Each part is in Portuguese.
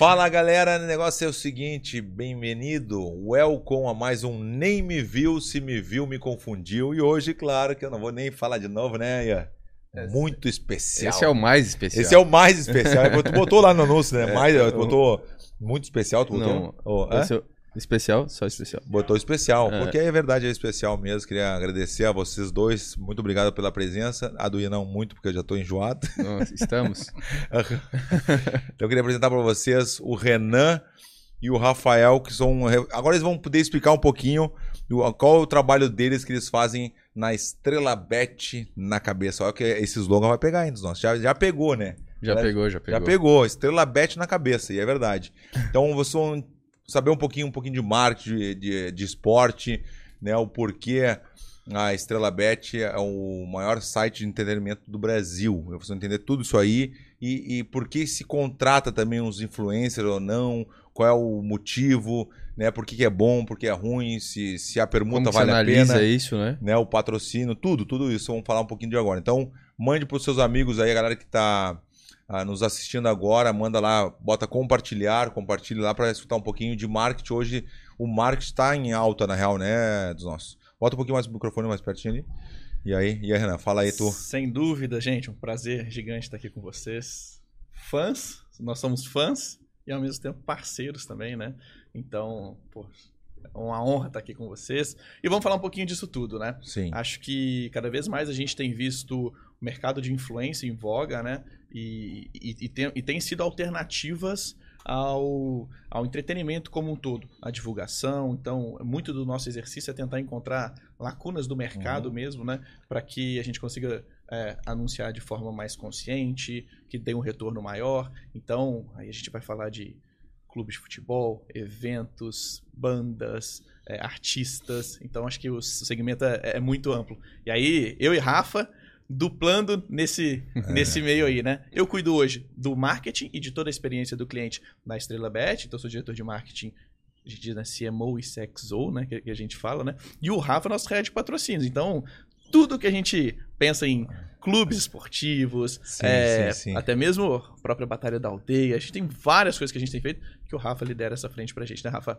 Fala galera, o negócio é o seguinte, bem-vindo, welcome a mais um Nem Me Viu, Se Me Viu, Me Confundiu. E hoje, claro, que eu não vou nem falar de novo, né, Ian? Muito especial. Esse é o mais especial. Esse é o mais especial. tu botou lá no anúncio, né? mais, tu botou muito especial, tu botou? Não, Oh, esse é especial, só especial. Botou especial, É. porque é verdade, é especial mesmo. Queria agradecer a vocês dois. Muito obrigado pela presença. A do Ian não muito, porque eu já tô enjoado. Nós estamos. Então eu queria apresentar para vocês o Renan e o Rafael, que são. Agora eles vão poder explicar um pouquinho qual é o trabalho deles que eles fazem na Estrela Bet na cabeça. Olha que esse slogan vai pegar ainda, nós. Já, já pegou, né? Já Galera, pegou, já pegou. Já pegou, Estrela Bet na cabeça, e é verdade. Então vocês vão saber um pouquinho, um pouquinho de marketing, de, de, de esporte, né? O porquê a Estrela Bet é o maior site de entretenimento do Brasil. Vocês vão entender tudo isso aí e, e por que se contrata também uns influencers ou não, qual é o motivo, né? Por que, que é bom, por que é ruim, se, se a permuta Como vale a pena isso, né? né, o patrocínio, tudo, tudo isso. Vamos falar um pouquinho de agora. Então, mande para os seus amigos aí, a galera que está nos assistindo agora, manda lá, bota compartilhar, compartilhe lá para escutar um pouquinho de marketing. Hoje o marketing está em alta, na real, né, dos nossos. Bota um pouquinho mais o microfone mais pertinho ali. E aí, e aí, Renan, fala aí tu. Sem dúvida, gente, um prazer gigante estar aqui com vocês. Fãs, nós somos fãs e ao mesmo tempo parceiros também, né? Então, pô, é uma honra estar aqui com vocês. E vamos falar um pouquinho disso tudo, né? Sim. Acho que cada vez mais a gente tem visto mercado de influência em voga, né? E, e, e tem, e tem sido alternativas ao, ao entretenimento como um todo, a divulgação. Então, muito do nosso exercício é tentar encontrar lacunas do mercado Uhum. mesmo, né? Para que a gente consiga é, anunciar de forma mais consciente, que dê um retorno maior. Então, aí a gente vai falar de clubes de futebol, eventos, bandas, é, artistas. Então acho que o segmento é, é muito amplo. E aí, eu e Rafa, duplando nesse, nesse meio aí, né? Eu cuido hoje do marketing e de toda a experiência do cliente na Estrela Bet, então sou diretor de marketing. A gente diz né, CMO e CXO, né? Que, a gente fala, né? E o Rafa é nosso head de patrocínios. Então, tudo que a gente pensa em clubes esportivos, Sim, é, sim, sim. até mesmo a própria Batalha da Aldeia. A gente tem várias coisas que a gente tem feito que o Rafa lidera essa frente pra gente, né, Rafa?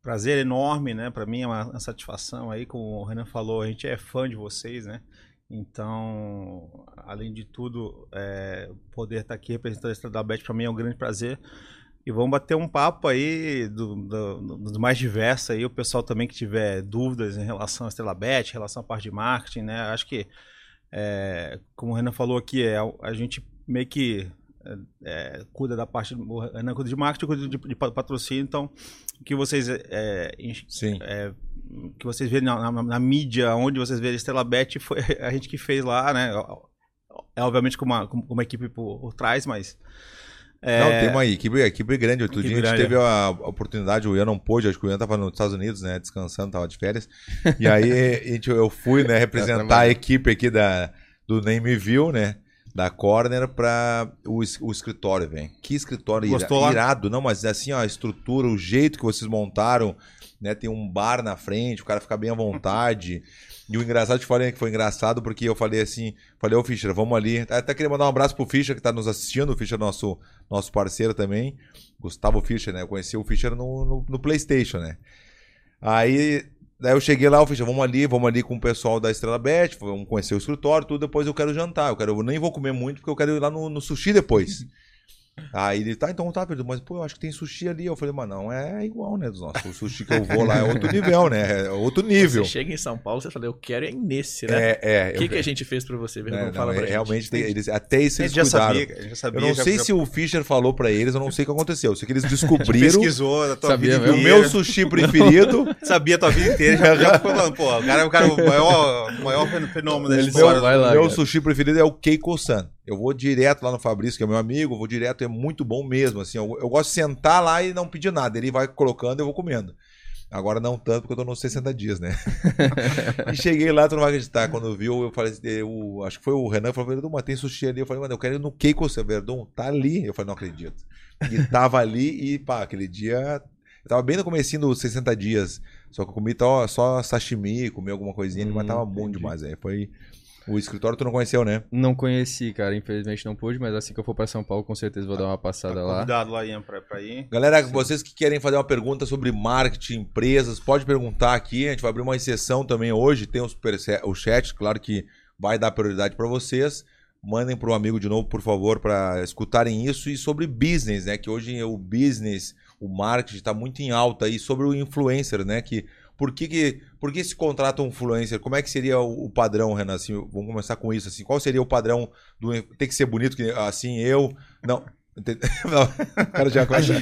Prazer enorme, né? Para mim é uma, uma satisfação aí, como o Renan falou, a gente é fã de vocês, né? Então, além de tudo, é, poder estar aqui representando a Estrela da Bet para mim é um grande prazer. E vamos bater um papo aí do, do- dos mais diversos aí, o pessoal também que tiver dúvidas em relação à Estrela Bet, em relação à parte de marketing, né? Acho que, é, como o Renan falou aqui, é, a gente meio que é, cuida da parte, o Renan cuida de marketing, eu cuido de, de patrocínio, então o que vocês é, que vocês verem na, na- na mídia, onde vocês verem Estrela Bet, foi a gente que fez lá, né? É obviamente com uma, com uma equipe por, por trás, mas. é, Não, tem uma equipe, equipe grande. Outro Equipe dia a gente grande, teve a oportunidade, o Ian não pôde, acho que o Ian tava nos Estados Unidos, né, descansando, tava de férias. E aí a gente, eu fui, né, representar a equipe aqui da, do Name View, né, da Corner para o, o escritório, velho. Que escritório ira- irado. Não, mas assim, ó, a estrutura, o jeito que vocês montaram, né, tem um bar na frente, o cara fica bem à vontade. E o engraçado, te falei que foi engraçado, porque eu falei assim, falei, ô Fischer, vamos ali. Até queria mandar um abraço pro Fischer, que tá nos assistindo, o Fischer nosso, nosso parceiro também. Gustavo Fischer, né? Eu conheci o Fischer no, no, no Playstation, né? Aí, daí eu cheguei lá, o Fischer, vamos ali, vamos ali com o pessoal da Estrela Bet, vamos conhecer o escritório, tudo, depois eu quero jantar. Eu, quero, eu nem vou comer muito, porque eu quero ir lá no, no sushi depois. Aí ele, tá, então tá, Pedro, mas pô, eu acho que tem sushi ali. Eu falei, mas não, é igual, né, dos nossos. O sushi que eu vou lá é outro nível, né? É outro nível. Você chega em São Paulo, você fala, eu quero é nesse, né? É, é. O que, eu- que a gente fez pra você, é, Vergonha? não, Fala é, pra gente. realmente, tem- eles, até isso eles gente já cuidaram. sabia, a gente já sabia. Eu não já- sei já- se o Fischer falou pra eles, eu não sei o que aconteceu. Eu sei que eles descobriram pesquisou da tua Sabia vida o meu sushi preferido. sabia a tua vida inteira, já, já ficou falando, pô, o cara é o, cara, o maior, o maior fenômeno da história. vai lá, meu sushi preferido é o Keiko-san. Eu vou direto lá no Fabrício, que é meu amigo, eu vou direto, é muito bom mesmo. Assim, eu, eu gosto de sentar lá e não pedir nada. Ele vai colocando e eu vou comendo. Agora não tanto, porque eu tô nos 60 dias, né? e cheguei lá, tu não vai acreditar. Quando viu, eu falei, assim, eu, acho que foi o Renan, falou, Verdun, mas tem sushi ali. Eu falei, mano, eu quero ir no Keiko-san, Verdun, tá ali. Eu falei, não acredito. E tava ali e, pá, aquele dia... Eu tava bem no comecinho dos 60 dias. Só que eu comi só, só sashimi, comi alguma coisinha, Hum, mas tava bom entendi. demais. Aí foi... O escritório tu não conheceu, né? Não conheci, cara. Infelizmente não pude, mas assim que eu for pra São Paulo, com certeza vou dar uma passada Tá lá. convidado lá, Ian, pra, pra ir. Galera, vocês que querem fazer uma pergunta sobre marketing, empresas, pode perguntar aqui. A gente vai abrir uma exceção também hoje. Tem o, super, o chat, claro que vai dar prioridade para vocês. Mandem para o amigo de novo, por favor, para escutarem isso. E sobre business, né? Que hoje o business, o marketing está muito em alta. aí sobre o influencer, né? Que por que, que, por que se contrata um influencer? Como é que seria o, o padrão, Renan? Assim, vamos começar com isso. Assim, qual seria o padrão do. Tem que ser bonito, que, assim, eu. Não. Não, o cara já começa.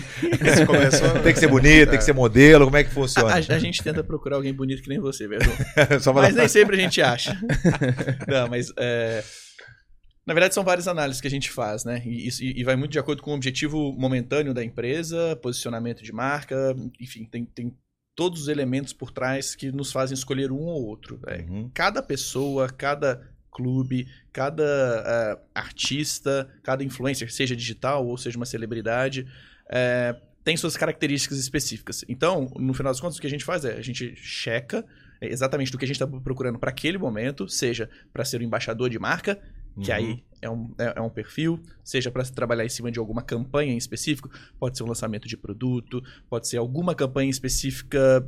Começou, Tem que ser bonito, tem que ser modelo, como é que funciona? a- a gente tenta procurar alguém bonito que nem você, pra Mas nem sempre a gente acha. Não, mas é, na verdade são várias análises que a gente faz, né? E, isso- e vai muito de acordo com o objetivo momentâneo da empresa, posicionamento de marca, enfim, tem, tem todos os elementos por trás que nos fazem escolher um ou outro. Uhum. Cada pessoa, cada clube, cada eh, artista, cada influencer, seja digital ou seja uma celebridade, eh, tem suas características específicas. Então, no final das contas, o que a gente faz é a gente checa é, exatamente do que a gente está procurando para aquele momento, seja para ser o embaixador de marca, que Uhum. aí é um, é, é um perfil, seja para trabalhar em cima de alguma campanha em específico, pode ser um lançamento de produto, pode ser alguma campanha específica,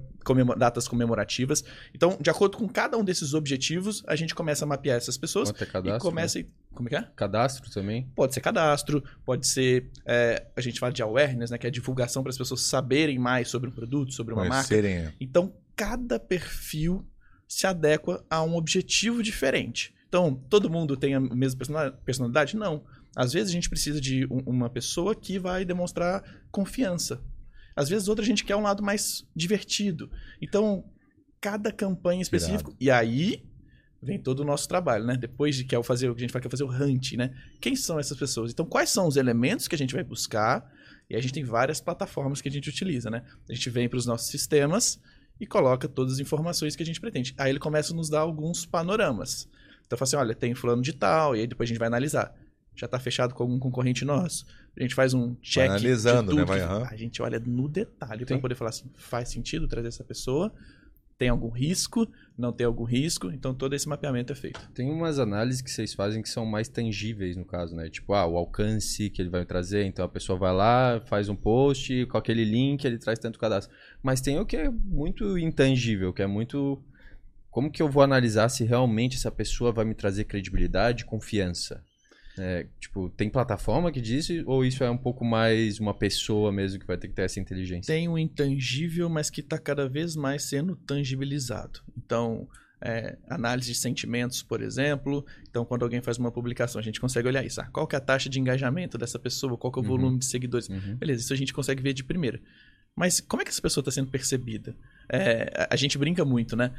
datas comemorativas. Então, de acordo com cada um desses objetivos, a gente começa a mapear essas pessoas Pode ter e cadastro. começa. né? e- Como é que é? Cadastro também. Pode ser cadastro, pode ser. é, a gente fala de awareness, né? Que é a divulgação para as pessoas saberem mais sobre um produto, sobre uma marca. Conhecerem. Então, cada perfil se adequa a um objetivo diferente. Então, todo mundo tem a mesma persona- personalidade? Não. Às vezes a gente precisa de um- uma pessoa que vai demonstrar confiança. Às vezes outra a gente quer um lado mais divertido. Então, cada campanha específica. E aí vem todo o nosso trabalho, né? Depois de que é o fazer, o que a gente é fazer o hunt, né? Quem são essas pessoas? Então, quais são os elementos que a gente vai buscar? E a gente tem várias plataformas que a gente utiliza, né? A gente vem para os nossos sistemas e coloca todas as informações que a gente pretende. Aí ele começa a nos dar alguns panoramas. Então fala assim, olha, tem fulano de tal, e aí depois a gente vai analisar. Já está fechado com algum concorrente nosso. A gente faz um check. de analisando, né? Vai, aham. A gente olha no detalhe para poder falar assim, faz sentido trazer essa pessoa? Tem algum risco? Não tem algum risco? Então todo esse mapeamento é feito. Tem umas análises que vocês fazem que são mais tangíveis, no caso, né? Tipo, ah, o alcance que ele vai trazer. Então a pessoa vai lá, faz um post, com aquele link, ele traz tanto cadastro. Mas tem o que é muito intangível, que é muito. Como que eu vou analisar se realmente essa pessoa vai me trazer credibilidade e confiança? É, tipo, tem plataforma que diz ou isso é um pouco mais uma pessoa mesmo que vai ter que ter essa inteligência? Tem um intangível, mas que está cada vez mais sendo tangibilizado. Então, é, análise de sentimentos, por exemplo. Então, quando alguém faz uma publicação, a gente consegue olhar isso. Ah, qual que é a taxa de engajamento dessa pessoa? Qual que é o Uhum. volume de seguidores? Uhum. Beleza, isso a gente consegue ver de primeira. Mas como é que essa pessoa está sendo percebida? É, a- a gente brinca muito, né?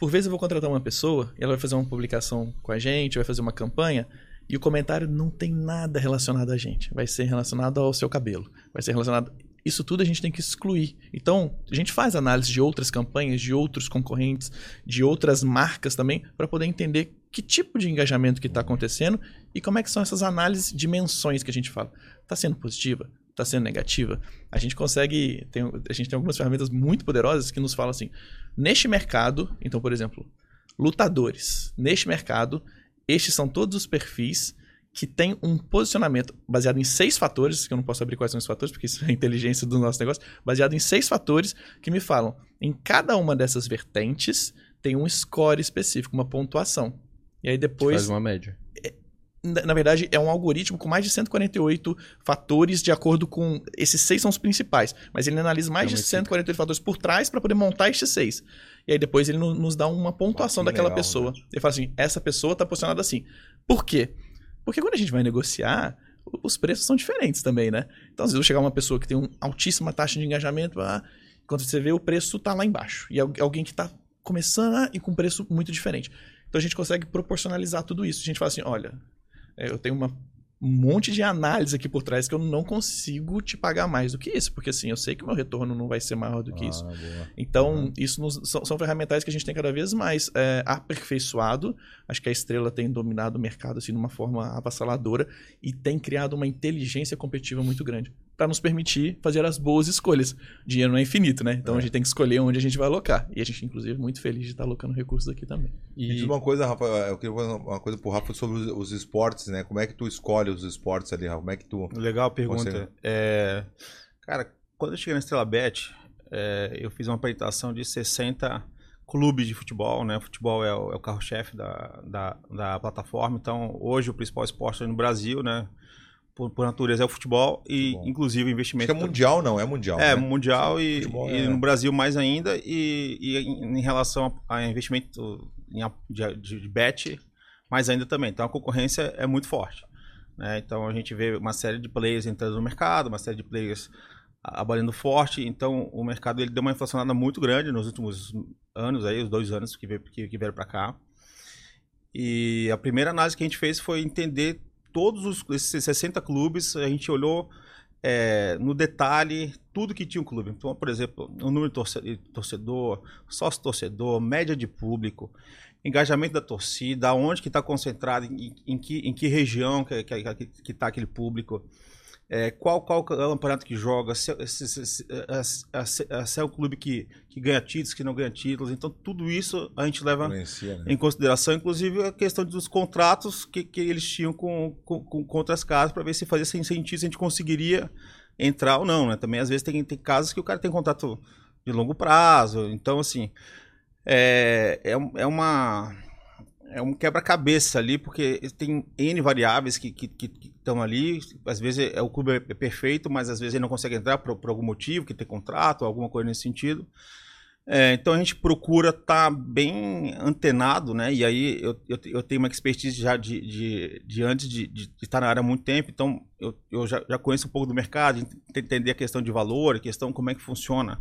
Por vezes eu vou contratar uma pessoa ela vai fazer uma publicação com a gente, vai fazer uma campanha, e o comentário não tem nada relacionado a gente. Vai ser relacionado ao seu cabelo. Vai ser relacionado. Isso tudo a gente tem que excluir. Então, a gente faz análise de outras campanhas, de outros concorrentes, de outras marcas também, para poder entender que tipo de engajamento que está acontecendo e como é que são essas análises de menções que a gente fala. Está sendo positiva? Está sendo negativa? A gente consegue. Tem, a gente tem algumas ferramentas muito poderosas que nos falam assim: neste mercado, então, por exemplo, lutadores, neste mercado, estes são todos os perfis que têm um posicionamento baseado em seis fatores, que eu não posso abrir quais são os fatores, porque isso é a inteligência do nosso negócio, baseado em seis fatores que me falam, em cada uma dessas vertentes tem um score específico, uma pontuação. E aí depois Faz uma média. Na verdade, é um algoritmo com mais de 148 fatores de acordo com. Esses seis são os principais, mas ele analisa mais É de equipe. 148 fatores por trás para poder montar estes seis. E aí depois ele no- nos dá uma pontuação Ah, que daquela legal, pessoa. né? Ele fala assim: essa pessoa está posicionada assim. Por quê? Porque quando a gente vai negociar, os preços são diferentes também, né? Então, às vezes, eu chegar uma pessoa que tem uma altíssima taxa de engajamento, ah, quando você vê, o preço tá lá embaixo. E al- alguém que tá começando ah, e com preço muito diferente. Então, a gente consegue proporcionalizar tudo isso. A gente fala assim: olha, eu tenho uma, um monte de análise aqui por trás que eu não consigo te pagar mais do que isso, porque assim, eu sei que o meu retorno não vai ser maior do que isso. Ah, boa. Então, Uhum. isso nos- são, são ferramentais que a gente tem cada vez mais é, aperfeiçoado. Acho que a Estrela tem dominado o mercado assim, de uma forma avassaladora e tem criado uma inteligência competitiva muito grande. Para nos permitir fazer as boas escolhas. Dinheiro não é infinito, né? Então É. a gente tem que escolher onde a gente vai alocar. E a gente, inclusive, é muito feliz de estar alocando recursos aqui também. E uma coisa, Rafa, eu queria fazer uma coisa pro Rafa sobre os, os esportes, né? Como é que tu escolhe os esportes ali, Rafa? Como é que tu... Legal a pergunta. Você- É, cara, quando eu cheguei na Estrela Bet, é, eu fiz uma apresentação de 60 clubes de futebol, né? Futebol é o, é o carro-chefe da, da, da plataforma. Então, hoje o principal esporte no Brasil, né? Por, por natureza é o futebol e, Futebol. inclusive, o Acho investimento. que é mundial, não? É mundial, É, né? mundial e, Futebol e é- no Brasil mais ainda. E, e em, relação a, a investimento em, de, de, de bet, mais ainda também. Então a concorrência é muito forte. né? Então a gente vê uma série de players entrando no mercado, uma série de players abalando forte. Então o mercado ele deu uma inflacionada muito grande nos últimos anos, aí, os dois anos que, veio, que, que vieram para cá. E a primeira análise que a gente fez foi entender todos os, esses 60 clubes, a gente olhou é, no detalhe tudo que tinha um clube. Então, por exemplo, o número de torce- de torcedor, sócio-torcedor, média de público, engajamento da torcida, onde que está concentrado, em, em que, em que região que está que, que tá aquele público, é, qual, qual campeonato que joga, se, se, se, se, se- se- se é o clube que, que ganha títulos, que não ganha títulos. Então, tudo isso a gente leva Influencia, né? em consideração, inclusive, a questão dos contratos que, que eles tinham com, com, com, com outras casas para ver se fazia sentido, se a gente conseguiria entrar ou não, né? Também, às vezes, tem, tem casos que o cara tem contrato de longo prazo. Então, assim, é, é, é uma... É um quebra-cabeça ali, porque tem N variáveis que estão ali. Às vezes é, o clube é perfeito, mas às vezes ele não consegue entrar por, por algum motivo, que tem contrato, alguma coisa nesse sentido. É, então a gente procura estar bem antenado, né? E aí eu, eu, eu tenho uma expertise já de, de, de antes de, de estar na área há muito tempo, então eu, eu já, já conheço um pouco do mercado, ent- entender a questão de valor, a questão como é que funciona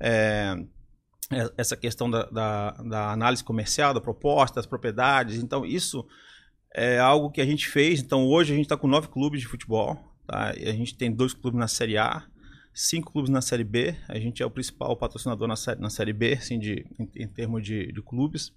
é- essa questão da, da, da análise comercial, da proposta, das propriedades. Então isso é algo que a gente fez. Então hoje a gente está com nove clubes de futebol, tá? A gente tem dois clubes na Série A cinco clubes na Série B. A gente é o principal patrocinador na Série, na série B, assim, de, em, em termos de, de clubes.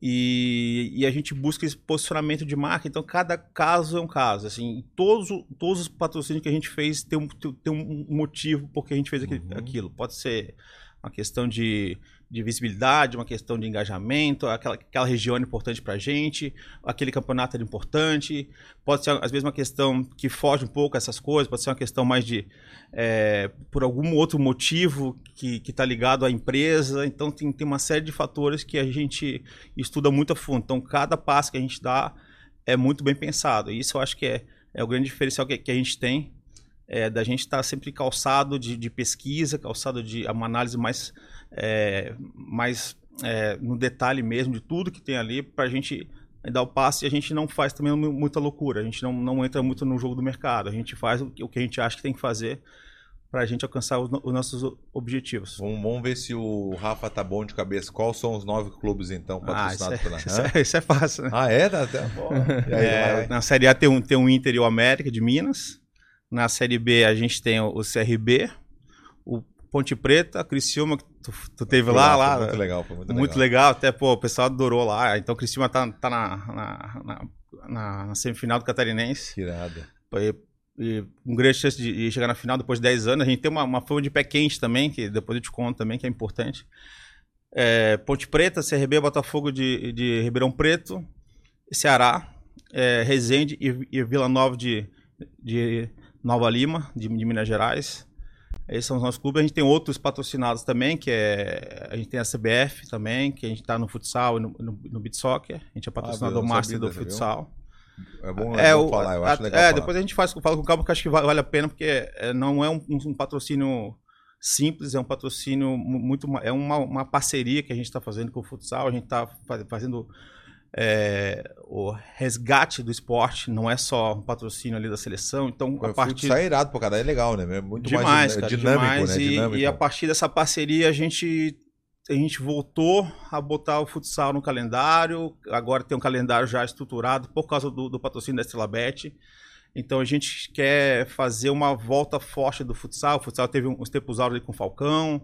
E, e a gente busca esse posicionamento de marca. Então, cada caso é um caso. Assim, todos, todos os patrocínios que a gente fez tem um, tem um motivo porque a gente fez Uhum. aquilo. Pode ser uma questão de, de visibilidade, uma questão de engajamento, aquela, aquela região é importante para a gente, aquele campeonato é importante. Pode ser, às vezes, uma questão que foge um pouco essas coisas, pode ser uma questão mais de é, por algum outro motivo que está ligado à empresa. Então, tem, tem uma série de fatores que a gente estuda muito a fundo. Então, cada passo que a gente dá é muito bem pensado. E isso eu acho que é, é o grande diferencial que, que a gente tem, é, da gente estar sempre calçado de, de pesquisa, calçado de uma análise mais, é, mais é, no detalhe mesmo de tudo que tem ali, para a gente dar o passo e a gente não faz também muita loucura, a gente não, não entra muito no jogo do mercado, a gente faz o, que- o que a gente acha que tem que fazer para a gente alcançar os, os nossos objetivos. Vamos, vamos ver se o Rafa tá bom de cabeça. Quais são os nove clubes, então, Ah, patrocinados é, pela... isso, é, isso é fácil, né? Ah, é? Tá, tá bom. Aí, É, vai. na Série A tem um, tem um Inter e o América de Minas. Na Série B a gente tem o, o CRB, o Ponte Preta, Criciúma, que tu, tu teve lá, foi lá. Muito legal, foi muito, Muito legal. legal, até pô, o pessoal adorou lá. Então o Criciúma tá, tá na, na, na, na- na semifinal do Catarinense. Que irado. E, e com grande chance de de chegar na final depois de 10 anos. A gente tem uma, uma fama de pé quente também, que depois eu te conto também, que é importante. É, Ponte Preta, CRB, Botafogo de, de Ribeirão Preto, Ceará, é, Resende e, e Vila Nova de, de Nova Lima, de, de Minas Gerais. Esses são os nossos clubes. A gente tem outros patrocinados também, que é. A gente tem a CBF também, que a gente está no futsal e no, no, no beat soccer. A gente é patrocinador Ah, master do futsal. É bom, É, é bom o- falar, eu a- acho legal é falar. depois a gente faz, fala com calma, porque acho que va- vale a pena, porque é, não é um, um patrocínio simples, é um patrocínio mu- muito. É uma, uma parceria que a gente está fazendo com o futsal, a gente está fazendo é, o resgate do esporte, não é só um patrocínio ali da seleção, então a partir. futsal é irado, pô, cara, é legal, né? É muito Demais, mais cara, dinâmico, demais. né? E, Dinâmico. e a partir dessa parceria a gente a gente voltou a botar o futsal no calendário. Agora tem um calendário já estruturado por causa do, do patrocínio da Estrela Bet. Então a gente quer fazer uma volta forte do futsal. O futsal teve uns tempos áureos ali com o Falcão.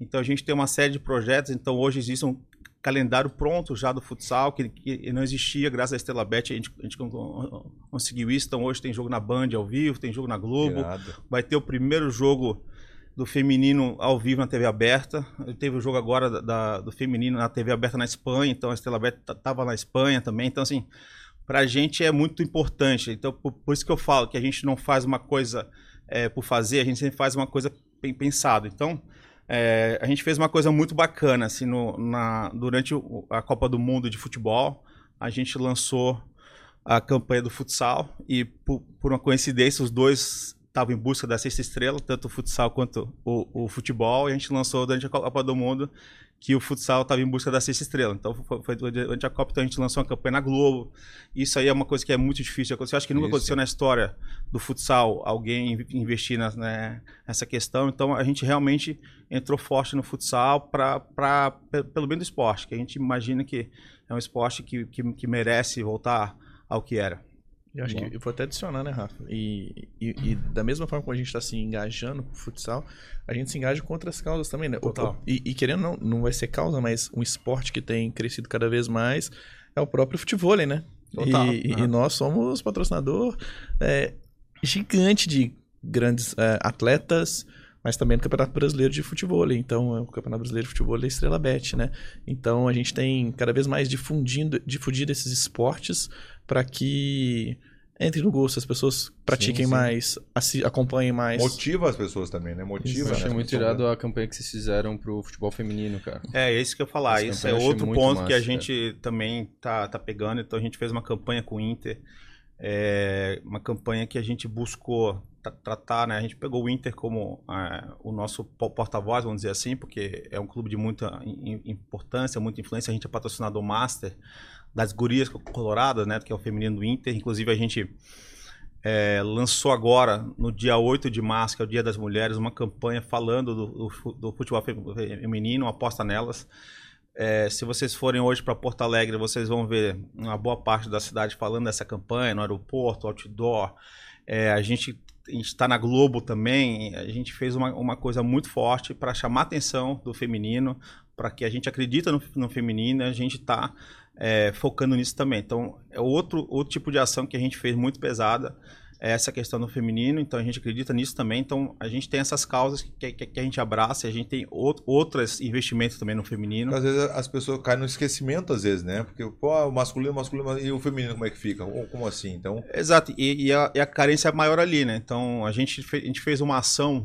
Então a gente tem uma série de projetos. Então hoje existem calendário pronto já do futsal, que, que não existia, graças à Estela Bet, a gente, a gente conseguiu isso. Então hoje tem jogo na Band ao vivo, tem jogo na Globo. Irado. Vai ter o primeiro jogo do feminino ao vivo na TV aberta. Teve o jogo agora da, da- do feminino na TV aberta na Espanha, então a Estela Bet estava na Espanha também. Então, assim, pra gente é muito importante. Então, por, por isso que eu falo que a gente não faz uma coisa é, por fazer, a gente sempre faz uma coisa bem pensado. Então, é, a gente fez uma coisa muito bacana, assim, no, na, durante a Copa do Mundo de futebol, a gente lançou a campanha do futsal e por, por uma coincidência os dois estavam em busca da sexta estrela, tanto o futsal quanto o, o futebol, e a gente lançou durante a Copa do Mundo que o futsal estava em busca da sexta estrela. Então foi, foi durante a Copa, então a gente lançou uma campanha na Globo. Isso aí é uma coisa que é muito difícil de acontecer. Eu acho que nunca Isso. aconteceu na história do futsal alguém in- investir na- né, nessa questão. Então a gente realmente entrou forte no futsal pe- pelo bem do esporte, que a gente imagina que é um esporte que, que, que merece voltar ao que era. Eu acho que eu vou até adicionar, né, Rafa? E, e, e da mesma forma como a gente está se engajando com o futsal, a gente se engaja com outras causas também, né? Total. E, e querendo não, não vai ser causa, mas um esporte que tem crescido cada vez mais é o próprio futebol, né? Total. E, e nós somos patrocinador é, gigante de grandes é, atletas, mas também do Campeonato Brasileiro de Futebol. Então, o Campeonato Brasileiro de Futebol é Estrela Bet, né? Então, a gente tem cada vez mais difundindo, difundido esses esportes para que entre no gosto, as pessoas pratiquem sim. mais, assi- acompanhem mais. Motiva as pessoas também, né? Motiva. Eu né? achei As muito irado a campanha que vocês fizeram pro futebol feminino, cara. É, é isso que eu ia falar. Isso é outro ponto que a massa, gente também tá, tá pegando. Então a gente fez uma campanha com o Inter. é, uma campanha que a gente buscou tra- tratar, né? A gente pegou o Inter como é, o nosso po- porta-voz, vamos dizer assim, porque é um clube de muita im- importância, muita influência. A gente é patrocinador master das gurias coloradas, né? Que é o feminino do Inter. Inclusive a gente é, lançou agora, no dia 8 de março, que é o Dia das Mulheres, uma campanha falando do, do do futebol fe- feminino, aposta nelas. É, se vocês forem hoje para Porto Alegre, vocês vão ver uma boa parte da cidade falando dessa campanha, no aeroporto, outdoor. É, a gente está na Globo também. A gente fez uma, uma coisa muito forte para chamar a atenção do feminino, para que a gente acredita no, no feminino a gente está focando nisso também. Então, é outro, outro tipo de ação que a gente fez muito pesada é essa questão do feminino, então a gente acredita nisso também. Então a gente tem essas causas que, que, que a gente abraça, e a gente tem out, outros investimentos também no feminino. Às vezes as pessoas caem no esquecimento, às vezes, né? Porque, pô, o masculino, o masculino, e o feminino, como é que fica? Ou Como assim? Então, Exato, e, e a, e a carência é maior ali, né? Então a gente, fe, a gente fez uma ação,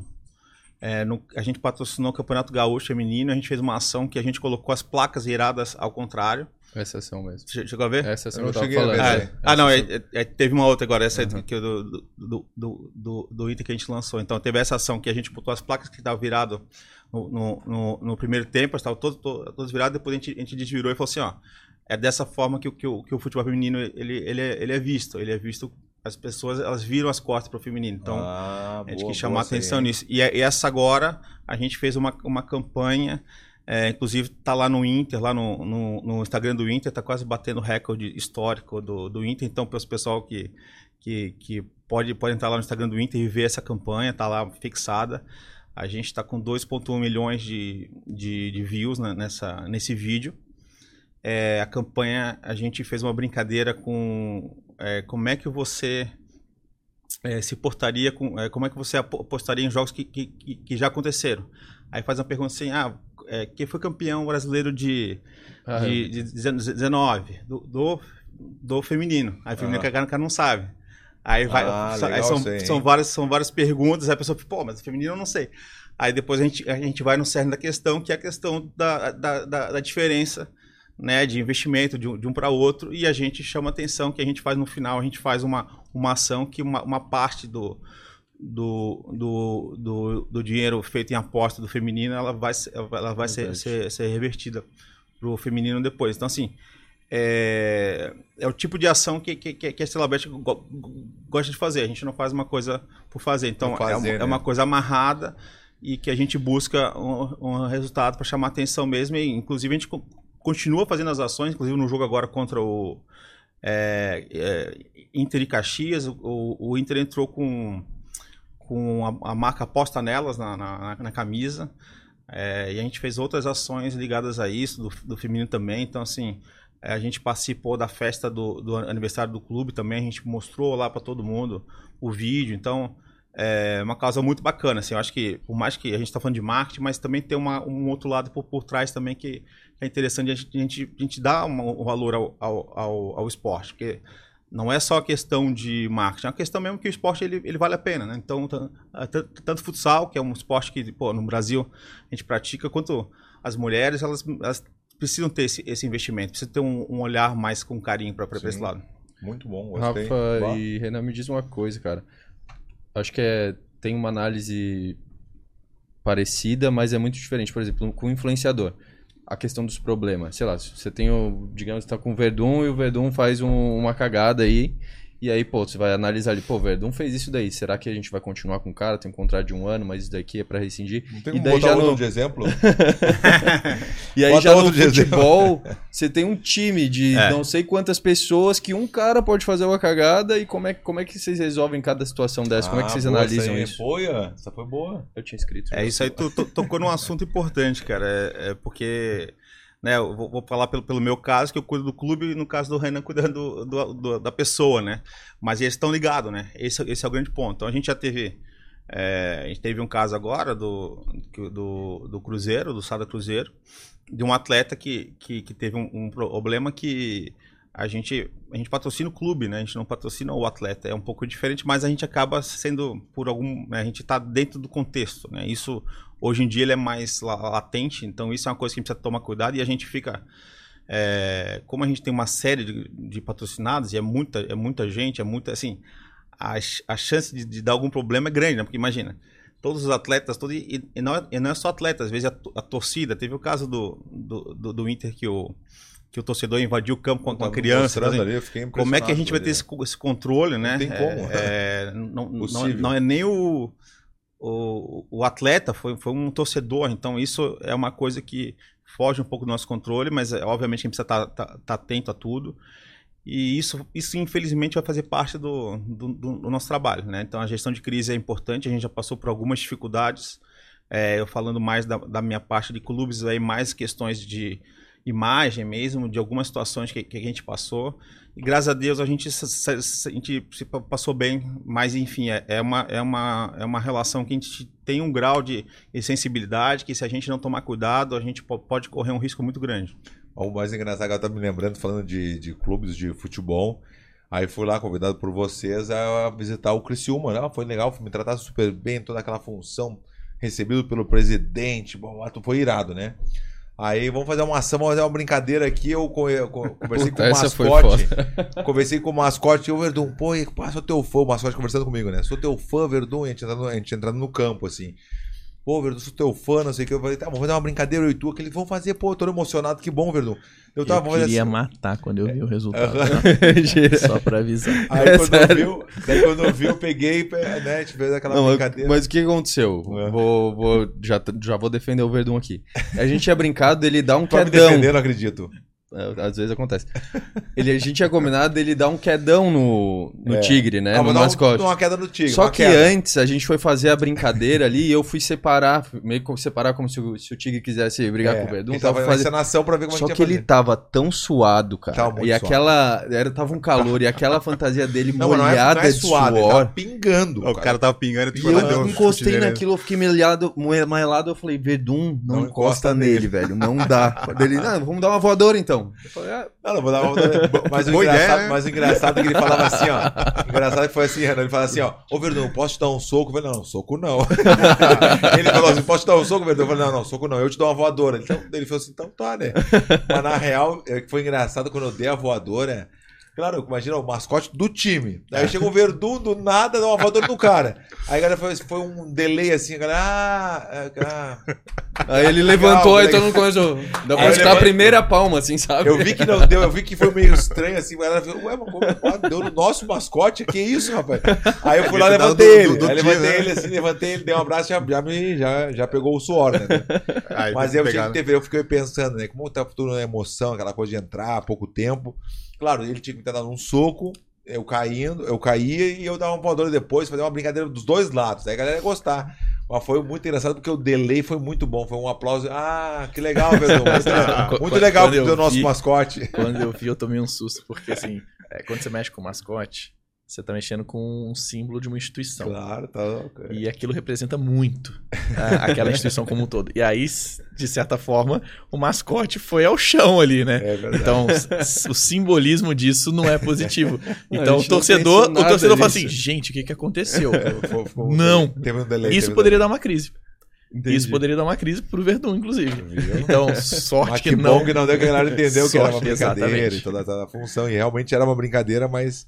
é, no, a gente patrocinou o Campeonato Gaúcho Feminino, a gente fez uma ação que a gente colocou as placas viradas ao contrário. Essa ação mesmo. Che- Chegou a ver? Essa ação Eu que eu não cheguei a falando. ver, É, né? Ah, não, é, é- é- teve uma outra agora, essa Uhum. que é do, do, do, do, do, item que a gente lançou. Então, teve essa ação que a gente botou as placas que estavam viradas no, no, no, no primeiro tempo, elas estavam todas, todas, viradas, depois a gente, a gente desvirou e falou assim, ó, é dessa forma que, o- que, o, que o futebol feminino, ele, ele, é, ele é visto, ele é visto, as pessoas, elas viram as costas pro feminino, então... ah, A gente boa, quis chamar atenção nisso. E, e essa agora, a gente fez uma, uma campanha, é, inclusive tá lá no Inter, lá no, no, no Instagram do Inter, tá quase batendo o recorde histórico do, do Inter. Então, para o pessoal que, que, que pode, pode entrar lá no Instagram do Inter e ver essa campanha, tá lá fixada. A gente está com 2,1 milhões de, de, de views na- nessa, nesse vídeo. É, a campanha, a gente fez uma brincadeira com é, como é que você é, se portaria com. é, como é que você apo- apostaria em jogos que, que, que- já aconteceram? Aí faz uma pergunta assim: ah, é, quem foi campeão brasileiro de, Ah, de, de 19? Do, do, do feminino. Aí o feminino Ah. cara não sabe. Aí vai. Ah, aí legal são, aí, são, hein? várias, são várias perguntas, aí a pessoa fica, pô, mas feminino eu não sei. Aí depois a gente, a gente vai no cerne da questão, que é a questão da, da, da, da diferença né, de investimento de um, um para outro, e a gente chama atenção que a gente faz no final, a gente faz uma, uma ação que uma, uma parte do, do, do, do, do dinheiro feito em aposta do feminino, ela vai, ser- ela vai ser, ser, ser revertida pro feminino depois. Então, assim, é, é o tipo de ação que, que, que a Estela Bet go- go- gosta de fazer. A gente não faz uma coisa por fazer. Então, Por fazer, é, uma, né? é uma coisa amarrada e que a gente busca um, um resultado para chamar atenção mesmo. E, inclusive, a gente continua fazendo as ações, inclusive no jogo agora contra o é, é, Inter e Caxias, o, o Inter entrou com, com a, a marca aposta nelas na, na, na camisa. É, e a gente fez outras ações ligadas a isso, do, do feminino também. Então, assim, é, a gente participou da festa do, do aniversário do clube também. A gente mostrou lá para todo mundo o vídeo. Então, é uma causa muito bacana. Assim, eu acho que, por mais que a gente está falando de marketing, mas também tem uma, um outro lado por, por trás também que é interessante a gente, a gente, a gente dar um, valor ao, ao, ao, ao esporte. Porque não é só questão de marketing, é uma questão mesmo que o esporte ele, ele vale a pena, né? Então, tanto futsal, que é um esporte que, pô, no Brasil a gente pratica, quanto as mulheres, elas, elas precisam ter esse, esse investimento, precisam ter um, um olhar mais com carinho para esse lado. Muito bom, gostei. Rafa Bah. e Renan, me diz uma coisa, cara. Acho que é, tem uma análise parecida, mas é muito diferente. Por exemplo, com o influenciador. A questão dos problemas. Sei lá, você tem o. Digamos que tá com o Verdun e o Verdun faz um- uma cagada aí. E aí, pô, você vai analisar ali, pô, Verdun fez isso daí. Será que a gente vai continuar com o cara? Tem um contrato de um ano, mas isso daqui é pra rescindir. Não tem E daí botar já outro no- de exemplo? E aí Bota já no outro de exemplo. futebol, você tem um time de É. não sei quantas pessoas que um cara pode fazer uma cagada e como é, como é que vocês resolvem cada situação dessa? como é que Ah, vocês boa, analisam essa aí. isso? Foi, essa foi boa. Eu tinha escrito. É isso aí, tu, tu tocou num assunto importante, cara. É, é porque, né, eu vou, vou falar pelo, pelo meu caso, que eu cuido do clube, e no caso do Renan, cuidando do, do- da pessoa, né? Mas eles estão ligados, né? Esse, esse é o grande ponto. Então a gente já teve. é, a gente teve um caso agora do, do, do Cruzeiro, do Sada Cruzeiro, de um atleta que, que, que teve um, um problema que a gente, a gente patrocina o clube, né? A gente não patrocina o atleta. É um pouco diferente, mas a gente acaba sendo por algum. né, A gente está dentro do contexto, né? Isso hoje em dia ele é mais la- latente, então isso é uma coisa que a gente precisa tomar cuidado e a gente fica. é, como a gente tem uma série de, de patrocinados e é muita, é muita gente, é muita assim, a, a chance de, de dar algum problema é grande, né? Porque imagina, todos os atletas, todo, e, e não, é, e não é só atleta, às vezes a, a torcida. Teve o caso do, do, do, do Inter que o, que o torcedor invadiu o campo com, com a criança. Né? ali, Como é que a gente vai ter impressionado esse, esse controle, né? Não tem como. É, é, não, não, não é nem o, o, o atleta, foi, foi um torcedor. Então, isso é uma coisa que foge um pouco do nosso controle, mas é, obviamente a gente precisa estar atento a tudo. E isso, isso infelizmente, vai fazer parte do, do- do nosso trabalho. Né? Então, a gestão de crise é importante, a gente já passou por algumas dificuldades. É, eu falando mais da, da minha parte de clubes, aí mais questões de imagem mesmo, de algumas situações que, que a gente passou. E graças a Deus a gente, a gente se pa- passou bem, mas enfim, é, é uma, é, uma, é uma relação que a gente tem um grau de, de sensibilidade que se a gente não tomar cuidado, a gente po- pode correr um risco muito grande. O mais engraçado eu tava me lembrando, falando de, de clubes de futebol. Aí fui lá, convidado por vocês, a visitar o Criciúma. né? Foi legal, me trataram super bem, toda aquela função, recebido pelo presidente. Bom, foi irado, né? Aí vamos fazer uma ação, vamos fazer uma brincadeira aqui. Eu, co- eu co- conversei Puta, com o mascote. Conversei com o mascote, o Verdun, pô, e, sou teu fã, o mascote conversando comigo, né? Sou teu fã, Verdun, e a gente entrando, a gente entrando no campo, assim. Pô, Verdun, sou teu fã, não sei o que. Eu falei, tá, vamos fazer uma brincadeira, eu e tu. Aquele, vamos fazer, pô, eu tô emocionado, que bom, Verdun. Eu tava, eu queria assim. matar quando eu vi o resultado. Aham. tá? Só pra avisar. Aí quando eu vi, daí quando eu vi, eu peguei, né, fez aquela Não, mas, brincadeira. mas o que aconteceu? É. Vou, vou- já, já vou defender o Verdun aqui. A gente tinha brincado dele dar um me quedão. defender, não acredito. É, Às vezes acontece. Ele, a gente tinha combinado dele dar um quedão no, no É. tigre, né? Ah, no um- mascote. uma queda no tigre. Só que queda. antes a gente foi fazer a brincadeira ali e eu fui separar, meio que separar como se o, se o tigre quisesse brigar É, com o Verdun. quem Tava tava fazendo fazer... encenação pra ver como Só a gente que ia ele tava tão suado, cara. Tava muito e aquela. Era, tava um calor e aquela fantasia dele Não, mas não é, molhada não é de suado, ele suor. tá pingando. O cara tava pingando E deu eu um encostei naquilo, eu fiquei melhado, melado, eu falei, Verdun, não, Não encosta, encosta nele, nele. velho, não dá. Ele, não, vamos dar uma voadora então. Eu falei, ah, Não, não, vou dar uma... mas, o Boa engraçado, ideia, né? mas o engraçado é que ele falava assim, ó. O engraçado que foi assim, Renan. Ele falava assim, ó. Ô, Verdun, posso te dar um soco? Eu falei, não, soco não. ele falou assim, posso te dar um soco, Verdun? Eu falei, não, não, soco não. Eu te dou uma voadora. Então, ele falou assim, então tá, né? Mas na real, é foi engraçado quando eu dei a voadora. Claro, imagina o mascote do time. Aí chegou o Verdun, do nada, dá uma voadora no cara. Aí a galera foi, foi um delay assim, a galera. Ah, ah. Aí ele levantou e todo mundo começou. Dá pra Aí a primeira palma, assim, sabe? Eu vi que não deu, eu vi que foi meio estranho assim. A galera falou, ué, mas como pode? Deu no nosso mascote? Que isso, rapaz? Aí eu fui lá, levantei do- ele. do- do aí dia, levantei né? ele assim, levantei ele, dei um abraço, já, já, me, já, já pegou o suor, né? Aí, Mas eu que tinha pegar, que ter, eu fiquei pensando, né? Como tá tudo na emoção, aquela coisa de entrar há pouco tempo. Claro, ele tinha que me ter dado um soco, eu caindo, eu caía e eu dava uma voadora depois, fazer uma brincadeira dos dois lados. Aí a galera ia gostar. Mas foi muito engraçado porque o delay foi muito bom. Foi um aplauso. Ah, que legal, Pedro. Muito, legal. Qu- muito legal eu do nosso mascote. Quando eu vi, eu tomei um susto, porque assim, é, quando você mexe com mascote, você tá mexendo com um símbolo de uma instituição. Claro, tá louco. E aquilo representa muito a- aquela instituição como um todo. E aí, de certa forma, o mascote foi ao chão ali, né? É verdade. Então, o simbolismo disso não é positivo. Não, Então, o torcedor, o torcedor fala assim: gente, o que, que aconteceu? Ficou- Não. Isso poderia dar uma crise. Entendi. Isso poderia dar uma crise pro Verdun, inclusive. Viu? Então, sorte Mas que, que não. bom que não deu que a galera entendeu que era uma brincadeira exatamente. e toda, toda a função. E realmente era uma brincadeira, mas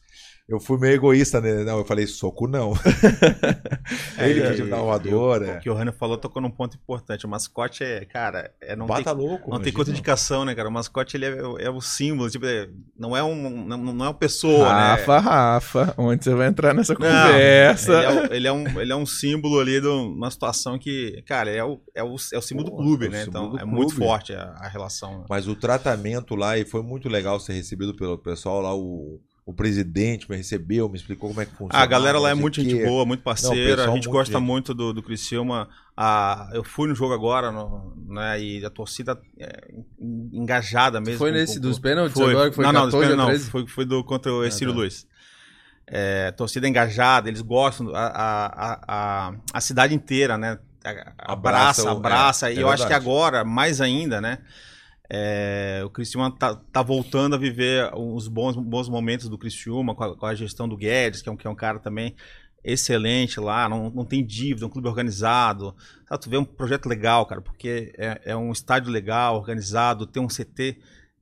eu fui meio egoísta, né? Não, eu falei, soco não. Ele É, pediu e- dar e voadora. O que o Rani falou tocou num ponto importante. O mascote é, cara, é, não Bata tem, louco. não tem contraindicação, né, cara? O mascote ele é, é o símbolo, tipo, é- não é um, não, não é uma pessoa, né? Rafa, Rafa, onde você vai entrar nessa Não, conversa? Ele é, ele, é um, ele é um símbolo ali de uma situação que, cara, é o, é o, é o símbolo Pô, do clube, é né? Então é muito clube. forte a, a relação. né? Mas o tratamento lá, e foi muito legal ser recebido pelo pessoal lá, o, o presidente me recebeu, me explicou como é que funciona. A galera lá é não muito gente boa, muito parceira. pessoal a gente muito gosta gente. muito do, do Criciúma. A, eu fui no jogo agora, no- né? E a torcida é, en- engajada mesmo. Foi nesse com- dos pênaltis Foi. agora, que foi não, não, 14 dos a pênaltis 13? não. Foi, foi do, contra o Ah, Estilo tá. Luiz. É, torcida engajada, eles gostam, a, a, a, a, cidade inteira, né? Abraça Abraça, abraça. é, e é eu acho que verdade. agora, mais ainda, né? É, o Criciúma tá, tá voltando a viver uns bons, bons momentos do Criciúma com a, com a gestão do Guedes, que é um, que é um cara também excelente lá, não, não tem dívida, um clube organizado. Sabe, tu vê um projeto legal, cara, porque é, é um estádio legal, organizado, tem um CT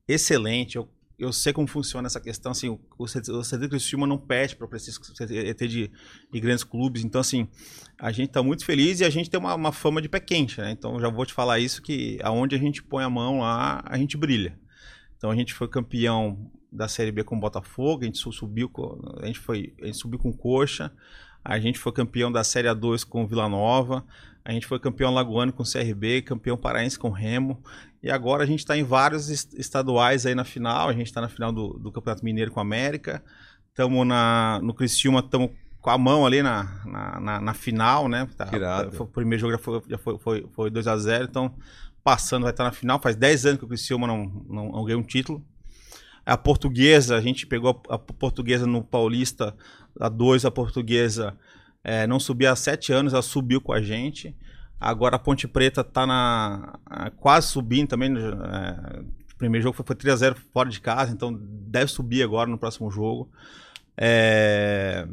excelente. Eu, eu sei como funciona essa questão, assim, o, o o CT do Criciúma não pede para preciso ET de, de grandes clubes, então assim, a gente tá muito feliz e a gente tem uma, uma fama de pé quente, né? Então já vou te falar isso que aonde a gente põe a mão lá, a gente brilha. Então a gente foi campeão da Série B com o Botafogo, a gente su- subiu com, a gente foi, a gente subiu com o Coxa, a gente foi campeão da Série A2 com o Vila Nova, a gente foi campeão lagoano com o CRB, campeão paraense com o Remo, e agora a gente está em vários est- estaduais aí na final, a gente está na final do, do Campeonato Mineiro com o América, estamos no Criciúma, estamos com a mão ali na, na, na- na final, né? Tá, o primeiro jogo já foi, já foi, foi, foi 2x0, então passando vai estar na final. Faz 10 anos que o Criciúma não, não, não ganhou um título. A portuguesa, a gente pegou a, a portuguesa no Paulista, a 2, a portuguesa é, não subia há 7 anos, ela subiu com a gente. Agora a Ponte Preta tá na. a- quase subindo também. é, o primeiro jogo foi, foi 3x0 fora de casa, então deve subir agora no próximo jogo. É,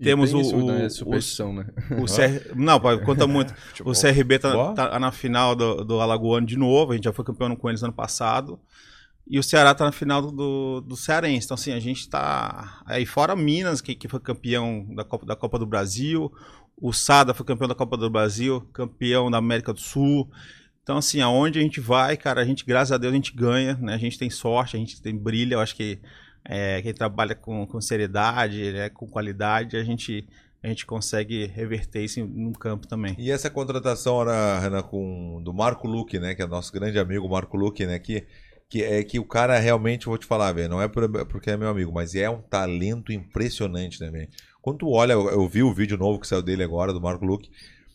temos tem o- isso, o- né, superstição, né? o CR... Não, pai, conta muito. O CRB tá, Boa. tá na final do, do Alagoano de novo. A gente já foi campeão com eles ano passado. E o Ceará tá na final do, do, Cearense. Então, assim, a gente tá. Aí fora Minas, que, que foi campeão da Copa, da Copa do Brasil. O Sada foi campeão da Copa do Brasil, campeão da América do Sul. Então, assim, aonde a gente vai, cara, a gente, graças a Deus, a gente ganha, né? A gente tem sorte, a gente tem brilho. Eu acho que é, quem trabalha com, com seriedade, né, com qualidade, a gente, a gente consegue reverter isso no campo também. E essa contratação, né, Renan, com, do Marco Luque, né? Que é nosso grande amigo, Marco Luque, né? Que, que é que o cara realmente, vou te falar, velho, não é por- porque é meu amigo, mas é um talento impressionante também. Quando tu olha, eu, vi o vídeo novo que saiu dele agora, do Marco Luque,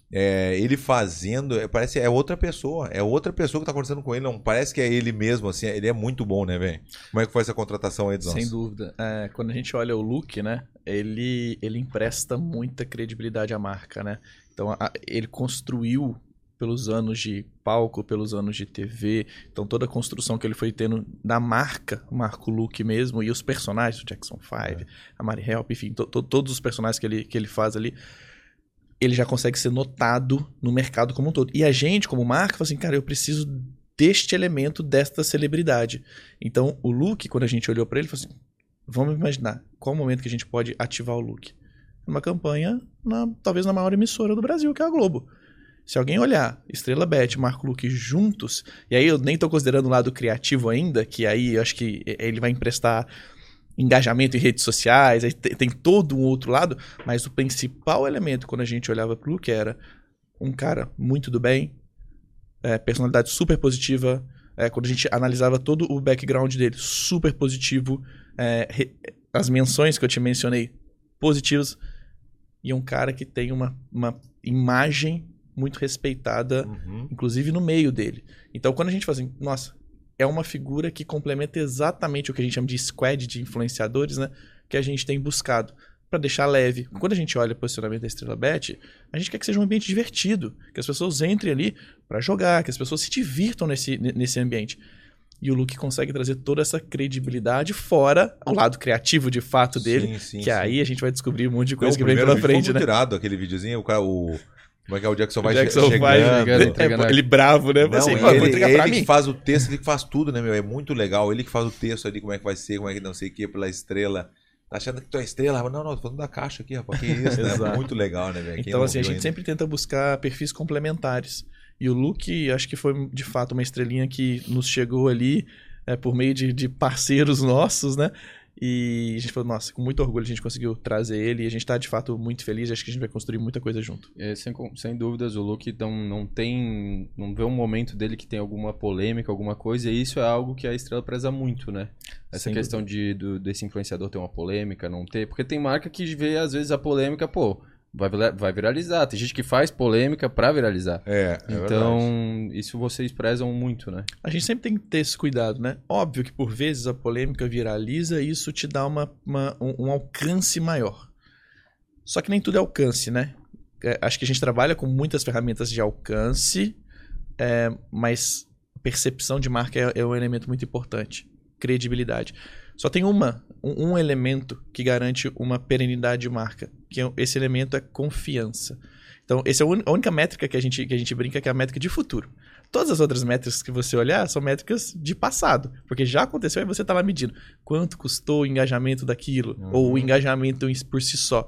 é, ele fazendo, é, parece é outra pessoa, é outra pessoa que tá acontecendo com ele, não parece que é ele mesmo, assim, ele é muito bom, né, velho? Como é que foi essa contratação aí dos Sem dúvida. É, quando a gente olha o look, né? Ele, ele empresta muita credibilidade à marca, né? Então, a- ele construiu pelos anos de palco, pelos anos de TV. Então, toda a construção que ele foi tendo da marca, Marco Luke mesmo, e os personagens, o Jackson 5, a Mari Help, enfim, to- to- todos os personagens que ele, que ele faz ali, ele já consegue ser notado no mercado como um todo. E a gente, como marca, fala assim, cara, eu preciso deste elemento, desta celebridade. Então, o Luke, quando a gente olhou pra ele, falou assim: vamos imaginar qual o momento que a gente pode ativar o Luke. Uma campanha, na- talvez na maior emissora do Brasil, que é a Globo. Se alguém olhar Estrela Bet Marco Luque juntos, e aí eu nem tô considerando o lado criativo ainda, que aí eu acho que ele vai emprestar engajamento em redes sociais, aí tem, todo um outro lado, mas o principal elemento quando a gente olhava pro Luke era um cara muito do bem, é, personalidade super positiva, é, quando a gente analisava todo o background dele, super positivo, é, re- as menções que eu te mencionei, positivas, e um cara que tem uma, uma imagem muito respeitada, Uhum. inclusive no meio dele. Então, quando a gente fala assim, nossa, é uma figura que complementa exatamente o que a gente chama de squad de influenciadores, né? Que a gente tem buscado para deixar leve. Quando a gente olha o posicionamento da Estrela Bet, a gente quer que seja um ambiente divertido, que as pessoas entrem ali para jogar, que as pessoas se divirtam nesse, ne- nesse ambiente. E o Luke consegue trazer toda essa credibilidade fora o lado criativo de fato dele, Sim, sim, que sim. aí a gente vai descobrir um monte de Não, coisa o que vem pela frente, né? tirado, aquele videozinho, o cara, o... Como é que é? O Jackson vai O Jackson che- vai, chegando. chegando, ele, entregando a- ele bravo, né? Não, Assim, ele, "Pô, vou entregar pra ele mim. que faz o texto, ele que faz tudo, né, meu? É muito legal. Ele que faz o texto ali, como é que vai ser, como é que não sei o que, pela estrela. Tá achando que tu é estrela? Não, não, tô falando da caixa aqui, rapaz. Que isso, né? Exato. Muito legal, né, velho? Então, assim, a gente ainda? sempre tenta buscar perfis complementares. E o Luke, acho que foi de fato uma estrelinha que nos chegou ali é, por meio de, de parceiros nossos, né? E a gente falou, nossa, com muito orgulho a gente conseguiu trazer ele e a gente tá de fato muito feliz. Acho que a gente vai construir muita coisa junto. É, sem, sem dúvidas, o Luke não, não tem. Não vê um momento dele que tem alguma polêmica, alguma coisa, e isso é algo que a estrela preza muito, né? Essa Sem questão de, do- desse influenciador ter uma polêmica, não ter. Porque tem marca que vê, às vezes, a polêmica, pô, vai, vai viralizar. Tem gente que faz polêmica pra viralizar. É, é então, verdade. isso vocês prezam muito, né? A gente sempre tem que ter esse cuidado, né? Óbvio que por vezes a polêmica viraliza e isso te dá uma, uma- um, um alcance maior. Só que nem tudo é alcance, né? É, acho que a gente trabalha com muitas ferramentas de alcance, é, mas percepção de marca é, é um elemento muito importante. Credibilidade. Só tem uma, um, um elemento que garante uma perenidade de marca, que é- esse elemento é confiança. Então, essa é a única métrica que a, gente, que a gente brinca que é a métrica de futuro. Todas as outras métricas que você olhar são métricas de passado, porque já aconteceu e você está lá medindo quanto custou o engajamento daquilo, ou o engajamento por si só.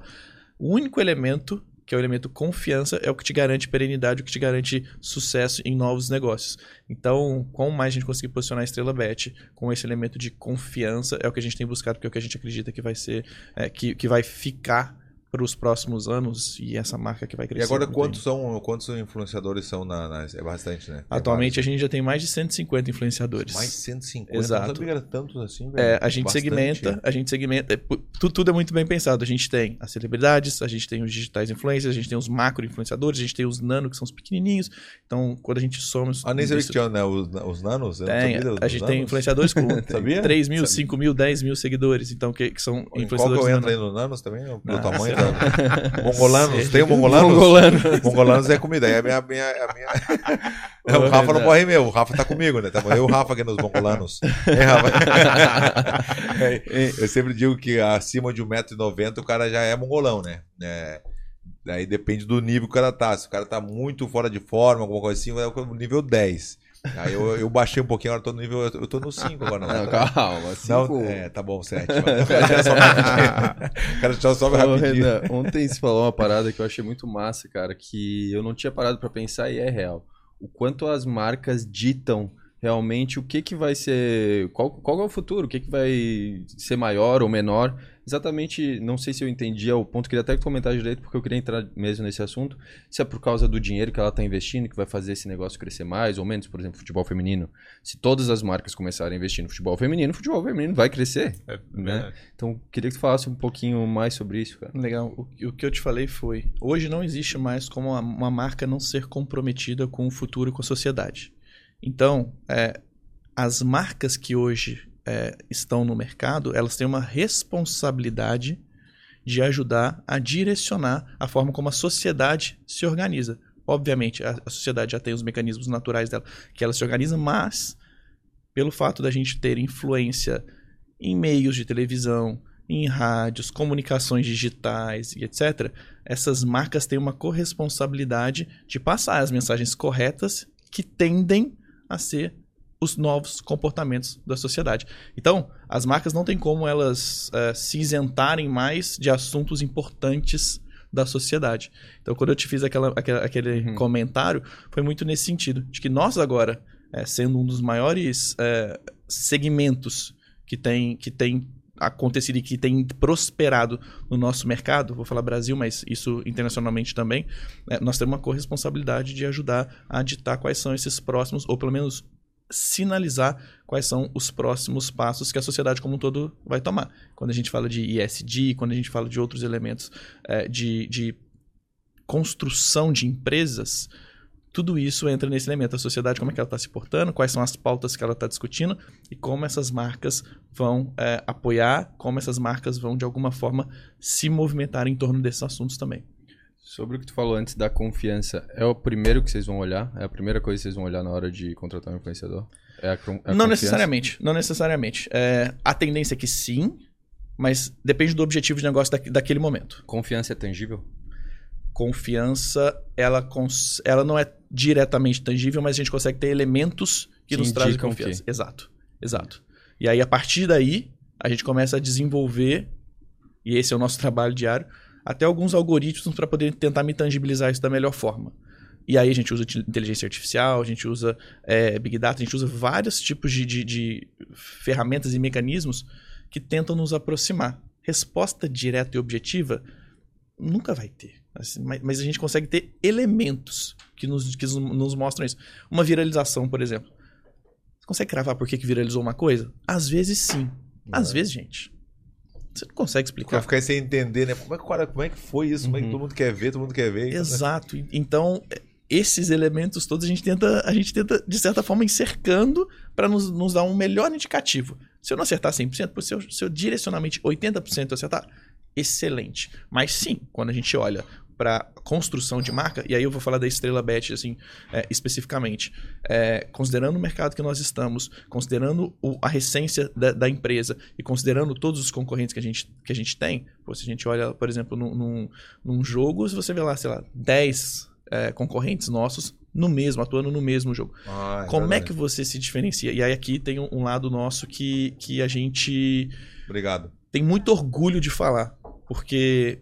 O único elemento, que é o elemento confiança, é o que te garante perenidade, o que te garante sucesso em novos negócios. Então, quanto mais a gente conseguir posicionar a Estrela Bet com esse elemento de confiança, é o que a gente tem buscado, porque é o que a gente acredita que vai ser, é, que, que vai ficar para os próximos anos e essa marca que vai E crescer. agora, muito quantos são quantos influenciadores são na, na- É bastante, né? Atualmente é a gente já tem mais de 150 influenciadores. Mais 150. Exato. Não sabia tantos assim, velho. É, a gente Bastante. segmenta, a gente segmenta, é, tudo, tudo é muito bem pensado. A gente tem as celebridades, a gente tem os digitais influencers, a gente tem os macro influenciadores, a gente tem os nano, que são os pequenininhos. Então, quando a gente soma... os- Ah, nem sabia isso- que tinha né, os, os nanos? Eu não Tem, sabia dos a gente tem nanos. influenciadores com Sabia? 3 mil, Sabia. 5 mil, 10 mil seguidores. Então, que, que são Em qual que influenciadores eu entro aí no nanos também? Pelo Ah, tamanho da... Mongolanos, tem o mongolanos? Mongolanos. Mongolanos é comida, aí a minha... minha, a minha... É, o Rafa não corre meu, o Rafa tá comigo, né? Tamo eu e o Rafa aqui nos mongolanos. É, Rafa? É, eu sempre digo que acima de 1,90m o cara já é mongolão, né? É, daí depende do nível que o cara tá. Se o cara tá muito fora de forma, alguma coisa assim, vai o nível 10. Aí eu, eu baixei um pouquinho, agora tô no nível. Eu tô no 5 agora, não. Não, calma, Não, cinco... é, tá bom, 7. O cara já sobe rapidinho. Renan, ontem você falou uma parada que eu achei muito massa, cara, que eu não tinha parado pra pensar e é real. O quanto as marcas ditam realmente o que que vai ser, qual, qual é o futuro, o que que vai ser maior ou menor. Exatamente, não sei se eu entendi ao ponto, queria até comentar direito, porque eu queria entrar mesmo nesse assunto, se é por causa do dinheiro que ela está investindo que vai fazer esse negócio crescer mais ou menos, por exemplo, futebol feminino. Se todas as marcas começarem a investir no futebol feminino, o futebol feminino vai crescer. É, Né? Então, queria que tu falasse um pouquinho mais sobre isso, cara. Legal. O, o que eu te falei foi: hoje não existe mais como uma, uma marca não ser comprometida com o futuro e com a sociedade. Então, é, as marcas que hoje é, estão no mercado, elas têm uma responsabilidade de ajudar a direcionar a forma como a sociedade se organiza. Obviamente, a, a sociedade já tem os mecanismos naturais dela que ela se organiza, mas pelo fato da gente ter influência em meios de televisão, em rádios, comunicações digitais e etc., essas marcas têm uma corresponsabilidade de passar as mensagens corretas que tendem a ser os novos comportamentos da sociedade. Então, as marcas não têm como elas eh, se isentarem mais de assuntos importantes da sociedade. Então, quando eu te fiz aquela, aquela- aquele Uhum. comentário, foi muito nesse sentido, de que nós agora, eh, sendo um dos maiores eh, segmentos que tem, que tem acontecido e que tem prosperado no nosso mercado, vou falar Brasil, mas isso internacionalmente também, né, nós temos uma corresponsabilidade de ajudar a ditar quais são esses próximos, ou pelo menos sinalizar quais são os próximos passos que a sociedade como um todo vai tomar. Quando a gente fala de ISD, quando a gente fala de outros elementos eh, de, de construção de empresas, tudo isso entra nesse elemento. A sociedade, como é que ela está se portando, quais são as pautas que ela está discutindo e como essas marcas vão é, apoiar, como essas marcas vão, de alguma forma, se movimentar em torno desses assuntos também. Sobre o que tu falou antes da confiança, é o primeiro que vocês vão olhar? É a primeira coisa que vocês vão olhar na hora de contratar um influenciador? É a, con- a não confiança? necessariamente, não necessariamente. É, a tendência é que sim, mas depende do objetivo de negócio da, daquele momento. Confiança é tangível? Confiança, ela, cons- ela não é diretamente tangível, mas a gente consegue ter elementos que, Que nos trazem confiança. Exato, exato. E aí, a partir daí, a gente começa a desenvolver, e esse é o nosso trabalho diário, até alguns algoritmos para poder tentar me tangibilizar isso da melhor forma. E aí a gente usa inteligência artificial, a gente usa é, Big Data, a gente usa vários tipos de, de- de ferramentas e mecanismos que tentam nos aproximar. Resposta direta e objetiva nunca vai ter. Assim, mas, a gente consegue ter elementos que nos, que nos mostram isso. Uma viralização, por exemplo. Você consegue cravar por que, que viralizou uma coisa? Às vezes sim. Às vezes, gente. Você não consegue Vai explicar. ficar sem entender, né? Como é, que, cara, como é que foi isso? Como é que Uhum. todo mundo quer ver, todo mundo quer ver. Exato. Então, esses elementos todos a gente tenta, a gente tenta de certa forma, ir cercando para nos, nos dar um melhor indicativo. Se eu não acertar 100%, pô, se eu, se eu direcionalmente 80% eu acertar, excelente. Mas sim, quando a gente olha para construção de marca, e aí eu vou falar da Estrela Bet assim, é, especificamente, é, considerando o mercado que nós estamos, considerando o- a recência da, da empresa e considerando todos os concorrentes que a gente, que a gente tem, pô, se a gente olha, por exemplo, num, num, num jogo, se você vê lá, sei lá, 10 é, concorrentes nossos no mesmo, atuando no mesmo jogo. Ah, Como é verdade. que você se diferencia? E aí aqui tem um, um lado nosso que, que a gente Obrigado. tem muito orgulho de falar, porque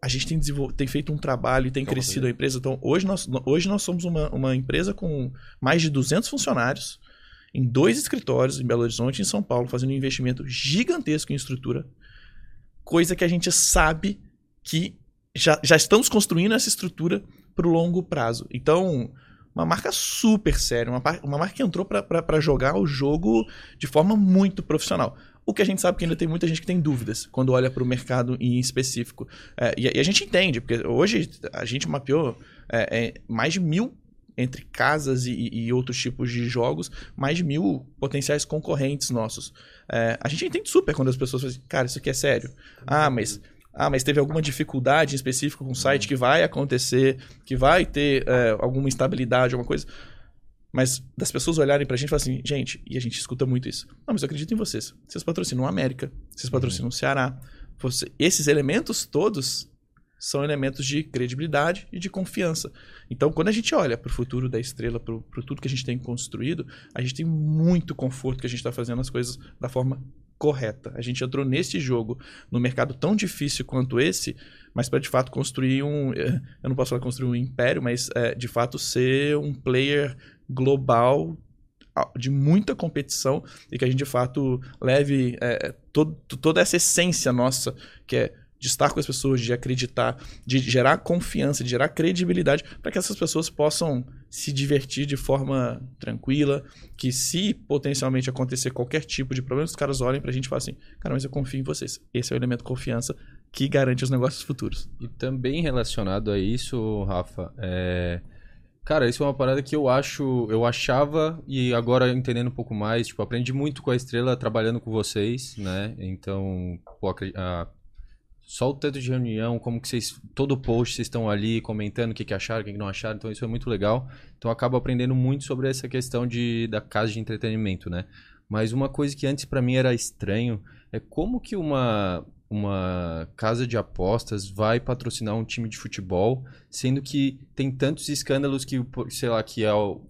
a gente tem, tem feito um trabalho e tem crescido a empresa. Então, hoje nós, hoje nós somos uma, uma empresa com mais de 200 funcionários, em dois escritórios, em Belo Horizonte e em São Paulo, fazendo um investimento gigantesco em estrutura, coisa que a gente sabe que já, já estamos construindo essa estrutura para o longo prazo. Então, uma marca super séria, uma, uma marca que entrou para jogar o jogo de forma muito profissional. O que a gente sabe que ainda tem muita gente que tem dúvidas quando olha para o mercado em específico. É, e, a- e a gente entende, porque hoje a gente mapeou é, é, mais de mil entre casas e, e outros tipos de jogos, mais de mil potenciais concorrentes nossos. É, a gente entende super quando as pessoas falam assim, cara, isso aqui é sério. Ah, mas ah, mas teve alguma dificuldade em específico com o site que vai acontecer, que vai ter é, alguma instabilidade, alguma coisa. Mas das pessoas olharem pra gente e falar assim, gente, e a gente escuta muito isso. Não, mas eu acredito em vocês. Vocês patrocinam a América, vocês patrocinam o Ceará. Você- esses elementos todos são elementos de credibilidade e de confiança. Então, quando a gente olha para o futuro da estrela, para tudo que a gente tem construído, a gente tem muito conforto que a gente está fazendo as coisas da forma correta. A gente entrou nesse jogo, no mercado tão difícil quanto esse, mas para de fato construir um. eh, Eu não posso falar construir um império, mas eh, de fato ser um player global de muita competição e que a gente de fato leve eh, todo- toda essa essência nossa, que é de estar com as pessoas, de acreditar, de gerar confiança, de gerar credibilidade, para que essas pessoas possam se divertir de forma tranquila, que se potencialmente acontecer qualquer tipo de problema, os caras olhem pra gente e falem assim, cara, mas eu confio em vocês. Esse é o elemento confiança que garante os negócios futuros. E também relacionado a isso, Rafa, é... Cara, isso é uma parada que eu acho, eu achava e agora entendendo um pouco mais, tipo, aprendi muito com a Estrela trabalhando com vocês, né? Então, pô, a- só o tanto de reunião, como que vocês, todo post vocês estão ali comentando o que, que acharam, o que, que não acharam, então isso é muito legal. Então eu acabo aprendendo muito sobre essa questão de, da casa de entretenimento, né? Mas uma coisa que antes pra mim era estranho é como que uma, uma casa de apostas vai patrocinar um time de futebol, sendo que tem tantos escândalos que, sei lá, que é o,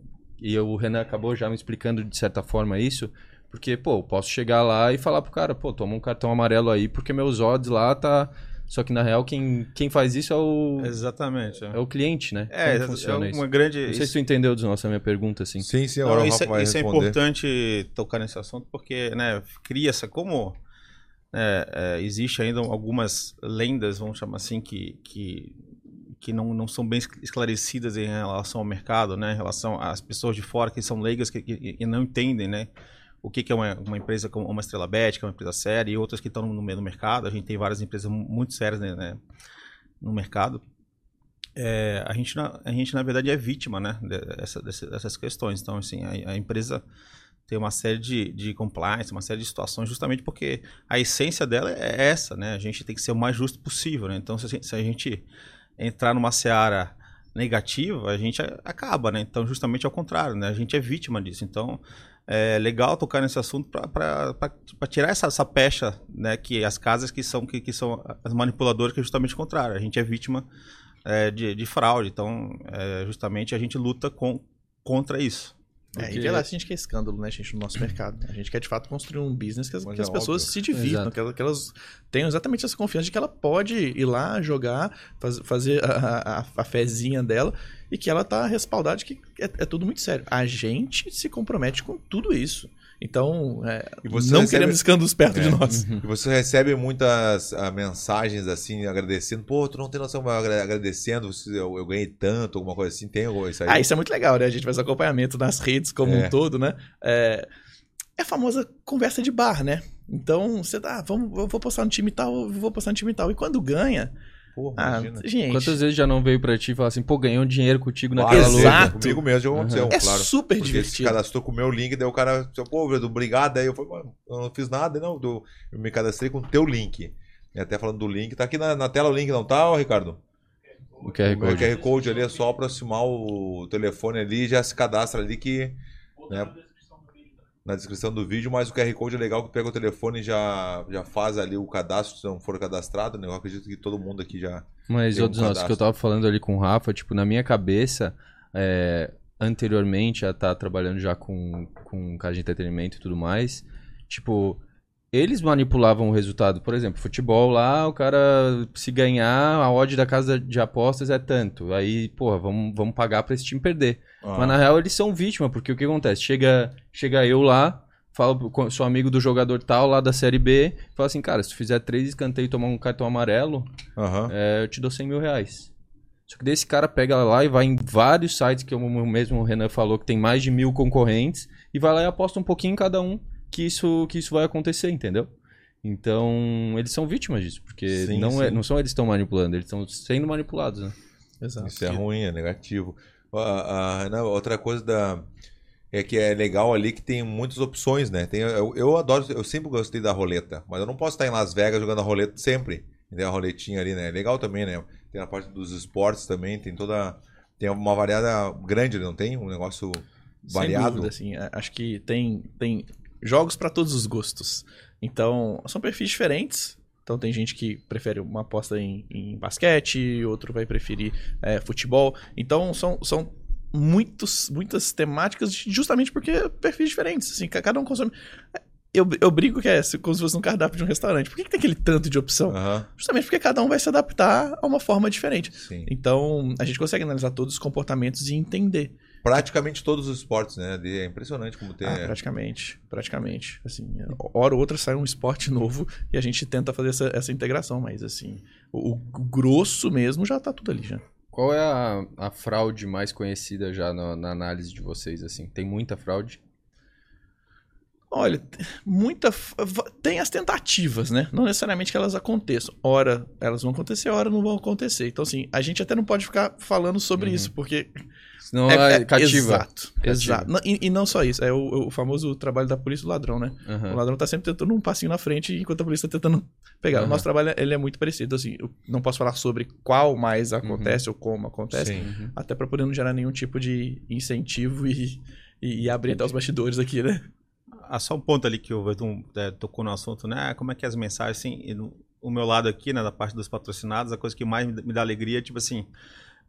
e o Renan acabou já me explicando de certa forma isso, porque, pô, eu posso chegar lá e falar pro cara, pô, toma um cartão amarelo aí, porque meus odds lá tá... Só que na real quem, quem faz isso é o, Exatamente. é o cliente, né? É, Como funciona é isso? uma grande. Não sei se tu entendeu, nossa, a minha pergunta, assim. Sim, sim, Não, agora o isso, isso é responder. importante tocar nesse assunto porque né, cria essa como é, é, existe ainda algumas lendas vamos chamar assim que, que, que não, não são bem esclarecidas em relação ao mercado né em relação às pessoas de fora que são leigas que, que, que não entendem né o que, que é uma, uma empresa como uma Estrela Bet, que é uma empresa séria, e outras que estão no meio do mercado. A gente tem várias empresas mu- muito sérias né, né, no mercado. É, a, gente, a gente, na verdade, é vítima né, dessa, dessas questões. Então, assim, a, a empresa tem uma série de, de compliance, uma série de situações, justamente porque a essência dela é essa, né? A gente tem que ser o mais justo possível, né? Então, se, se a gente entrar numa seara negativa, a gente acaba, né? Então, justamente ao contrário, né? A gente é vítima disso. Então, é legal tocar nesse assunto para tirar essa, essa pecha, né? Que as casas que são, que, que são as manipuladoras, que é justamente o contrário. A gente é vítima é, de, de fraude. Então, é, justamente a gente luta com, contra isso. É, e vê lá se a gente quer escândalo, né, gente, no nosso mercado. A gente quer de fato construir um business que as, que as é pessoas se divirtam, que elas, que elas, tenham exatamente essa confiança de que ela pode ir lá jogar, faz, fazer a, a, a fezinha dela e que ela tá respaldada de que é, é tudo muito sério. A gente se compromete com tudo isso. Então, é, não recebe... queremos escândalos perto é. de nós. Uhum. E você recebe muitas uh, mensagens assim, agradecendo. Pô, tu não tem noção, agradecendo, eu, eu, ganhei tanto, alguma coisa assim. Tem isso aí? Ah, isso é muito legal, né? A gente faz acompanhamento nas redes como é. um todo, né? É, é a famosa conversa de bar, né? Então, você tá, ah, vamos, eu vou postar no time tal, eu vou postar no time tal. E quando ganha, Porra, ah, gente. Quantas vezes já não veio pra ti e falou assim, pô, ganhei um dinheiro contigo naquela luta? Exato. Comigo mesmo já aconteceu, uhum. claro. É super porque divertido. se cadastrou com o meu link, daí o cara, pô, obrigado. Aí eu falei, eu não fiz nada, não. Eu me cadastrei com o teu link. E até falando do link, tá aqui na, na tela o link, não tá, Ricardo? O QR Code. O QR Code ali é só aproximar o telefone ali e já se cadastra ali que. Né, na descrição do vídeo, mas o QR Code é legal que pega o telefone e já, já faz ali o cadastro, se não for cadastrado, né? Eu acredito que todo mundo aqui já. Mas, outros um nossos que eu tava falando ali com o Rafa, tipo, na minha cabeça, é, anteriormente a estar tá trabalhando já com, com casa de entretenimento e tudo mais, tipo, eles manipulavam o resultado. Por exemplo, futebol lá, o cara, se ganhar, a odd da casa de apostas é tanto. Aí, porra, vamos, vamos pagar pra esse time perder. Ah. Mas na real eles são vítima, porque o que acontece? Chega, chega eu lá, falo, sou amigo do jogador tal lá da Série B, falo assim, cara, se tu fizer três escanteios e tomar um cartão amarelo, uhum. é, eu te dou 100 mil reais. Só que desse cara pega lá e vai em vários sites que o mesmo Renan falou que tem mais de mil concorrentes e vai lá e aposta um pouquinho em cada um que isso, que isso vai acontecer, entendeu? Então, eles são vítimas disso, porque sim, não, é, sim. É, não são eles que estão manipulando, eles estão sendo manipulados, né? Exato. Isso é ruim, é negativo. Uh, uh, outra coisa da, é que é legal ali que tem muitas opções, né? Tem, eu, eu adoro, eu sempre gostei da roleta, mas eu não posso estar em Las Vegas jogando a roleta sempre. Tem a roletinha ali, né? É legal também, né? Tem a parte dos esportes também, tem toda. Tem uma variada grande, não tem? Um negócio variado. Sem dúvida, assim. Acho que tem, tem jogos para todos os gostos. Então, são perfis diferentes. Então, tem gente que prefere uma aposta em, em basquete, outro vai preferir é, futebol. Então, são, são muitos, muitas temáticas justamente porque perfis diferentes. Assim, cada um consome. Eu, eu brigo que é como se fosse um cardápio de um restaurante. Por que, que tem aquele tanto de opção? Uhum. Justamente porque cada um vai se adaptar a uma forma diferente. Sim. Então, a gente consegue analisar todos os comportamentos e entender praticamente todos os esportes, né? É impressionante como tem. Ah, praticamente, praticamente. Assim, hora ou outra sai um esporte novo e a gente tenta fazer essa, essa integração, mas assim, o, o, grosso mesmo já tá tudo ali já. Qual é a, a fraude mais conhecida já na, na análise de vocês? Assim, tem muita fraude? Olha, muita. Tem as tentativas, né? Não necessariamente que elas aconteçam. Ora, elas vão acontecer, ora não vão acontecer. Então, assim, a gente até não pode ficar falando sobre uhum. isso, porque Senão é, é cativa. Exato. Exato. E, e, não só isso, é o, o, famoso trabalho da polícia do ladrão, né? Uhum. O ladrão tá sempre tentando um passinho na frente enquanto a polícia tá tentando pegar. Uhum. O nosso trabalho ele é muito parecido, assim. Eu não posso falar sobre qual mais acontece uhum. ou como acontece, Sim. até para poder não gerar nenhum tipo de incentivo e, e, e abrir até os bastidores aqui, né? Ah, só um ponto ali que o Vertum é, tocou no assunto, né? Como é que as mensagens, assim, no, o meu lado aqui, né, da parte dos patrocinados, a coisa que mais me dá alegria é, tipo assim,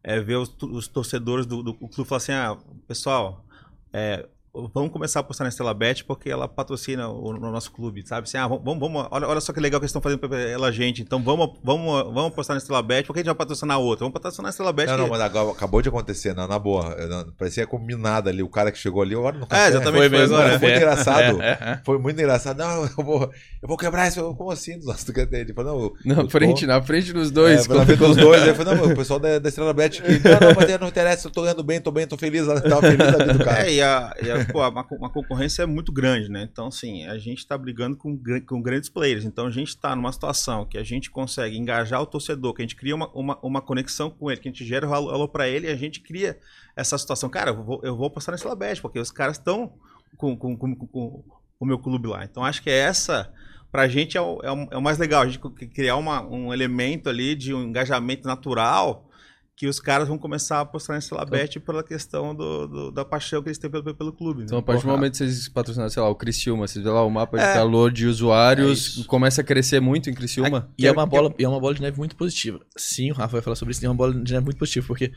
é, ver os, os torcedores do, do clube falar assim, ah, pessoal, é, vamos começar a postar na Estela Bet porque ela patrocina o, o, nosso clube, sabe? Assim, ah, vamos, vamos, olha, olha só que legal que eles estão fazendo para ela gente. Então vamos, vamos, vamos postar na Estela Bet porque a gente vai patrocinar outra. Vamos patrocinar na Estela Bet. Não, que... não, mas agora, acabou de acontecer, não, na boa. Não, parecia combinado ali. O cara que chegou ali, agora não É, exatamente. Foi, mesmo, agora, foi, muito engraçado. É, é, foi muito engraçado. Não, eu vou, eu vou quebrar isso. Como assim? Nossa, ele falou, não, na frente, na frente dos dois. É, na frente dos dois. Ele falou, não, o pessoal da, da Estrela Bet não, não, mas não interessa, eu tô ganhando bem, tô bem, tô feliz. Tava feliz da vida do cara. É, e, a, e a, pô, uma, uma concorrência é muito grande, né? Então, assim, a gente está brigando com, com grandes players. Então, a gente está numa situação que a gente consegue engajar o torcedor, que a gente cria uma, uma, uma conexão com ele, que a gente gera valor para ele e a gente cria essa situação. Cara, eu vou, eu vou apostar nesse Labete, porque os caras estão com, com, com, com- o meu clube lá. Então, acho que é essa, pra gente, é o, é o, é mais legal. A gente criar uma, um elemento ali de um engajamento natural que os caras vão começar a apostar nesse Labete pela questão do, do- da paixão que eles têm pelo, pelo clube. né? Então, a partir do Porra, momento que vocês patrocinaram, sei lá, o Criciúma, vocês vê lá o mapa de É. calor de É usuários, isso. começa a crescer muito em Criciúma. E é, uma bola, e é uma bola de neve muito positiva. Sim, o Rafa vai falar sobre isso, e é uma bola de neve muito positiva, porque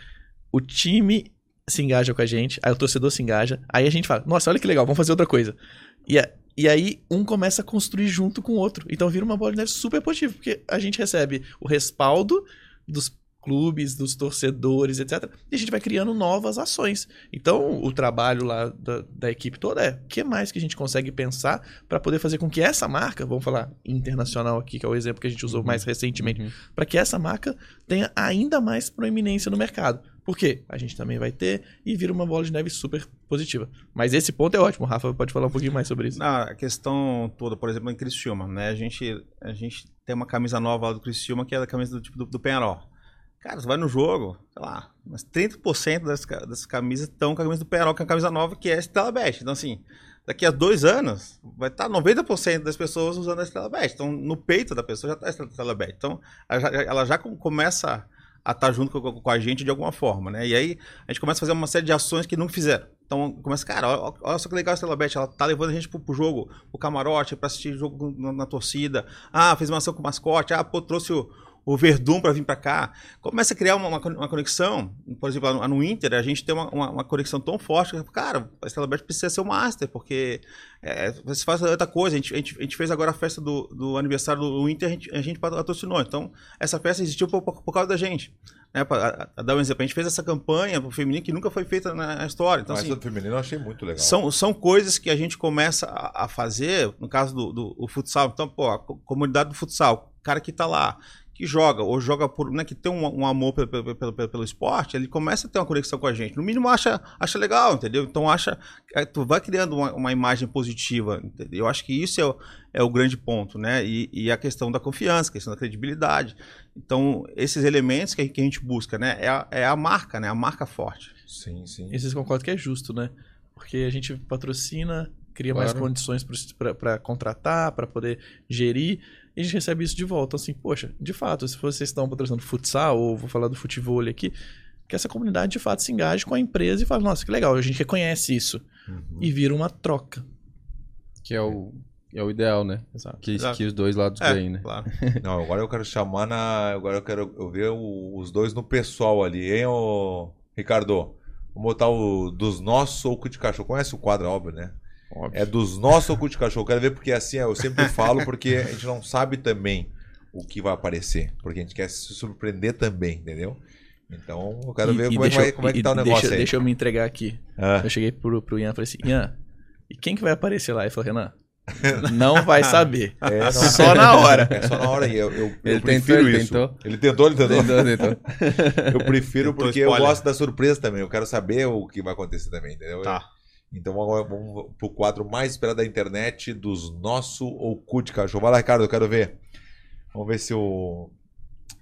o time se engaja com a gente, aí o torcedor se engaja, aí a gente fala, nossa, olha que legal, vamos fazer outra coisa. E, a- e aí um começa a construir junto com o outro. Então vira uma bola de neve super positiva, porque a gente recebe o respaldo dos clubes, dos torcedores, etc. E a gente vai criando novas ações. Então, o trabalho lá da, da equipe toda é o que mais que a gente consegue pensar para poder fazer com que essa marca, vamos falar internacional aqui, que é o exemplo que a gente usou mais recentemente, Uhum. para que essa marca tenha ainda mais proeminência no mercado. Por quê? A gente também vai ter e vira uma bola de neve super positiva. Mas esse ponto é ótimo. O Rafa pode falar um pouquinho mais sobre isso. Na a questão toda, por exemplo, em Criciúma, né? A gente, a gente tem uma camisa nova lá do Criciúma, que é a camisa do tipo do, do Penharol. Cara, você vai no jogo, sei lá, mas 30% das, das camisas estão com a camisa do Penharol, que é a camisa nova, que é a Stella Bet. Então, assim, daqui a dois anos, vai estar 90% das pessoas usando a Stella Bet. Então, no peito da pessoa já está a Stella Bet. Então, ela já, ela já com- começa a estar junto com, com a gente de alguma forma, né? E aí, a gente começa a fazer uma série de ações que nunca fizeram. Então, começa, cara, olha, olha só que legal a Stella Bet, ela tá levando a gente pro, pro jogo, pro camarote, pra assistir jogo na, na torcida. Ah, fez uma ação com o mascote. Ah, pô, trouxe o, o Verdun para vir para cá. Começa a criar uma, uma, conexão. Por exemplo, no, no Inter, a gente tem uma, uma, uma conexão tão forte que, cara, a Stella Bet precisa ser o master, porque é, você faz outra coisa. A gente, a, gente, a gente fez agora a festa do, do aniversário do Inter, a gente, a gente patrocinou. Então, essa festa existiu por, por, por causa da gente. Né, pra, a, a dar um exemplo, a gente fez essa campanha pro feminino que nunca foi feita na história. Então, Mas assim, o feminino eu achei muito legal. são, são coisas que a gente começa a, a fazer, no caso do, do futsal. Então, pô, a co- comunidade do futsal, o cara que tá lá, que joga, ou joga por, né, que tem um, um amor pelo, pelo, pelo, pelo- esporte, ele começa a ter uma conexão com a gente. No mínimo, acha, acha legal, entendeu? Então, acha. é, Tu vai criando uma, uma imagem positiva, entendeu? Eu acho que isso é o, é o grande ponto, né? E, e a questão da confiança, a questão da credibilidade. Então, esses elementos que a, que a gente busca, né? É a, é a marca, né? A marca forte. Sim, sim. E vocês concordam que é justo, né? Porque a gente patrocina, cria mais Claro. condições para contratar, para poder gerir, e a gente recebe isso de volta. Assim, poxa, de fato, se vocês estão patrocinando futsal, ou vou falar do futebol aqui, que essa comunidade de fato se engaje com a empresa e fala, nossa, que legal, a gente reconhece isso. Uhum. E vira uma troca. Que é o, é o ideal, né? Exato. Que, Exato. que os dois lados É, ganhem, né? claro. Não, agora eu quero chamar na. Agora eu quero eu ver o- os dois no pessoal ali, hein, ô Ricardo? Vamos botar o dos nossos ou cu de cachorro. Conhece o quadro, óbvio, né? Óbvio. É dos nossos de cachorro. Quero ver porque assim, eu sempre falo porque a gente não sabe também o que vai aparecer. Porque a gente quer se surpreender também, entendeu? Então eu quero E- ver e como, é vai, eu- como é que tá o negócio deixa, aí. Deixa eu me entregar aqui. Ah, Eu cheguei pro, pro Ian e falei assim, Ian, e quem que vai aparecer lá? Ele falou, Renan, não vai saber. é, não, Só na hora. É só na hora. E eu, eu, eu Ele prefiro tentou, ele isso. tentou. Ele tentou, ele tentou. Tentou, tentou. Eu prefiro Tentou porque eu gosto da surpresa também. Eu quero saber o que vai acontecer também, entendeu? Tá. Então agora vamos pro quadro mais esperado da internet dos nosso ou cu de cachorro. Vai lá, Ricardo, eu quero ver. Vamos ver se o.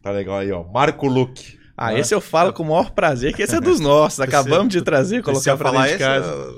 Tá legal aí, ó. Marco Luque. Ah, Né? esse eu falo com o maior prazer, que esse é dos nossos. Acabamos de trazer, colocar pra falar, dentro de esse, casa.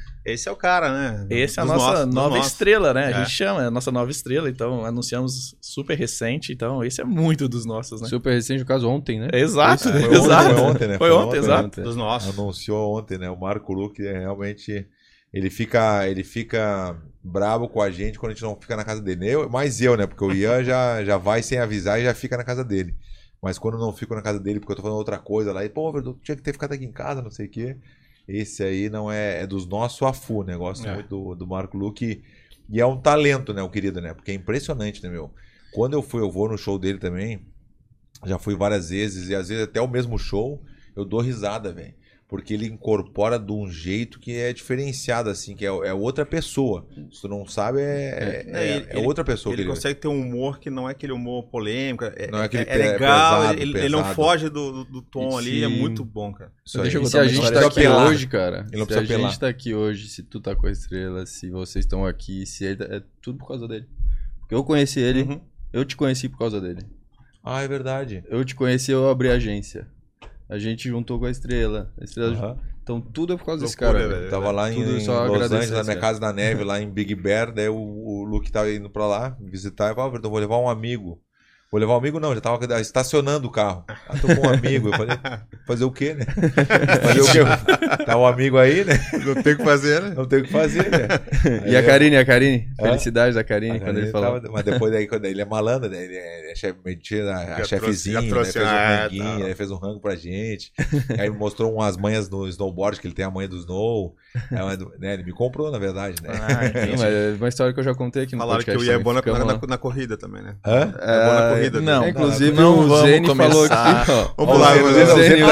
é- esse é o cara, né? Esse é a nossa nossos, nova estrela, né? A É. gente chama, é a nossa nova estrela, então anunciamos super recente, então esse é muito dos nossos, né? Super recente, no caso, ontem, né? Exato, Foi ontem, exato. foi ontem, né? Foi ontem, exato. Ontem. Dos nossos. Anunciou ontem, né? O Marco Luque é realmente. Ele fica, ele fica bravo com a gente quando a gente não fica na casa dele. Eu, mais eu, né? Porque o Ian já, já vai sem avisar e já fica na casa dele. Mas quando eu não fico na casa dele porque eu tô fazendo outra coisa lá, e, pô, Verdun, tinha que ter ficado aqui em casa, não sei o quê. Esse aí não é, é dos nossos afu, né? Gosto É. muito do, do Marco Luque. E é um talento, né, o querido, né? Porque é impressionante, né, meu? Quando eu fui, eu vou no show dele também. Já fui várias vezes, e às vezes até o mesmo show, eu dou risada, velho. Porque ele incorpora de um jeito que é diferenciado, assim, que é, é outra pessoa. Se tu não sabe, é, é, É, é outra pessoa Ele que ele consegue ter um humor que não é aquele humor polêmico. É, Não é aquele é legal, pesado, ele, ele não pesado. foge do, do- do tom ali, é Sim. muito bom, cara. Isso. Deixa eu E se a gente tá aqui. Apelar. hoje, cara, Ele não se a apelar. gente tá aqui hoje, se tu tá com a estrela, se vocês estão aqui, se ele, é tudo por causa dele. Porque eu conheci ele, Uhum. eu te conheci por causa dele. Ah, é verdade. Eu te conheci, eu abri a agência. A gente juntou com a estrela. A estrela Aham. Então tudo é por causa desse cara. velho. velho. Tava lá em, em só Los Angeles, na esse minha casa na neve, lá em Big Bear. Daí o, o Luke tava indo pra lá visitar. Eu falei, ah, Verdão, vou levar um amigo. Vou levar um amigo, não, já tava estacionando o carro. Ah, tô com um amigo. Eu falei, fazer o quê, né? Fazer o quê? Tá um amigo aí, né? Não tem o que fazer, né? Não tem o que fazer, né? E a Karine, a Karine? Hã? Felicidade da Karine quando ele falou. tava- mas depois daí, quando ele é malandro, né? Ele é, é chefe, metia a, Já chefezinha, trouxe- né? fez um ah, ranguinho, tá. aí fez um rango pra gente. aí me mostrou umas manhas no snowboard, que ele tem a manha do snow. Aí, né? Ele me comprou, na verdade, né? Ah, mas é uma história que eu já contei aqui no Falaram que podcast. eu ia também. bom na, na, na corrida também, né? Hã? É bom na corrida. Não. né? Inclusive Não o vamos Zene falou começar. aqui, ó. Vamos lá, Ó, vamos Zene?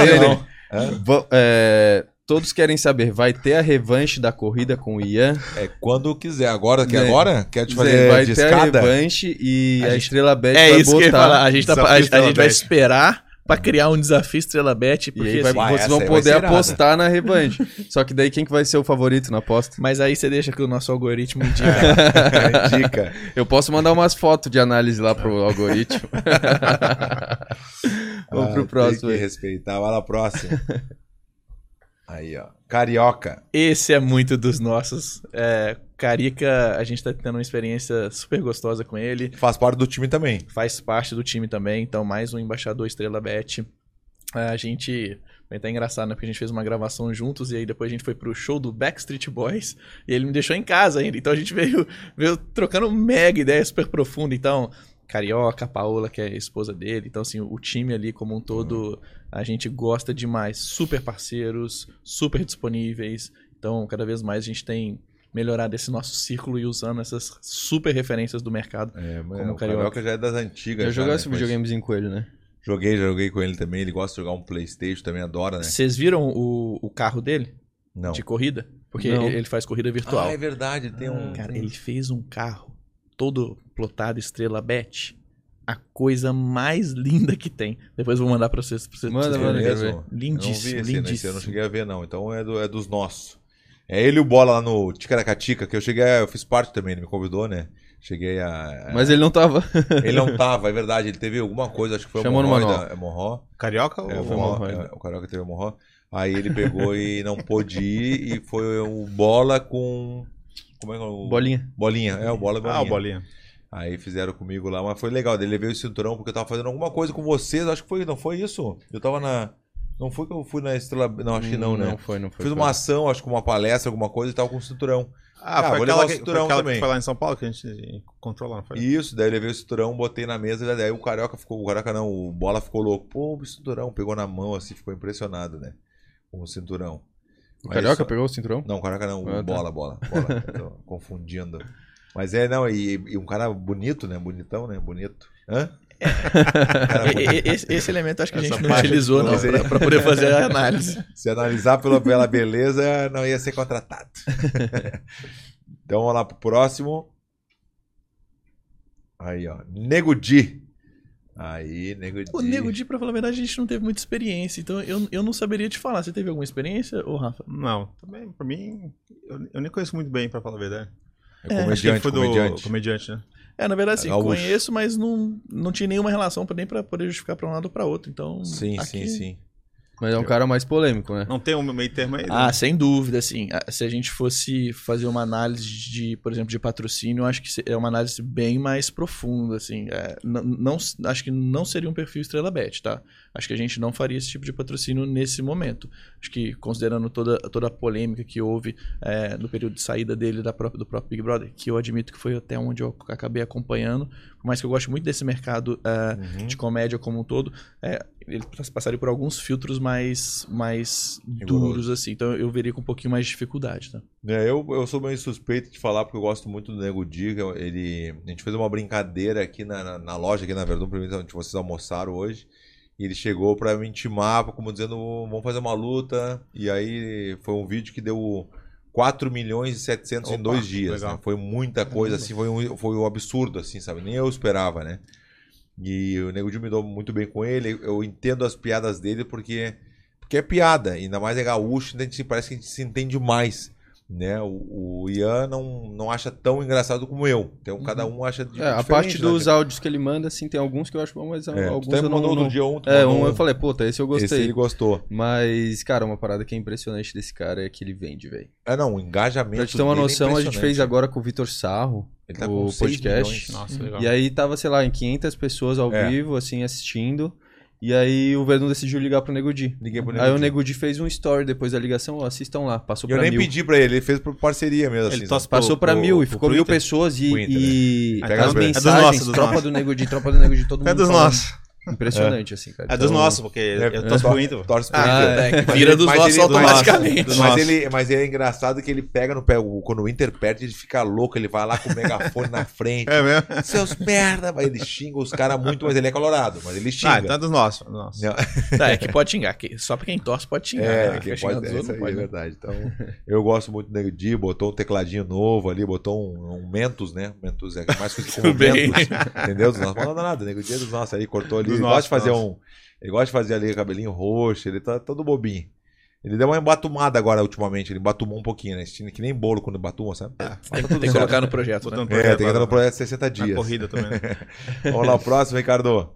Va- é, todos querem saber, vai ter a revanche da corrida com o Ian? É quando quiser. Agora, que Zé, agora? Quer te fazer vai de ter a escada? revanche e A a, gente- Estrela Bet É vai isso que eu ia botar. falar. A gente, tá, a, a gente vai esperar pra criar um desafio Estrela Bet, porque vai- assim, Vai, vocês vão poder apostar na revanche. Só que daí quem que vai ser o favorito na aposta? Mas aí você deixa que o nosso algoritmo indica. Dica. Eu posso mandar umas fotos de análise lá pro algoritmo. Vamos Ah, pro próximo Tem que respeitar. Vai lá, próximo. Aí, ó. Carioca. Esse é muito dos nossos. É, Carica, a gente tá tendo uma experiência super gostosa com ele. Faz parte do time também. Faz parte do time também, então mais um embaixador Estrela Bet. É, A gente. Foi até engraçado, né? Porque a gente fez uma gravação juntos e aí depois a gente foi pro show do Backstreet Boys e ele me deixou em casa ainda. Então a gente veio, veio trocando mega ideia super profunda. Então, Carioca, a Paola, que é a esposa dele. Então, assim, o time ali como um todo, a gente gosta demais. Super parceiros, super disponíveis. Então, cada vez mais a gente tem melhorado esse nosso círculo e usando essas super referências do mercado. É, mas Como o carioca. Carioca já é das antigas. Eu já, jogasse né? videogamezinho com ele, né? Joguei, já joguei com ele também. Ele gosta de jogar um Playstation, também adora, né? Vocês viram o, o carro dele? Não. De corrida? Porque Não. ele faz corrida virtual. Ah, é verdade. Tem um... Cara, ele fez um carro todo plotado estrela Bet. A coisa mais linda que tem. Depois eu vou mandar pra vocês. Pra vocês Manda, manda, ver. mesmo? Eu não vi Lindíssimo, esse, né? Esse eu lindíssimo. não cheguei a ver, não. Então é, do, é dos nossos. É ele e o Bola lá no Ticaracatica, que eu cheguei, a- eu fiz parte também, ele me convidou, né? Cheguei a... Mas ele não tava. Ele não tava, é verdade, ele teve alguma coisa, acho que foi Chamou no hemorroida, manual. hemorró. Carioca ou... É, foi hemorroida. é, o Carioca teve hemorró. Aí ele pegou e não pôde ir, e foi o Bola com... Como é que é o... Bolinha. Bolinha, é, o Bola e Bolinha. Ah, o Bolinha. Aí fizeram comigo lá, mas foi legal. Daí levei o cinturão porque eu tava fazendo alguma coisa com vocês. Acho que foi, não foi isso? Eu tava na. Não foi que eu fui na Estrela. Não, acho que não, né? Não foi, não foi. Fiz uma ação, acho que uma palestra, alguma coisa e tava com o cinturão. Ah, Ah, foi vou aquela, o que, foi cinturão aquela também. que foi lá em São Paulo que a gente encontrou lá, não foi? Isso, daí eu levei o cinturão, botei na mesa, daí o Carioca ficou. O Carioca não, o Bola ficou louco. Pô, o cinturão, pegou na mão assim, ficou impressionado, né? Com o cinturão. O Mas Carioca só- pegou o cinturão? Não, o Carioca não, o Ah, tá. Bola, Bola. Bola. Tô confundindo. Mas é, não, e, e um cara bonito, né? Bonitão, né? Bonito. Hã? Esse, esse elemento acho que a Essa gente não utilizou, não, não sei. pra, pra poder fazer a análise. Se analisar pela, pela beleza, não ia ser contratado. então vamos lá pro próximo. Aí, ó. Nego Di. Aí, Nego Di. O Nego Di, pra falar a verdade, a gente não teve muita experiência, então eu, eu não saberia te falar. Você teve alguma experiência, ô Rafa? Não, também, pra mim, eu, eu nem conheço muito bem, pra falar a verdade. É Acho que ele comediante, foi do comediante. comediante, né? É, na verdade, Gaúcho. conheço, mas não, não tinha nenhuma relação nem pra poder justificar pra um lado ou pra outro. Então, Sim, aqui- sim, sim. Mas é um cara mais polêmico, né? Não tem um meio termo aí? né? Ah, sem dúvida, assim. Se a gente fosse fazer uma análise de, por exemplo, de patrocínio, eu acho que é uma análise bem mais profunda, assim. É, n- não, acho que não seria um perfil Estrela Bet, tá? Acho que a gente não faria esse tipo de patrocínio nesse momento. Acho que, considerando toda, toda a polêmica que houve é, no período de saída dele da própria, do próprio Big Brother, que eu admito que foi até onde eu acabei acompanhando, por mais que eu goste muito desse mercado é, Uhum. de comédia como um todo, é, ele passaria por alguns filtros mais, mais duros, assim. Então eu veria com um pouquinho mais de dificuldade, tá? É, eu, eu sou meio suspeito de falar porque eu gosto muito do Nego Di. que eu- Ele, a gente fez uma brincadeira aqui na, na, na loja, aqui na Verdun, onde vocês almoçaram hoje. E ele chegou pra me intimar, como dizendo, vamos fazer uma luta. E aí foi um vídeo que deu 4 milhões e 700 em Opa, dois dias. né? Foi muita coisa, assim, foi um, foi um absurdo, assim, sabe? Nem eu esperava, né? E o Nego Di me dou muito bem com ele. Eu entendo as piadas dele porque, porque é piada. Ainda mais é gaúcho, então a gente, parece que a gente se entende mais. Né? O, o Ian não, não acha tão engraçado como eu. Então cada um acha de, É, a parte né, dos áudios que ele manda, assim, tem alguns que eu acho bom, mas É, alguns eu não... mandou não- dia um, tu É, mandou um eu falei, puta, esse eu Esse gostei. ele gostou. Mas, cara, uma parada que é impressionante desse cara é que ele vende, velho. É, não, o engajamento. Pra te ter uma é noção, a gente fez agora com o Vitor Sarro, Ele tá o com 6 podcast. Nossa, legal. E aí tava, sei lá, em 500 pessoas ao É. vivo, assim, assistindo. E aí o Verdun decidiu ligar pro Nego Di. Liguei pro Aí Nego o Di. Nego Di fez um story depois da ligação, ó, assistam lá, passou eu pra nem mil. pedi pra ele, ele fez por parceria mesmo. Ele assim, sabe? Passou pro- pra pro- mil e pro ficou mil pessoas e, Twitter, e Aí pega as as bem. É dos mensagens, nossos, dos tropa nossos. do Nego Di, tropa do Nego Di, todo mundo É dos falando. nossos. Impressionante, assim, cara. É dos Então, nossos, porque eu torço pro Inter. Torce pro Ah, Inter. é, que vira dos mas nossos ele- mas- automaticamente. Mas ele, mas ele é engraçado que ele pega no pé, o- quando o Inter perde, ele fica louco, ele vai lá com o megafone na frente. É mesmo? Seus merda, mas ele xinga os caras muito, mas ele é colorado, mas ele xinga. Ah, então é dos nossos. dos nossos. Não, Tá, é que pode xingar. que- Só pra quem torce pode xingar. É, né? quem pode, é, não é pode, né? verdade. Então, eu gosto muito do Nego Di, botou um tecladinho novo ali, botou um, um Mentos, né? Mentos é mais coisa Tudo bem. Mentos, entendeu? Dos nossos, não manda nada, Nego Di é dos nossos, aí cortou ali, ele gosta de fazer um, ele gosta de fazer ali cabelinho roxo, ele tá todo bobinho. Ele deu uma embatumada agora ultimamente, ele embatumou um pouquinho, né? Que nem bolo quando embatuma, sabe? Tem, tem que colocar no projeto, né? Botando É, tem que entrar no projeto 60 Na dias. corrida também. né? Vamos lá, o próximo, Ricardo.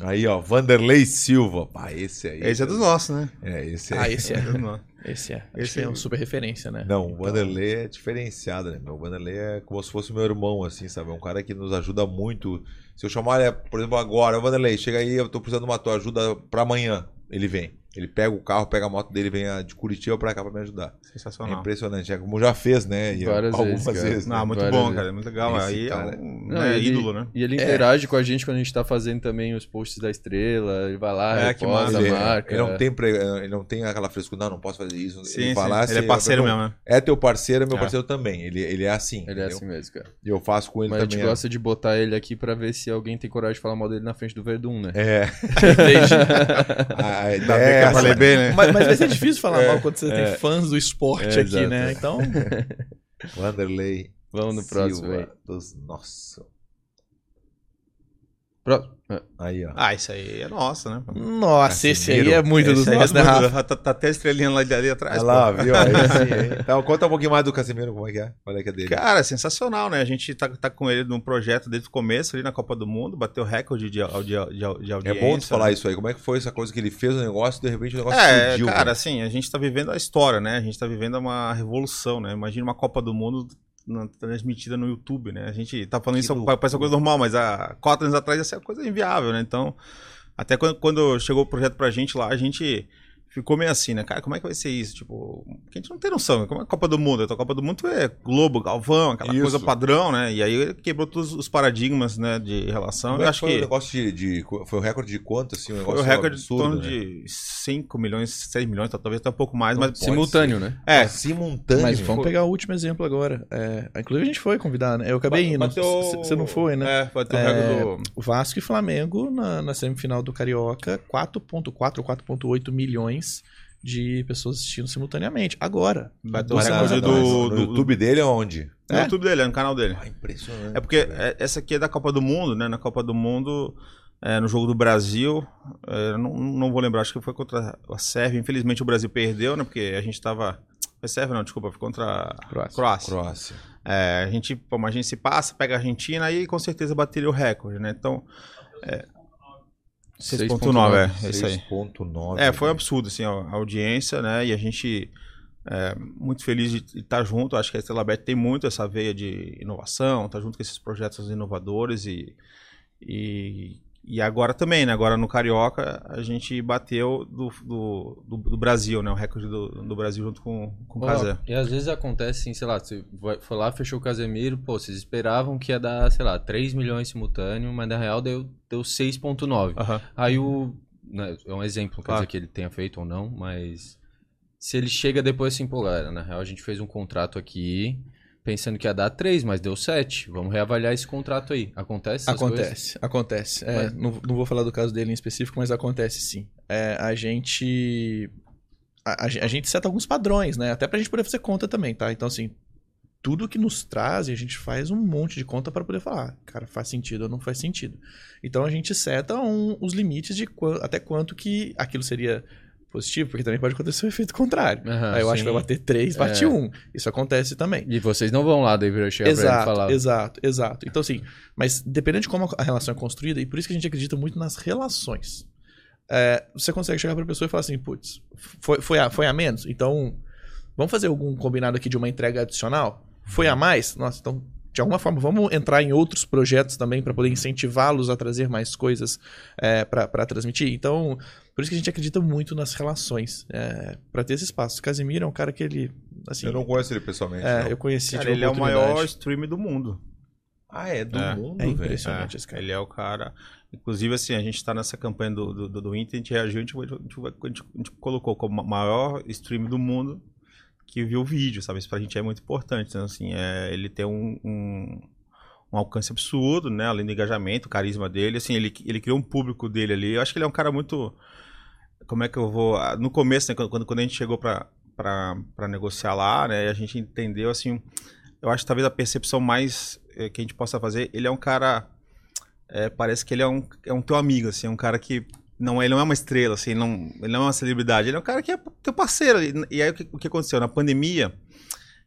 Aí, ó, Vanderlei Silva. Pá, esse aí. Esse é dos nossos, né? É, esse. Ah, esse é. É dos nossos. Esse é. Esse Esse é é- uma super referência, né? Não, o Vanderlei é diferenciado, né? O Vanderlei é como se fosse meu irmão, assim, sabe? É um cara que nos ajuda muito. Se eu chamar ele, por exemplo, agora, Vanderlei, chega aí, eu tô precisando de uma tua ajuda pra amanhã. Ele vem. Ele pega o carro, pega a moto dele, vem ah, de Curitiba pra cá pra me ajudar. É Sensacional. impressionante. É como já fez, né? E Várias algumas vezes, vezes. né? Não, muito Várias bom, vezes. cara. Muito legal. Esse Aí cara- é um Não, né, e ele- ídolo, né? E ele É. interage com a gente quando a gente tá fazendo também os posts da estrela. Ele vai lá, É, que reposta, massa. ele, marca. ele não tem pre- ele não tem aquela frescura, não, não posso fazer isso. Sim, ele sim. vai lá, Ele é parceiro mesmo, né? É teu parceiro, é meu É. parceiro também. Ele, ele é assim. Ele é assim mesmo, cara. E eu faço com ele Mas a gente também. gosta de botar ele aqui pra ver se alguém tem coragem de falar mal dele na frente do Verdun, né? É. A, a ideia bem é falei bem, né? mas, mas vai ser difícil falar É, mal quando você tem fãs do esporte É, aqui, exato. né? Então, É. Vanderlei. Vamos no próximo Silva aí. Dos... Nossa. Próximo. É. Aí, ó. Ah, isso aí é nosso, né? nossa, esse aí é muito dos Esse aí é nossos, né, Rafa? Tá, tá até estrelinha lá de ali atrás. Olha lá, pô. viu? Aí? Então, conta um pouquinho mais do Casimiro, como é que é? Olha que é dele. Cara, sensacional, né? A gente tá, tá com ele num projeto desde o começo ali na Copa do Mundo, bateu recorde de, de, de é audiência. bom tu falar isso aí. Como é que foi essa coisa que ele fez o negócio e de repente o negócio É, explodiu? cara, né? assim, a gente tá vivendo a história, né? A gente tá vivendo uma revolução, né? Imagina uma Copa do Mundo na- transmitida no YouTube, né? A gente tá falando Que isso, loucura. parece uma coisa normal, mas há quatro anos atrás essa é uma coisa inviável, né? Então, até quando, quando chegou o projeto pra gente lá, a gente ficou meio assim, né? Cara, como é que vai ser isso? Tipo, a gente não tem noção, como é a Copa do Mundo? A Copa do Mundo é Globo, Galvão, aquela Isso. coisa padrão, né? E aí quebrou todos os paradigmas, né, de relação. Como Eu é acho foi o que negócio de, de- Foi o recorde de quanto, assim? Um foi o recorde em absurdo, torno né? de 5 milhões, 6 milhões, talvez até um pouco mais, mas Simultâneo, né? É, Ah, simultâneo. Mas vamos pegar o último exemplo agora. É, inclusive a gente foi convidar, né? Eu acabei indo. Bateu- Você não foi, né? É, bateu o É, recorde do... O Vasco e Flamengo na, na semifinal do Carioca, 4.4 ou 4.8 milhões de pessoas assistindo simultaneamente. Agora. O recorde semanas do, no do, YouTube dele é onde? No É? YouTube dele, é no canal dele. Ah, impressionante. É porque é, essa aqui é da Copa do Mundo, né? Na Copa do Mundo, é, no jogo do Brasil, é, não, não vou lembrar, acho que foi contra a Sérvia. Infelizmente o Brasil perdeu, né? Porque a gente tava. Foi Sérvia, não, desculpa, foi contra a Croácia. Croácia. Croácia. É, a gente, pô, a gente se passa, pega a Argentina e com certeza bateria o recorde, né? Então. É, 6.9, é, é isso aí. 6.9. É, foi um absurdo, assim, a audiência, né? E a gente é muito feliz de estar junto. Acho que a Estrela Bet tem muito essa veia de inovação, tá junto com esses projetos inovadores e, e, e agora também, né? Agora no Carioca a gente bateu do, do, do, do Brasil, né? O recorde do, do Brasil junto com, com o Casé. E às vezes acontece assim, sei lá, você vai- foi lá, fechou o Casemiro, pô, vocês esperavam que ia dar, sei lá, 3 milhões simultâneo, mas na real deu, deu 6.9. Aham. Aí o. né, é um exemplo, não quer Claro. dizer que ele tenha feito ou não, mas. Se ele chega depois assim, pô, galera, na real a gente fez um contrato aqui pensando que ia dar 3, mas deu 7. Vamos reavaliar esse contrato aí. Acontece essas coisas? Acontece, acontece. É, não, não vou falar do caso dele em específico, mas acontece sim. É, a gente. A, a gen- a gente seta alguns padrões, né? Até pra gente poder fazer conta também, tá? Então, assim, tudo que nos traz, a gente faz um monte de conta para poder falar, cara, faz sentido ou não faz sentido. Então a gente seta um- os limites de qua- até quanto que aquilo seria positivo, porque também pode acontecer o efeito contrário. Aham, Aí eu acho sim. que vai bater 3, bate É. 1. Isso acontece também. E vocês não vão lá, daí virou chegar pra ele Exato, falar. exato, exato. Então, assim, mas dependendo de como a relação é construída, e por isso que a gente acredita muito nas relações. É, você consegue chegar pra pessoa e falar assim, putz, foi, foi, a, foi a menos? Então, vamos fazer algum combinado aqui de uma entrega adicional? Foi a mais? Nossa, então, de alguma forma, vamos entrar em outros projetos também para poder incentivá-los a trazer mais coisas é, para transmitir. Então, por isso que a gente acredita muito nas relações, é, para ter esse espaço. Casimiro é um cara que ele, assim, Eu não conheço ele pessoalmente. é, eu conheci Cara, ele é o maior streamer do mundo. Ah, é do É. mundo, É impressionante esse cara. Ele é o cara. Inclusive, assim, a gente tá nessa campanha do, do, do, do Inter, a gente reagiu, a gente, a gente- a gente- colocou como maior streamer do mundo que viu o vídeo, sabe? Isso pra gente é muito importante. Então, assim, é, ele tem um, um, um alcance absurdo, né? Além do engajamento, o carisma dele. Assim, ele, ele criou um público dele ali. Eu acho que ele é um cara muito. Como é que eu vou. ah, No começo, né, quando, quando a gente chegou pra, pra, pra negociar lá, né? A gente entendeu, assim. Eu acho que talvez a percepção mais eh, que a gente possa fazer, ele é um cara. é, parece que ele é um, é um teu amigo, assim, é um cara que. Não, ele não é uma estrela, assim, ele não, ele não é uma celebridade, ele é um cara que é teu parceiro. E, aí o que, o que aconteceu? Na pandemia,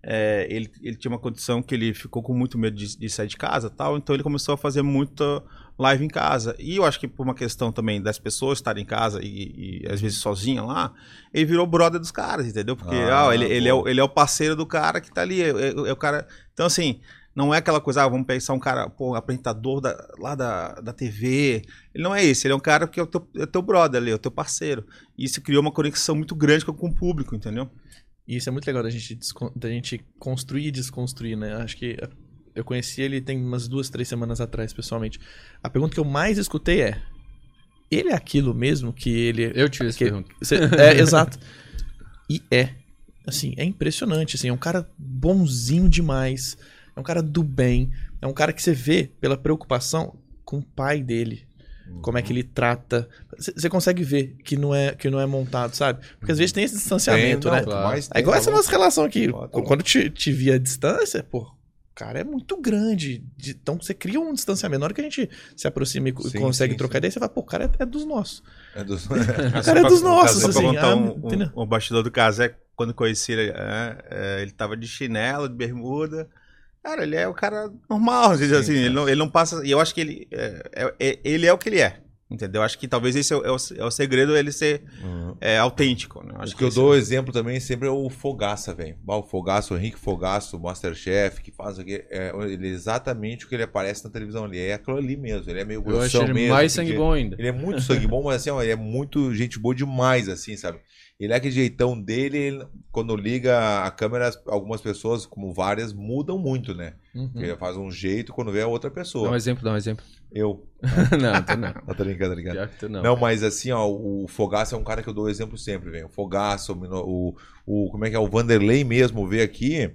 é, ele, ele tinha uma condição que ele ficou com muito medo de, de sair de casa tal, então ele começou a fazer muita live em casa. E eu acho que por uma questão também das pessoas estarem em casa e, e às vezes sozinha lá, ele virou brother dos caras, entendeu? Porque Ah, ah, ele, ele, é o, ele é o parceiro do cara que tá ali, é, é- é o cara... Então, assim, não é aquela coisa, ah, vamos pensar um cara, pô, apresentador da, lá da, da TV. Ele não é esse, ele é um cara que é o teu, é o teu brother ali, é o teu parceiro. E isso criou uma conexão muito grande com, com o público, entendeu? E isso é muito legal da gente, da gente construir e desconstruir, né? Acho que eu conheci ele tem umas duas, três semanas atrás, pessoalmente. A pergunta que eu mais escutei é: ele é aquilo mesmo que ele. Eu tive essa que- pergunta. Cê- é, exato. E é. Assim, é impressionante. Assim, é um cara bonzinho demais. É um cara do bem. É um cara que você vê pela preocupação com o pai dele. Como é que ele trata. Você consegue ver que não, é, que não é montado, sabe? Porque às vezes tem esse distanciamento, Tem, né? não, Claro. mas É igual tá essa nossa relação aqui. Tá. Quando te, te vi à distância, pô, o cara é muito grande. De- Então você cria um distanciamento. Na hora que a gente se aproxima e Sim, consegue sim, trocar sim. ideia, você fala, pô, o cara é, é dos nossos. É dos... O cara é dos nossos, Só pra assim. contar ah, um, entendeu? um, um bastidor do Casé, quando conheci ele, é, é, ele tava de chinelo, de bermuda. Cara, ele é o cara normal, assim, assim, ele, não, ele não passa. E eu acho que ele é, é- é- ele é o que ele é. Entendeu? Acho que talvez esse é o, é o- é o segredo ele ser Uhum. é, autêntico. Né? Acho O que eu esse- dou exemplo também sempre é o Fogaça, velho. O Fogaça, o Henrique Fogaça, o Masterchef, que faz o que. É, ele é exatamente o que ele aparece na televisão ali. É aquilo ali mesmo. Ele é meio Eu acho grossão ele mesmo. mais porque- sangue bom ainda. Ele é muito sangue bom, mas assim, ó, ele é muito gente boa demais, assim, sabe? Ele é aquele jeitão dele, ele- quando liga a câmera, algumas pessoas, como várias, mudam muito, né? Uhum. Ele faz um jeito quando vê a outra Dá pessoa. um exemplo, dá um exemplo. Eu. não, tu não. Não, tá tá? Pior que tu não. Não, mas assim, ó, o Fogaça é um cara que eu dou exemplo sempre, velho. O Fogaça, o, o, Como é que é? O Vanderlei mesmo veio aqui.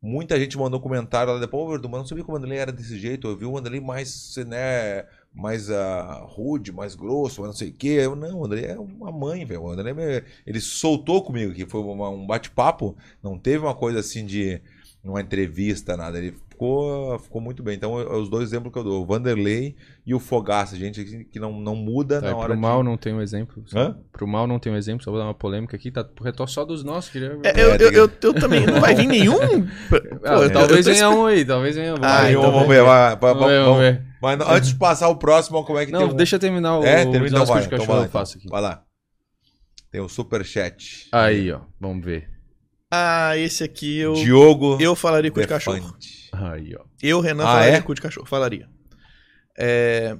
Muita gente mandou comentário lá depois, ô, Verdun, mas não sabia que o Vanderlei era desse jeito. Eu vi o Vanderlei mais, né, mais ah, rude, mais grosso, mas não sei o quê. Eu, não, o Vanderlei é uma mãe, velho. O Vanderlei, é- ele soltou comigo aqui, foi uma- um bate-papo. Não teve uma coisa assim de uma entrevista, nada. Ele ficou, ficou muito bem. Então, é os dois exemplos que eu dou, o Vanderlei e o Fogaça, gente que não, não muda Tá, na hora pro de... mal não tem um exemplo. só- Hã? Pro mal não tem um exemplo, só vou dar uma polêmica aqui. Tá pro retor só dos nossos. Queria... É, eu, É, eu, eu, eu também. Não vai vir nenhum? Pô, Ah, talvez venha um aí, talvez venha um. Ah, então vamos ver, vai, vai, Vamos ver, vamos- vamos ver. Mas não, antes de passar o próximo, como é que Não, tem um... deixa eu terminar o, É, o termina, então desastre vai, de então cachorro vai lá, eu faço então. aqui. Vai lá. Tem o superchat. Aí, ó. Vamos ver. Ah, esse aqui eu. Diogo Eu falaria cu de Defante. cachorro. Aí, ó. Eu, Renan, Ah, falaria é? cu de cachorro. Falaria. É,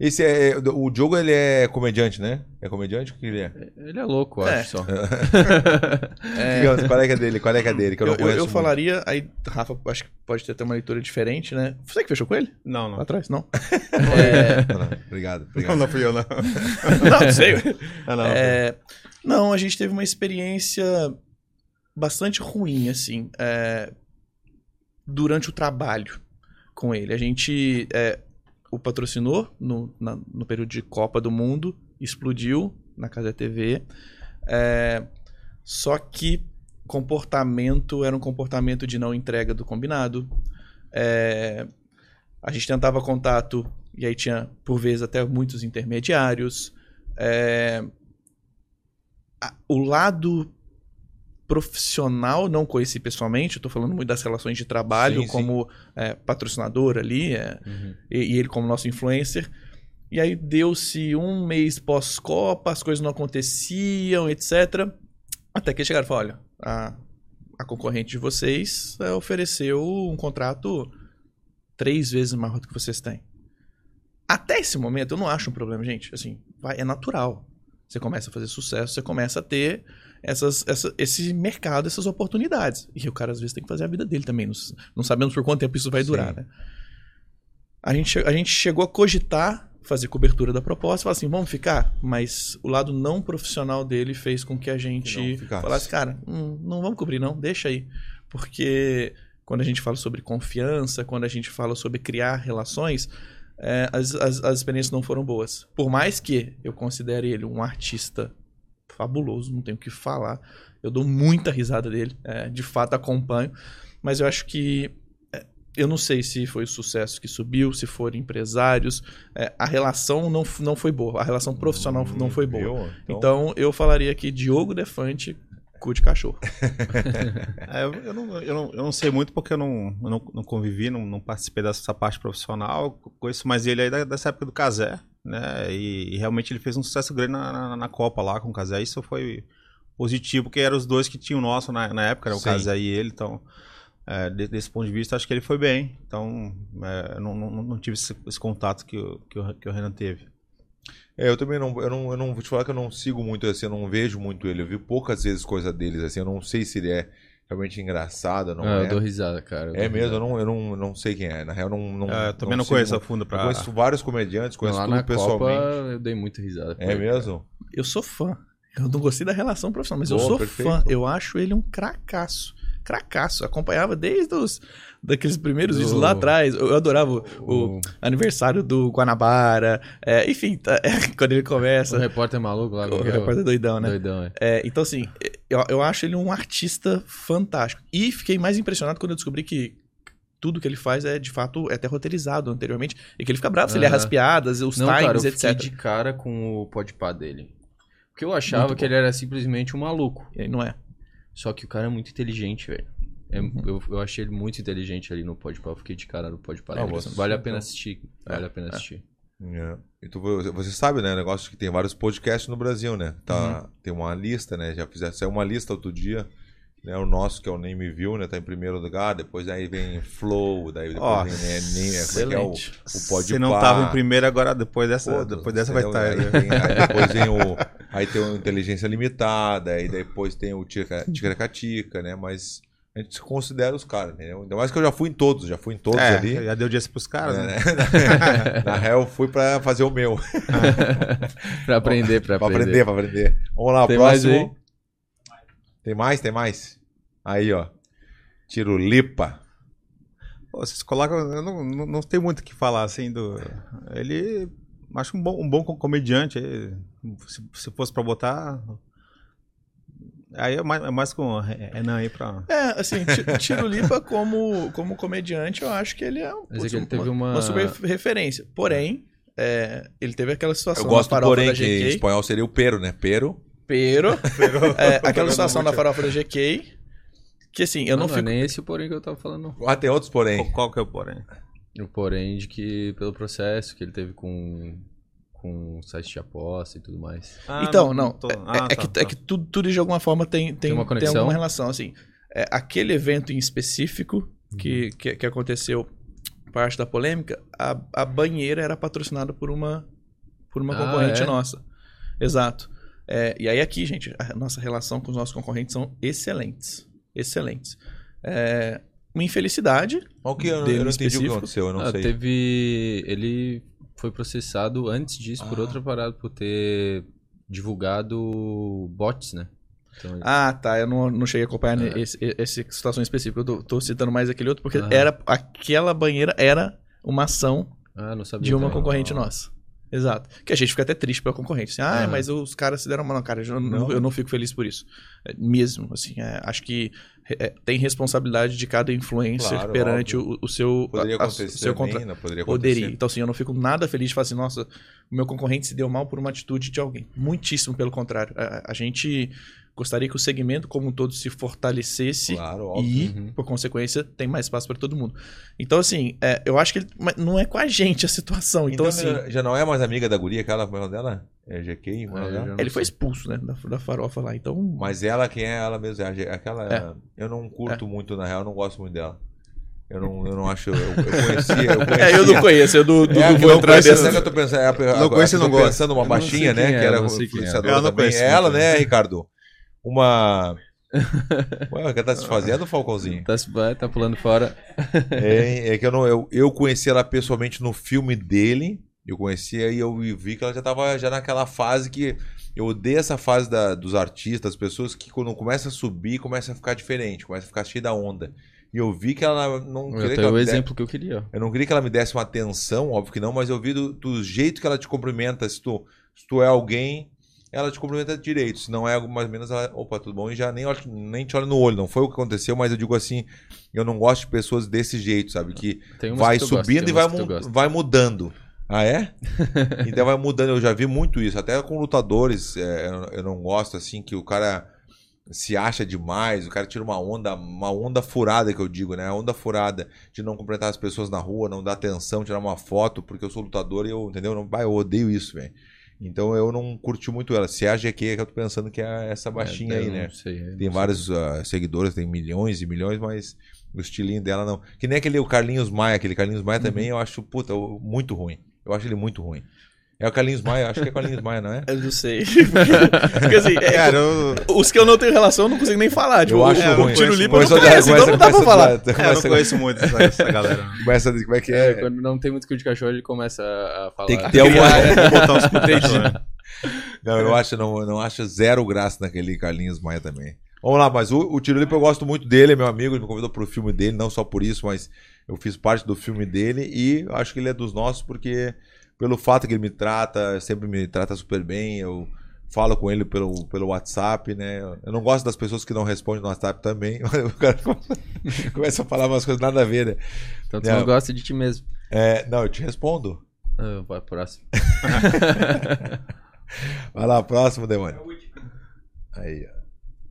Esse é... O Diogo, ele é comediante, né? É comediante? O que ele é? Ele é louco, eu É. acho só. é, Qual é que é dele? Qual é que é dele? Que eu eu, não eu, conheço eu muito. falaria. Aí, Rafa, acho que pode ter até uma leitura diferente, né? Você que fechou com ele? Não, Lá não. atrás? Não. É, Não, não, Obrigado, Não, obrigado. não fui eu, não. não, sei. Ah, não, É, não, a gente teve uma experiência bastante ruim, assim. É, durante o trabalho com ele. A gente é, o patrocinou no, na- no período de Copa do Mundo, explodiu na Casa TV. É, só que comportamento era um comportamento de não entrega do combinado. É, a gente tentava contato e aí tinha, por vezes, até muitos intermediários. É, a- o lado profissional, não conheci pessoalmente, eu tô falando muito das relações de trabalho Sim, sim. como é, patrocinador ali, é, Uhum. e, e ele como nosso influencer. E aí deu-se um mês pós-Copa, as coisas não aconteciam, etc. Até que chegaram e falaram, olha, a, a concorrente de vocês é, ofereceu um contrato três vezes maior do que vocês têm. Até esse momento, eu não acho um problema, gente. Assim, vai, é natural. Você começa a fazer sucesso, você começa a ter essas, essa- esse mercado, essas oportunidades. E o cara, às vezes, tem que fazer a vida dele também. Não, não sabemos por quanto tempo isso vai Sim. durar, né? A gente, a gente chegou a cogitar fazer cobertura da proposta, falar assim, vamos ficar? Mas o lado não profissional dele fez com que a Que gente ficasse. falasse, cara, hum, não vamos cobrir não, deixa aí. Porque quando a gente fala sobre confiança, quando a gente fala sobre criar relações, é, as, as, as experiências não foram boas. Por mais que eu considere ele um artista fabuloso, não tenho o que falar. Eu dou muita risada dele, é, de fato acompanho, mas eu acho que é, eu não sei se foi o sucesso que subiu, se foram empresários. é, a relação não, não foi boa, a relação profissional não foi boa. Viu? Então eu falaria aqui Diogo Defante, cu de cachorro. É, eu, não, eu, não, eu não sei muito porque eu não, eu não, não convivi, não, não participei dessa parte profissional. Conheço mais ele aí da- dessa época do Casé, né? E, e realmente ele fez um sucesso grande na, na, na Copa lá com o Casé. Isso foi positivo, porque eram os dois que tinham o nosso na, na época, era o Sim. Casé e ele. Então, é, de- desse ponto de vista, acho que ele foi bem. Então, é, não, não, não tive esse, esse contato que, o- que, o, que o Renan teve. É, eu também não, eu não, eu não vou te falar que eu não sigo muito assim, eu não vejo muito ele. Eu vi poucas vezes coisa deles assim, eu não sei se ele é realmente engraçado, não Ah, é. Eu dou risada, cara. eu É mesmo, risada. eu não, eu não, eu não sei quem é. Na real, eu não, não. É, eu também não, sigo conheço a fundo Eu pra. conheço vários comediantes, conheço lá tudo na pessoalmente. Copa eu dei muita risada. É mesmo? Eu sou fã. Eu não gostei da relação profissional, mas eu Boa, sou perfeito. fã. Eu acho ele um cracaço. Cracaço. Acompanhava desde os daqueles primeiros vídeos lá O- atrás. Eu adorava o, o O, aniversário do Guanabara. É, enfim, tá- quando ele o começa. repórter maluco lá. O, é repórter doidão, né? Doidão, é. É, então, assim, eu, eu acho ele um artista fantástico. E fiquei mais impressionado quando eu descobri que tudo que ele faz é, de fato, é até roteirizado anteriormente. E que ele fica bravo se ele erra as piadas, os Não, cara, eu times, etc. de cara com o podpah dele. Porque eu achava que ele era simplesmente um maluco. E aí não é. Só que o cara é muito inteligente, velho. É- Uhum. eu, eu achei ele muito inteligente ali no podpah. Eu fiquei de cara no dele. você- Vale a pena então. assistir. Vale a pena assistir. É. E tu, você sabe, né? Negócio que tem vários podcasts no Brasil, né? Tá, Tem uma lista, né? Já fizeram saiu uma lista outro dia. Né, o nosso, que é o Nem Me Viu, né? Tá em primeiro lugar. Depois aí vem Flow, daí depois Ó, vem né, Nem, como é que é o, Excelente. o Pode Você não tava em primeiro, agora depois dessa, Pô, depois dessa vai entendeu? estar. Aí, vem- aí depois vem o. Aí tem o Inteligência Limitada, aí depois tem o Tica- né? Mas a gente considera os caras, entendeu? Ainda mais que eu já fui em todos, já fui em todos É, ali. já deu dia pros caras, né? né? Na real, eu fui pra fazer o meu. pra aprender, pra Pra aprender. aprender, pra aprender. Vamos lá, Tem mais próximo. Tem mais? Tem mais? Aí, ó. Tirulipa. Pô, vocês colocam. Eu não, não, não tenho muito o que falar assim do. Ele. Acho um bom, um bom comediante. Se, se fosse pra botar. Aí é mais, é mais com o Renan aí pra. É, assim, Ti- Tirulipa como, como comediante, eu acho que ele é um, é putz, ele teve uma- uma super referência. Porém, é, ele teve aquela situação Eu gosto porém, da que em espanhol seria o pero, né? Pero. Pero, é, aquela situação da farofa da GK, que assim, eu não, não, fico... é nem esse o porém que eu tava falando, não. Ah, tem outros porém. Qual, qual que é o porém? O porém de que pelo processo que ele teve com com o site de aposta e tudo mais. Ah, Então, não, tô- é, ah, é tá, que, tá. é que tudo, tudo de alguma forma tem, tem, Tem uma tem conexão? alguma relação, assim. É, aquele evento em específico Uhum. que, que, que aconteceu, parte da polêmica, a, a banheira era patrocinada por uma, por uma Ah, concorrente é? nossa. Exato. É, e aí aqui, gente, a nossa relação com os nossos concorrentes são excelentes. Excelentes. É, uma infelicidade, o que eu, eu não entendi o que específico? aconteceu, eu não Ah, sei. teve ele foi processado antes disso por Ah. outra parada por ter divulgado bots, né? Então, Ah, tá. Eu não, não cheguei a acompanhar É. esse, essa situação específica. Eu tô, tô citando mais aquele outro, porque Aham. era aquela banheira era uma ação ah, de uma concorrente nossa. Exato. Que a gente fica até triste pela concorrente. Assim, ah, mas os caras se deram uma. Não, cara, eu não, eu não fico feliz por isso. É, mesmo, assim. é, acho que tem responsabilidade de cada influencer Claro, perante o, o seu, Poderia a- acontecer o seu contrato. Poderia Poderia. Então, assim, eu não fico nada feliz de falar assim, nossa, o meu concorrente se deu mal por uma atitude de alguém. Muitíssimo pelo contrário. A, a gente gostaria que o segmento como um todo se fortalecesse Claro, e, Uhum. por consequência, tem mais espaço para todo mundo. Então, assim, é, eu acho que ele- não é com a gente a situação. Então, Então, assim, já não é mais amiga da guria, aquela, é dela? É GK? é É, não ele foi expulso, né, da, da farofa lá. Então, Mas ela, quem é ela mesmo? É a G- Aquela. É. Eu não curto muito, na real, eu não gosto muito dela. Eu não, eu não acho. Eu, eu conhecia. Eu conhecia. é, eu não conheço, eu do, do, É, do vou eu entrar conheço, nessa- que eu tô pensando, é, a- Não conheço eu não gosto. pensando uma Eu não sei baixinha, né? é, que era eu não sei quem é. influenciadora Eu não também. Ela, muito, né, Ricardo? Uma. Ué, o que tá se fazendo, Falcãozinho? Tá, tá pulando fora. É, é que eu não. Eu, eu conheci ela pessoalmente no filme dele. Eu conhecia e eu vi que ela já tava já naquela fase que. Eu odeio essa fase da, dos artistas, das pessoas que quando começa a subir, começa a ficar diferente, começa a ficar cheia da onda. E eu vi que ela não queria Eu que tenho ela o me desse- exemplo que eu queria. eu não queria que ela me desse uma atenção, óbvio que não, mas eu vi do, do jeito que ela te cumprimenta. Se tu, se tu é alguém, ela te cumprimenta direito. Se não é algo mais ou menos, ela, opa, tudo bom? E já nem, nem te olha no olho. Não foi o que aconteceu, mas eu digo assim, eu não gosto de pessoas desse jeito, sabe? Que vai que gosta, subindo tem e vai, que mu- gosta. vai mudando. Ah, é? então vai mudando. Eu já vi muito isso. Até com lutadores, é, eu- não gosto, assim, que o cara se acha demais, o cara tira uma onda, uma onda furada que eu digo, né? A onda furada de não cumprimentar as pessoas na rua, não dar atenção, tirar uma foto, porque eu sou lutador e eu, entendeu? Não, eu odeio isso, velho. Então eu não curti muito ela. Se é a GQ é que eu tô pensando que é essa baixinha É, aí, né? Sei, Tem vários ah, seguidores, tem milhões e milhões, mas o estilinho dela não. Que nem aquele o Carlinhos Maia, aquele Carlinhos Maia também, eu acho, puta, muito ruim. Eu acho ele muito ruim. É o Carlinhos Maia, acho que é o Carlinhos Maia, não é? Eu não sei. Porque assim, é, Cara, eu, os que eu não tenho relação eu não consigo nem falar. Tipo, eu acho o, é, ruim. Tiro Lipa eu não a- conheço, então não dá pra falar. é, eu não conheço muito essa, essa galera. Começa, como é que É, é? quando não tem muito cu de cachorro, ele começa a falar. Tem que ter alguma. Vou botar uns piteiros, né? Não, eu acho, não, não acho zero graça naquele Carlinhos Maia também. Vamos lá, mas o, o Tirulipa eu gosto muito dele, é meu amigo, ele me convidou pro filme dele, não só por isso, mas eu fiz parte do filme dele e acho que ele é dos nossos porque pelo fato que ele me trata, sempre me trata super bem, eu falo com ele pelo, pelo WhatsApp, né? Eu não gosto das pessoas que não respondem no WhatsApp também. O cara começa a falar umas coisas nada a ver, né? Então tu Não. não gosta de ti mesmo. É, não, eu te respondo. Ah, vai próximo. Vai lá, próximo, Demônio. Aí, ó.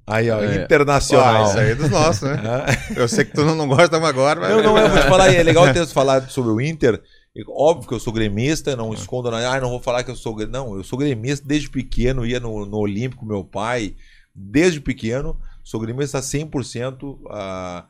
Aí, ó, É. internacional. Ah, isso aí é dos nossos, né? Eu sei que tu não, não gosta mas agora, mas... Não, não, eu vou te falar, é legal ter falar sobre o Inter. Óbvio que eu sou gremista, não escondo, nada. ah, não vou falar que eu sou. Não, eu sou gremista desde pequeno, ia no, no Olímpico, meu pai, desde pequeno, sou gremista 100%. Ah,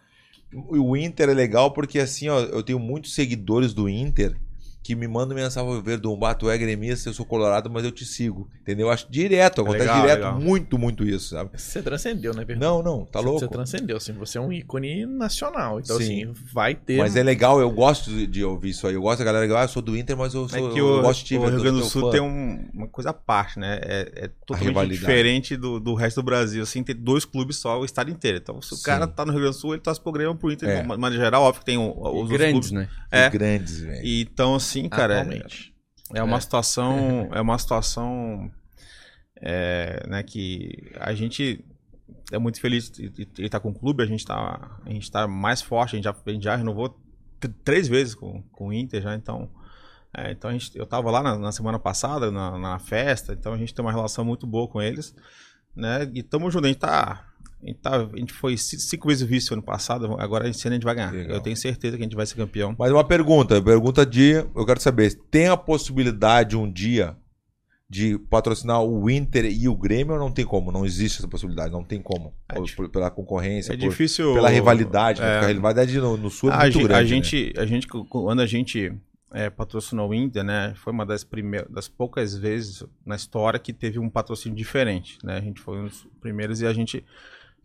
o Inter é legal porque, assim, ó, eu tenho muitos seguidores do Inter que me mandam mensagem Verdun, um tu é gremista, eu sou colorado, mas eu te sigo. Entendeu? Eu acho direto, acontece Legal, direto, legal. muito, muito isso, sabe? Você transcendeu, né? Não, não, tá Você- louco. Você transcendeu, assim, você é um ícone nacional. Então, Sim. assim, vai ter. Mas é legal, eu gosto de- de ouvir isso aí. Eu gosto da galera que ah, eu sou do Inter, mas eu, sou, É que eu gosto de o Rio Grande do Sul fã. tem um- uma coisa à parte, né? É, é totalmente diferente do, do resto do Brasil. Assim, tem dois clubes só, o estado inteiro. Então, se o Sim. cara tá no Rio Grande do Sul, ele torce pro Grêmio pro Inter. É. De maneira geral, óbvio que tem os E outros grandes, clubes. né? É. grandes, velho. E, então, assim, cara, é, Atualmente. é uma É. situação. É uma situação. é, né, que a gente é muito feliz de estar com o clube, a gente tá, a gente tá mais forte, a gente já, a gente já renovou três vezes com, com o Inter já, então. é, então a gente, eu tava lá na, na semana passada, na, na festa, então a gente tem uma relação muito boa com eles, né? E tamo junto, a gente tá. A gente, tá, a gente foi ci- cinco vezes vice ano passado, agora esse ano a gente vai ganhar. Legal. Eu tenho certeza que a gente vai ser campeão. Mas uma pergunta, pergunta de. Eu quero saber, tem a possibilidade um dia de patrocinar o Inter e o Grêmio ou não tem como? Não existe essa possibilidade, não tem como. É Por- pela concorrência, É por- difícil. pela rivalidade, né? é. Porque a rivalidade no, no Sul é a, muito gente, grande. a né? gente, a gente, quando a gente é, patrocinou o Inter, né, foi uma das primeiras, das poucas vezes na história que teve um patrocínio diferente, né? A gente foi um dos primeiros e a gente,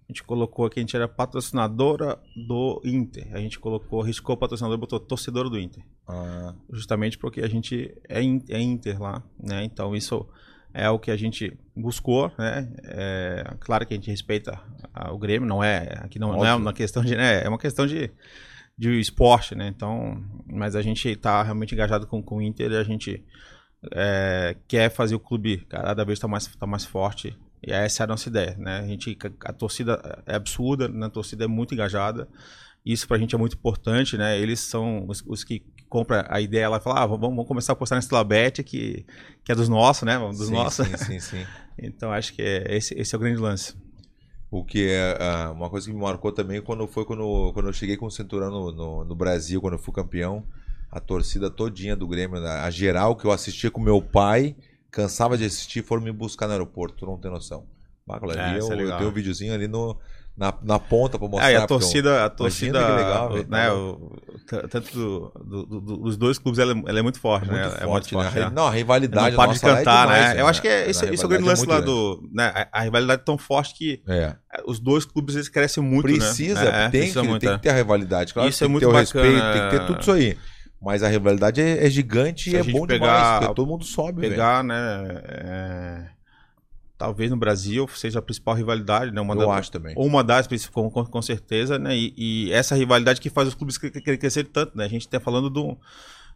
a gente colocou que a gente era patrocinadora do Inter. A gente colocou, riscou o patrocinador e botou torcedora do Inter, Ah, justamente porque a gente é, é Inter lá, né? Então isso é o que a gente buscou, né? É, claro que a gente respeita a- o Grêmio, não é aqui não, não é uma questão de, né, é uma questão de, de esporte, né? Então, mas a gente está realmente engajado com, com o Inter e a gente é, quer fazer o clube cada vez estar mais, tá mais forte. E essa é a nossa ideia, né? A gente a torcida é absurda, né? a torcida é muito engajada. Isso pra gente é muito importante, né? Eles são os, os que compram a ideia lá e falam, ah, vamos, vamos começar a apostar nesse Labete que, que é dos nossos, né? Dos sim, nossos. Sim, sim, sim. Então acho que é, esse, esse é o grande lance. O que é ah, uma coisa que me marcou também quando foi quando, quando eu cheguei com o cinturão no, no, no Brasil, quando eu fui campeão, a torcida todinha do Grêmio, a geral que eu assistia com meu pai, cansava de assistir, foram me buscar no aeroporto, tu não tem noção. Ali É, isso é eu, eu tenho um videozinho ali no, na, na ponta pra mostrar. E a eu- torcida, a torcida, que legal, né? o- t- tanto do, do- do- dos dois clubes, ela, é- ela é muito forte, é muito né? forte, é muito né? forte. né? Não, a rivalidade não para de é cantar, demais, né? Eu acho que é, esse, esse é o grande lance lá é muito do. Né? A, a rivalidade é tão forte que grande. É. os dois clubes eles crescem muito, Precisa, né? É, tem, precisa que, muito, tem é. que ter a rivalidade. Claro, Isso tem é que muito ter o bacana. respeito, tem que ter tudo isso aí. Mas a rivalidade é, é gigante Se e é bom pegar- demais, todo mundo sobe, velho. Pegar, né? é, talvez no Brasil seja a principal rivalidade, né? Uma Eu da- acho também. Ou uma das principais, com, com, certeza, né? E, e essa rivalidade que faz os clubes cre- cre- crescerem tanto, né? A gente está falando do,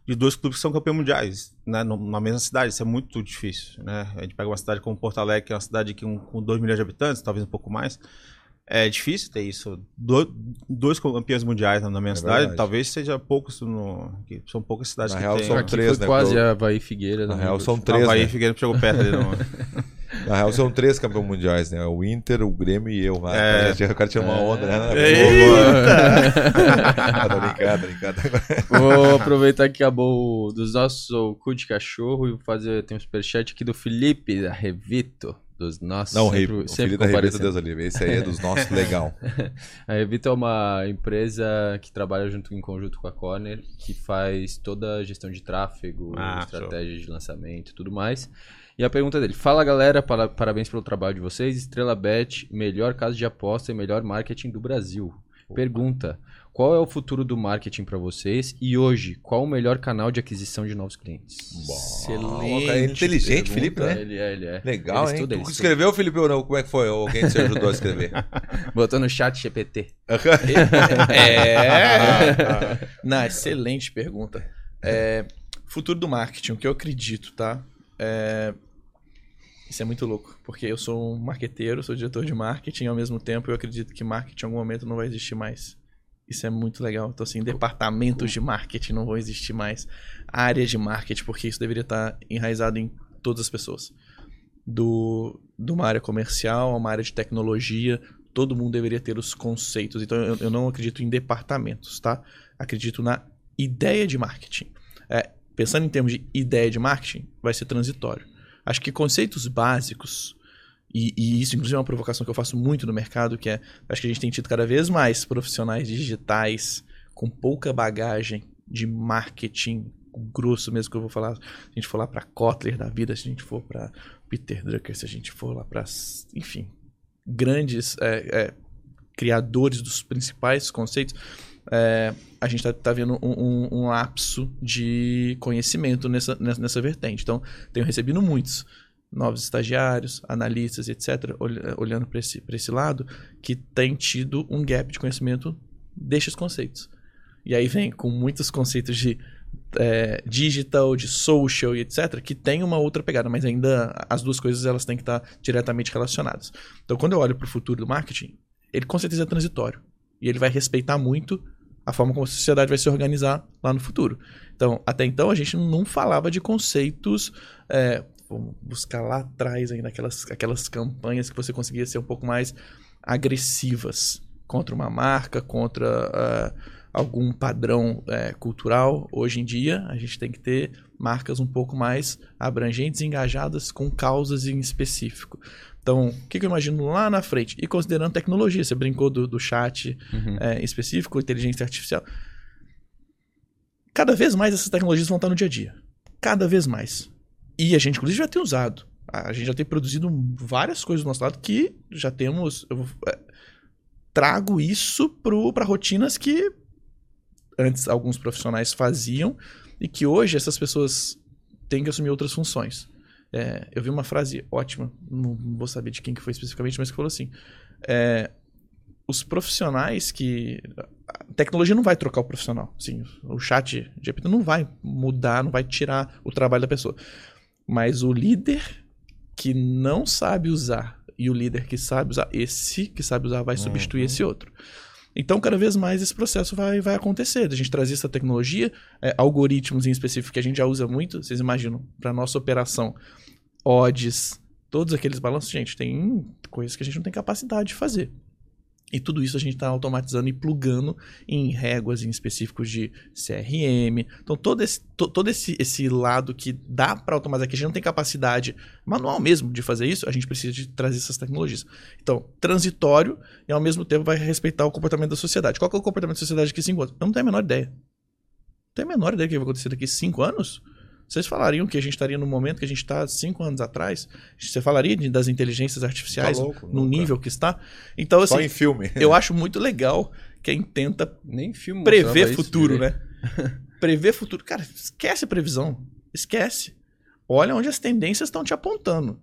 de dois clubes que são campeões mundiais, né? Na mesma cidade, isso é muito difícil, né? A gente pega uma cidade como Porto Alegre, que é uma cidade que um, com 2 milhões de habitantes, talvez um pouco mais. É difícil ter isso. Do- dois campeões mundiais na mesma É cidade, verdade. talvez seja poucos no, que são poucas cidades Na que real, tem. são Aqui três, foi né, quase pro- a Havaí Figueira. Na né? real, são três, o Bahia né? Figueiredo chegou perto ali. No... Na real, são três campeões mundiais, né? O Inter, o Grêmio e eu. Ah, É. O cara tinha uma onda, né? Ah, tô brincando, tô brincando. Vou aproveitar que acabou o dos nossos o cu de cachorro e vou fazer. Tem um superchat aqui do Felipe, da Revito. Dos nossos. Não, sempre, o sempre filho da comparecendo. Deus Livre. Esse aí é dos nossos, legal. A Revito é uma empresa que trabalha junto em conjunto com a Corner, que faz toda a gestão de tráfego, Ah, estratégia de lançamento e tudo mais. E a pergunta dele: Fala galera, para- parabéns pelo trabalho de vocês. Estrela Bet, melhor casa de aposta e melhor marketing do Brasil. Pergunta: Qual é o futuro do marketing para vocês? E hoje, qual o melhor canal de aquisição de novos clientes? Excelente. cara, é inteligente, pergunta. Felipe, né? Ele é, ele é. Legal, Ele hein? estuda, tu estuda. escreveu, Felipe, ou não? Como é que foi? Ou alguém te ajudou a escrever? Botou no chat GPT. É. Não, excelente pergunta. É, futuro do marketing, o que eu acredito, tá? É, isso é muito louco, porque eu sou um marqueteiro, sou diretor de marketing, e ao mesmo tempo eu acredito que marketing em algum momento não vai existir mais. Isso é muito legal. Então, assim, departamentos de marketing não vão existir mais. Áreas de marketing, porque isso deveria estar enraizado em todas as pessoas. Do, de uma área comercial a uma área de tecnologia, todo mundo deveria ter os conceitos. Então, eu, eu não acredito em departamentos, tá? Acredito na ideia de marketing. É, pensando em termos de ideia de marketing, vai ser transitório. Acho que conceitos básicos, e, e isso inclusive é uma provocação que eu faço muito no mercado, que é, acho que a gente tem tido cada vez mais profissionais digitais com pouca bagagem de marketing grosso mesmo que eu vou falar. Se a gente for lá para Kotler da vida, se a gente for para Peter Drucker, se a gente for lá para, enfim, grandes é, é, criadores dos principais conceitos, é, a gente está tá vendo um, um- um lapso de conhecimento nessa, nessa, nessa vertente. Então, tenho recebido muitos novos estagiários, analistas, etc., olh- olhando para esse, esse lado, que tem tido um gap de conhecimento destes conceitos. E aí vem com muitos conceitos de é, digital, de social e etc., que tem uma outra pegada, mas ainda as duas coisas elas têm que estar diretamente relacionadas. Então, quando eu olho para o futuro do marketing, ele com certeza é transitório. E ele vai respeitar muito a forma como a sociedade vai se organizar lá no futuro. Então, até então, a gente não falava de conceitos. É, vamos buscar lá atrás ainda aquelas, aquelas campanhas que você conseguia ser um pouco mais agressivas contra uma marca, contra ah, algum padrão eh, cultural. Hoje em dia, a gente tem que ter marcas um pouco mais abrangentes e engajadas com causas em específico. Então, o que, que eu imagino lá na frente? E considerando tecnologia, você brincou do, do chat Uhum. eh, específico, inteligência artificial. Cada vez mais essas tecnologias vão estar no dia a dia. Cada vez mais. E a gente, inclusive, já tem usado. A gente já tem produzido várias coisas do nosso lado que já temos. Eu é, trago isso para rotinas que antes alguns profissionais faziam e que hoje essas pessoas têm que assumir outras funções. É, eu vi uma frase ótima, não vou saber de quem que foi especificamente, mas que falou assim: é, os profissionais que. A tecnologia não vai trocar o profissional. Sim, o chat GPT não vai mudar, não vai tirar o trabalho da pessoa. Mas o líder que não sabe usar e o líder que sabe usar, esse que sabe usar vai substituir Uhum. esse outro. Então, cada vez mais esse processo vai, vai acontecer. A gente trazer essa tecnologia, é, algoritmos em específico que a gente já usa muito, vocês imaginam, para nossa operação, odds, todos aqueles balanços, gente, tem coisas que a gente não tem capacidade de fazer. E tudo isso a gente está automatizando e plugando em réguas em específicos de CRM. Então, todo esse, to- todo esse, esse lado que dá para automatizar, que a gente não tem capacidade manual mesmo de fazer isso, a gente precisa de trazer essas tecnologias. Então, transitório e ao mesmo tempo vai respeitar o comportamento da sociedade. Qual que é o comportamento da sociedade a cinco anos? Eu não tenho a menor ideia. Não tenho a menor ideia do que vai acontecer daqui a cinco anos? Vocês falariam que a gente estaria no momento que a gente está cinco anos atrás? Você falaria de- das inteligências artificiais Tá louco, no nunca. nível que está? Então, assim, Só em filme. eu acho muito legal quem tenta Nem filme prever futuro, né? prever futuro. Cara, esquece a previsão. Esquece. Olha onde as tendências estão te apontando.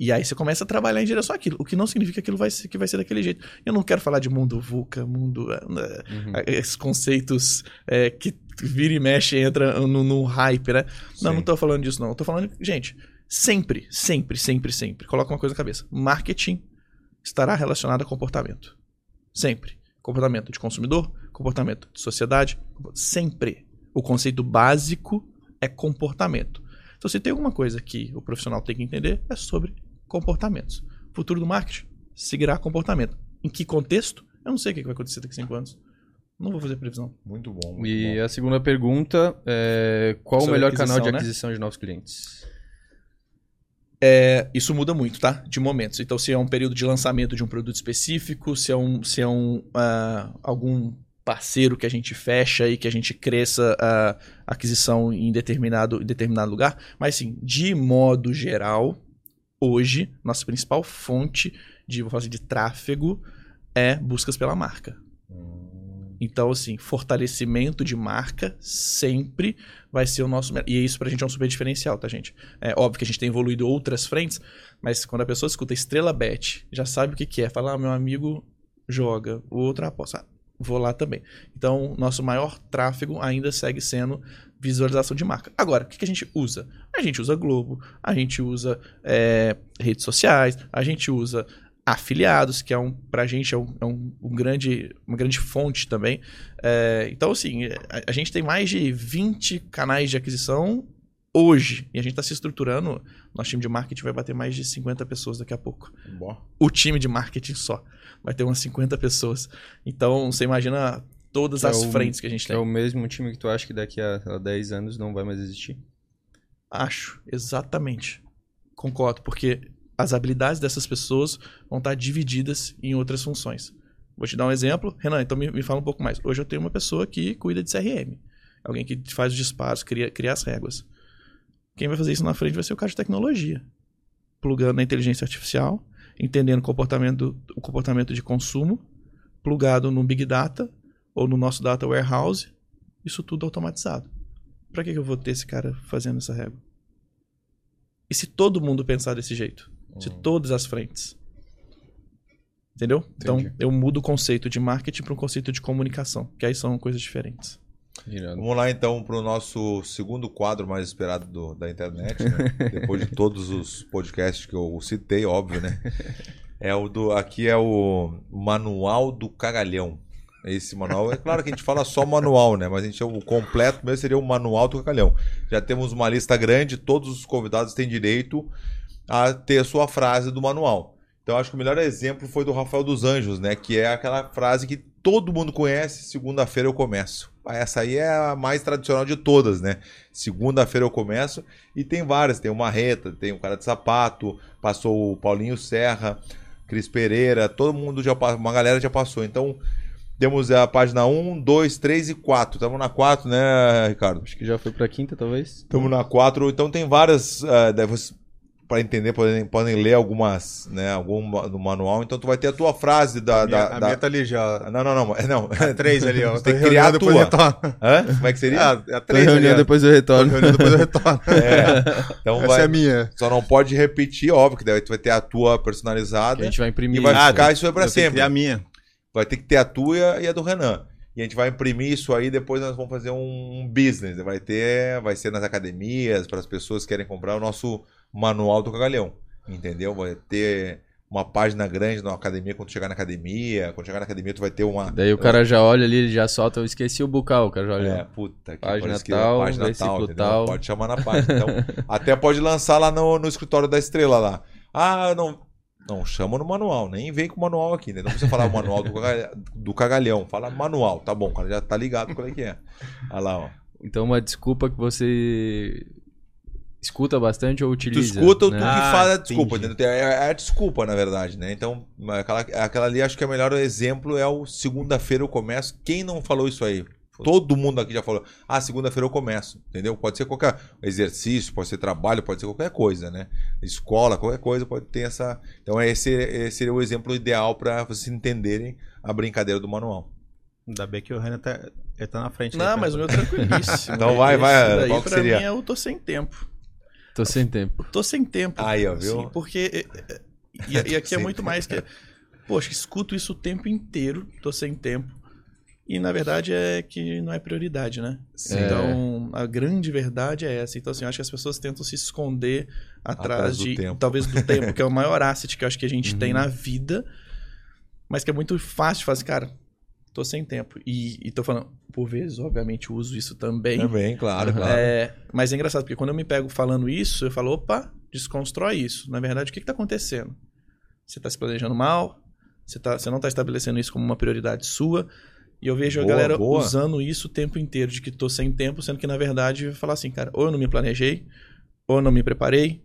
E aí você começa a trabalhar em direção àquilo. O que não significa que aquilo vai ser, que vai ser daquele jeito. Eu não quero falar de mundo VUCA, mundo. eh, Uhum. eh, Esses conceitos eh, que vira e mexe e entra no, no hype, né? Não, Sim. não tô falando disso, não. Eu tô falando, gente, sempre, sempre, sempre, sempre. Coloca uma coisa na cabeça. Marketing estará relacionado a comportamento. Sempre. Comportamento de consumidor, comportamento de sociedade. Sempre. O conceito básico é comportamento. Então, se tem alguma coisa que o profissional tem que entender, é sobre comportamentos. Futuro do marketing seguirá comportamento. Em que contexto? Eu não sei o que vai acontecer daqui a cinco anos. Não vou fazer previsão. Muito bom. Muito E bom. a segunda pergunta é qual o Sobre melhor canal de aquisição, né? aquisição de novos clientes? É, isso muda muito, tá? De momentos. Então, se é um período de lançamento de um produto específico, se é um, se é um ah, algum parceiro que a gente fecha e que a gente cresça a aquisição em determinado, em determinado lugar. Mas, sim, de modo geral, hoje, nossa principal fonte de, vou falar assim, de tráfego é buscas pela marca. Então, assim, fortalecimento de marca sempre vai ser o nosso. E isso pra gente é um super diferencial, tá, gente? É óbvio que a gente tem evoluído outras frentes, mas quando a pessoa escuta Estrela Bet, já sabe o que, que é. Fala, ah, meu amigo joga, o outro aposta. Ah, vou lá também. Então, nosso maior tráfego ainda segue sendo visualização de marca. Agora, o que, que a gente usa? A gente usa Globo, a gente usa é, redes sociais, a gente usa afiliados, que é um, pra gente é, um, é um- um grande, uma grande fonte também. É, então, assim, a, a gente tem mais de 20 canais de aquisição hoje. E a gente está se estruturando. Nosso time de marketing vai bater mais de 50 pessoas daqui a pouco. Bom. O time de marketing só vai ter umas 50 pessoas. Então, você imagina todas Que é as o- frentes que a gente Que tem. é o mesmo time que tu acha que daqui a lá, 10 anos não vai mais existir? Acho, exatamente. Concordo, porque as habilidades dessas pessoas vão estar divididas em outras funções. Vou te dar um exemplo. Renan, então me, me fala um pouco mais. Hoje eu tenho uma pessoa que cuida de CRM. Alguém que faz os disparos, cria, cria as réguas. Quem vai fazer isso na frente vai ser o cara de tecnologia. Plugando na inteligência artificial, entendendo o comportamento, o comportamento de consumo, plugado no Big Data ou no nosso Data Warehouse, isso tudo automatizado. Para que, que eu vou ter esse cara fazendo essa régua? E se todo mundo pensar desse jeito? De todas as frentes. Entendeu? Então, Entendi. eu mudo o conceito de marketing para um conceito de comunicação, que aí são coisas diferentes. Vamos lá então para o nosso segundo quadro mais esperado do- da internet, né? depois de todos os podcasts que eu citei, óbvio, né? É o do aqui é o Manual do Cagalhão. Esse manual, é claro que a gente fala só manual, né? Mas a gente o completo mesmo seria o Manual do Cagalhão. Já temos uma lista grande, todos os convidados têm direito a ter a sua frase do manual. Então acho que o melhor exemplo foi do Rafael dos Anjos, né? Que é aquela frase que todo mundo conhece, segunda-feira eu começo. Ah, Essa aí é a mais tradicional de todas, né? Segunda-feira eu começo. E tem várias, tem o Marreta, tem o Cara de Sapato, passou o Paulinho Serra, Cris Pereira, todo mundo já passou, uma galera já passou. Então, temos a página 1, 2, 3 e 4. Estamos na 4, né, Ricardo? Acho que já foi pra quinta, talvez. Estamos na 4, então tem várias. ah, daí você- para entender, podem, podem ler algumas, né, algum no manual. Então tu vai ter a tua frase da. A minha, da, a da- minha tá ali já. Não, não, não. Não. A três ali, ó. Tem que criar a tua. Hã? Como é que seria? Ah, a Tô três ali, reunião, ó. depois eu retorno. reunindo, depois eu retorno. É. Então Essa vai. é a minha. Só não pode repetir, óbvio, que daí tu vai ter a tua Que personalizada a gente vai e imprimir. vai isso. ficar isso pra Eu tenho que sempre. ter a minha. Vai ter que ter a tua e a do Renan. E a gente vai imprimir isso aí, depois nós vamos fazer um business. Vai ter, vai ser nas academias, para as pessoas que querem comprar o nosso manual do cagalhão. Entendeu? Vai ter uma página grande na academia quando chegar na academia. Quando chegar na academia, tu vai ter uma. Daí o cara já olha ali, ele já solta, eu esqueci o bucal, o cara já olha. É, puta que Página parece que tal, página entendeu? tal. Pode chamar na página. Então, até pode lançar lá no, no escritório da estrela lá. Ah, não. Não, chama no manual, nem vem com o manual aqui, né? Não precisa falar o manual do, do cagalhão, fala manual, tá bom, o cara já tá ligado qual é que é. Olha lá, ó. Então uma desculpa que você escuta bastante ou Tu utiliza. escuta ou tu né? que Ah, faz a desculpa, entendi. entendeu? É, é a desculpa, na verdade, né? Então, aquela, aquela ali, acho que o melhor exemplo é o segunda-feira eu começo. Quem não falou isso aí? Todo mundo aqui já falou. Ah, segunda-feira eu começo, entendeu? Pode ser qualquer exercício, pode ser trabalho, pode ser qualquer coisa, né? Escola, qualquer coisa pode ter essa. Então, esse, esse seria o exemplo ideal para vocês entenderem a brincadeira do manual. Ainda bem que o Renan tá, ele tá na frente. Não, aí, mas o cara. meu tranquilíssimo. Então vai, Esse vai, daí qual que pra seria? mim é o tô sem tempo. Tô sem tempo. Tô sem tempo. Aí, ó, viu? Assim, porque. é, é, E, e aqui é muito mais que. Poxa, escuto isso o tempo inteiro, tô sem tempo. E na verdade é que não é prioridade, né? Sim. Então, a grande verdade é essa. Então, assim, eu acho que as pessoas tentam se esconder atrás, Atrás do de. tempo. Talvez do tempo, que é o maior asset que eu acho que a gente tem na vida. Mas que é muito fácil de fazer, cara. Tô sem tempo. E, e tô falando, por vezes, obviamente, uso isso também. Também, claro, Uhum. claro. É, mas é engraçado, porque quando eu me pego falando isso, eu falo, opa, desconstrói isso. Na verdade, o que está acontecendo? Você está se planejando mal, você, tá, você não está estabelecendo isso como uma prioridade sua. E eu vejo Boa, a galera boa. usando isso o tempo inteiro, de que tô sem tempo, sendo que na verdade eu falar assim, cara, ou eu não me planejei, ou eu não me preparei,